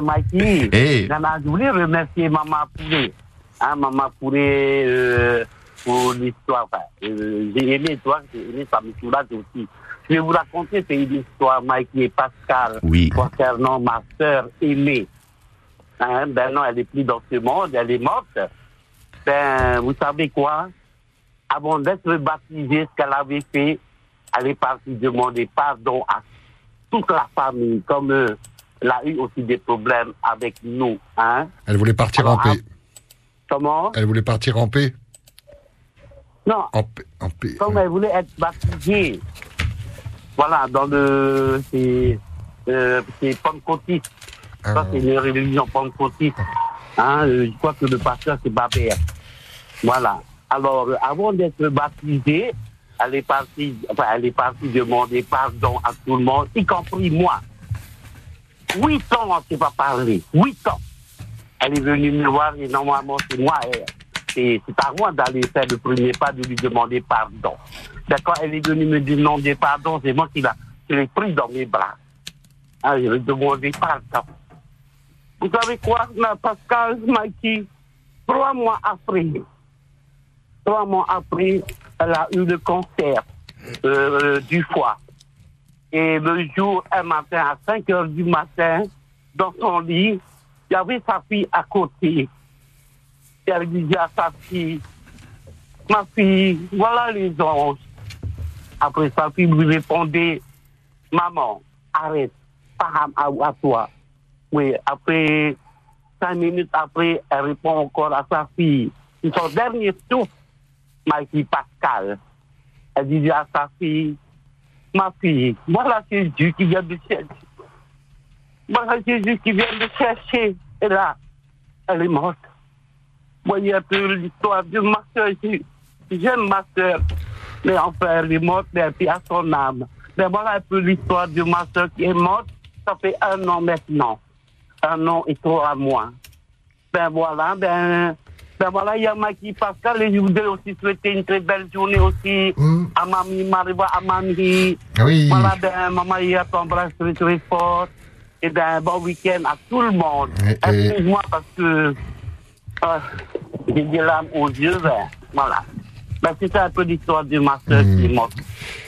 Mikey, Eh. Nana, je voulais remercier Maman Poulet. Hein, Maman Poulet euh, pour l'histoire. Enfin, euh, j'ai aimé toi, j'ai aimé sa soulage aussi. Je vais vous raconter une histoire, Mikey et Pascal, Oui. concernant ma sœur aimée. Hein, ben non, elle est plus dans ce monde, elle est morte. Ben, vous savez quoi? Avant d'être baptisée, ce qu'elle avait fait, elle est partie demander pardon à toute la famille, comme euh, elle a eu aussi des problèmes avec nous. Hein? Elle voulait partir en paix. Comment? Elle voulait partir en paix. Non, En paix. En paix. comme elle voulait être baptisée. Voilà, dans le. C'est euh. Ça, c'est une religion pentecôtiste. Hein, euh, je crois que le pasteur, c'est Babert. Voilà. Alors, euh, avant d'être baptisée, elle est partie, enfin, elle est partie demander pardon à tout le monde, y compris moi. Huit ans, on ne s'est pas parlé. Huit ans. Elle est venue me voir et normalement, c'est moi. elle- C'est à moi d'aller faire le premier pas, de lui demander pardon. Quand elle est venue me demander pardon, c'est moi qui l'a- qui l'ai pris dans mes bras. Ah, je lui ai demandé pardon. Vous savez quoi, Pascal, Mikey, trois mois après, trois mois après, elle a eu le cancer euh, du foie. Et le jour, un matin, à 5 heures du matin, dans son lit, il y avait sa fille à côté. Elle disait à sa fille, ma fille, voilà les anges. Après, sa fille lui répondait, maman, arrête, à, à toi. Oui, après, cinq minutes après, elle répond encore à sa fille. Son dernier souffle, ma fille Pascal. Elle disait à sa fille, ma fille, voilà Jésus qui vient de chercher. Voilà Jésus qui vient de chercher. Et là, elle est morte. Voyez un peu l'histoire de ma soeur. J'aime ma soeur. Mais enfin, elle est morte, mais elle à son âme. Mais voilà un peu l'histoire de ma soeur qui est morte. Ça fait un an maintenant. Un an et trois mois. Ben voilà, ben, ben voilà, il y a Mikey Pascal et je voudrais aussi souhaiter une très belle journée aussi à Mamie à Mamie. Oui. Voilà, ben, Maman, il y a t'embrasse très très fort. Et ben, bon week-end à tout le monde. Excuse-moi parce que euh, j'ai des larmes aux yeux, ben, voilà. Ben, c'est ça un peu l'histoire de ma soeur qui est morte.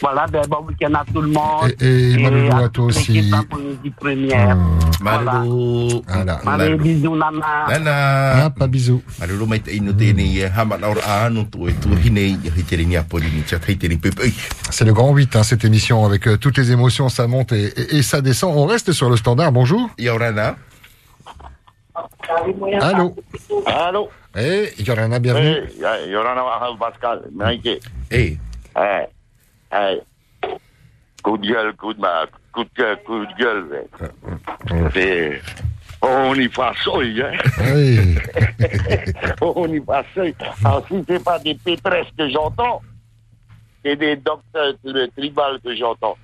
Voilà, ben, bon week-end à tout le monde. Et, et Malolo à toi toute aussi. l'équipe en Polynésie première. Malolo. Voilà. Allez, bisous, Nana. Nana. Ah, pas bisous. Malolo mai te ino te ne hama na ora anu tu e tu hine i he te ringa pori ni chat hei te ni pepe. C'est le grand 8, hein, cette émission, avec euh, toutes les émotions, ça monte et, et- et ça descend. On reste sur le standard, bonjour. Yorana. Allô Allô Eh, Yorana, bienvenue. Eh, Yorana Pascal, Maïké. Eh. Eh, eh. Coup de gueule, coup de ma, coup de gueule, coup de gueule. ouais. C'est, on y passe, hein. Oui. on y passe. Alors, si c'est pas des pétresses que j'entends, c'est des docteurs de tribal que j'entends.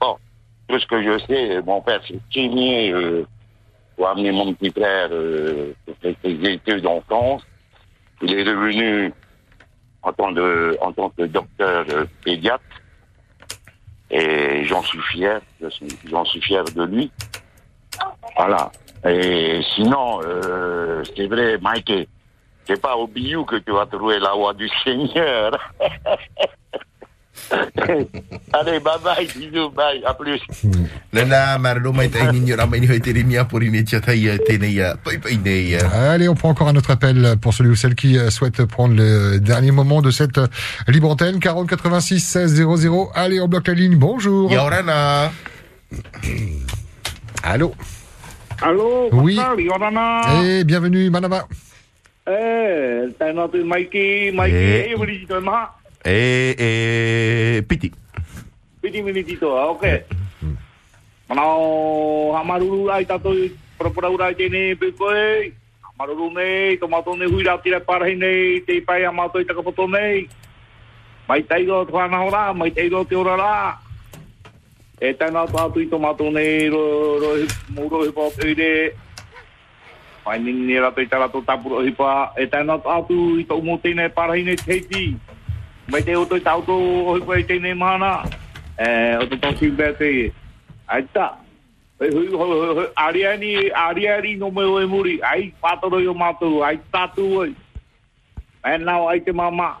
Bon, tout ce que je sais, mon père c'est Kémier, euh, pour amener mon petit frère euh, pour faire ses études en France. Il est revenu en tant, de, en tant que docteur pédiatre. Et j'en suis fier, j'en suis fier de lui. Voilà. Et sinon, euh, c'est vrai, Mike, c'est pas au Biou que tu vas trouver la voix du Seigneur. Allez, bye bye, bisous, bye, à plus. Nei ia. Allez, on prend encore un autre appel pour celui ou celle qui euh, souhaite prendre le dernier moment de cette euh, libre antenne. 40 86 16 00. Allez, on bloque la ligne. Bonjour. Yorana. Allô Allô, Oui. Yorana. Eh, bienvenue, Manama. Eh, tēnā tu Maiki, Eh. e wiri tito maha. E e piti. Piti mini tito, ok. Manao, hamaruru ai tato i parapara ura i tēne pe koe. Hamaruru nei, tomato nei hui rau tira parahi nei, te pai amato i takapoto nei. Mai teigo te whana ora, mai te ora rā. E tomato nei, ro, ro, ro, ro, hipo teire. Mai nini ni rato i tarato tapuro hipa. E tēnā tātu i. Mai te o hipa i tēne mana. O te toki bete. Ai hui. Ariani, ariani no me oe muri. Ai i o mātou. Ai tātu oi. E nao ai te mama.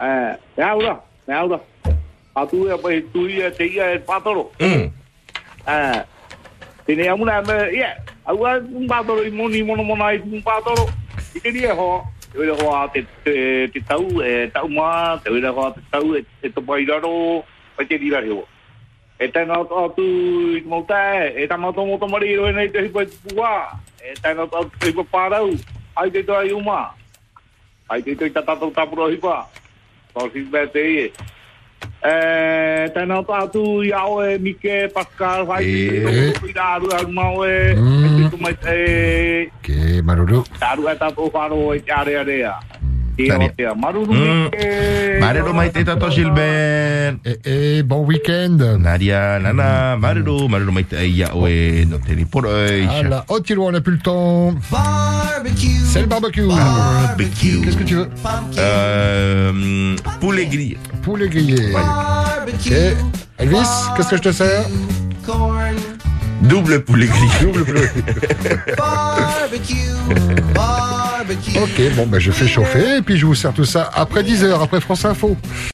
Eh, me aura, me aura. Atu e pai tui e te ia e patoro. Mm. Tēne amuna me, ia. Au a un patoro i moni mono mona i un patoro. I te ria ho. Te wera hoa te, te, te tau, e tau mā, te wera hoa te tau, e, e te pai raro, pai te rira reo. E tēnā atu i te mautai, e tā mō tamari mari roi nei te hipa i te pua. E tēnā atu te hipa pārau, ai te toa i uma. Ai te toi tatatou tapuro hipa. Tōsi bē te ie. E tēnā atu i ao e Mike, Pascal, hai te E. tō i rāru au mau e. E te tumai te Ok, Marulu. Taru e tātou wharo e te are area. Te Tania. o te maruru Mm. Mike. Maralo mai te tato Gilbert. Et, et bon week-end. Nadia, Nana, Maralo, Maralo mai te ia oe no te ni poro e. Voilà. Oh, on n'a plus le temps. C'est le barbecue. Barbecue. Qu'est-ce que tu veux Euh, poulet grillé. Poulet grillé. Ok. Elvis, qu'est-ce que je te sers Double poulet grillé. Double poulet. Ok, bon, ben je fais chauffer et puis je vous sers tout ça après 10h, après France Info.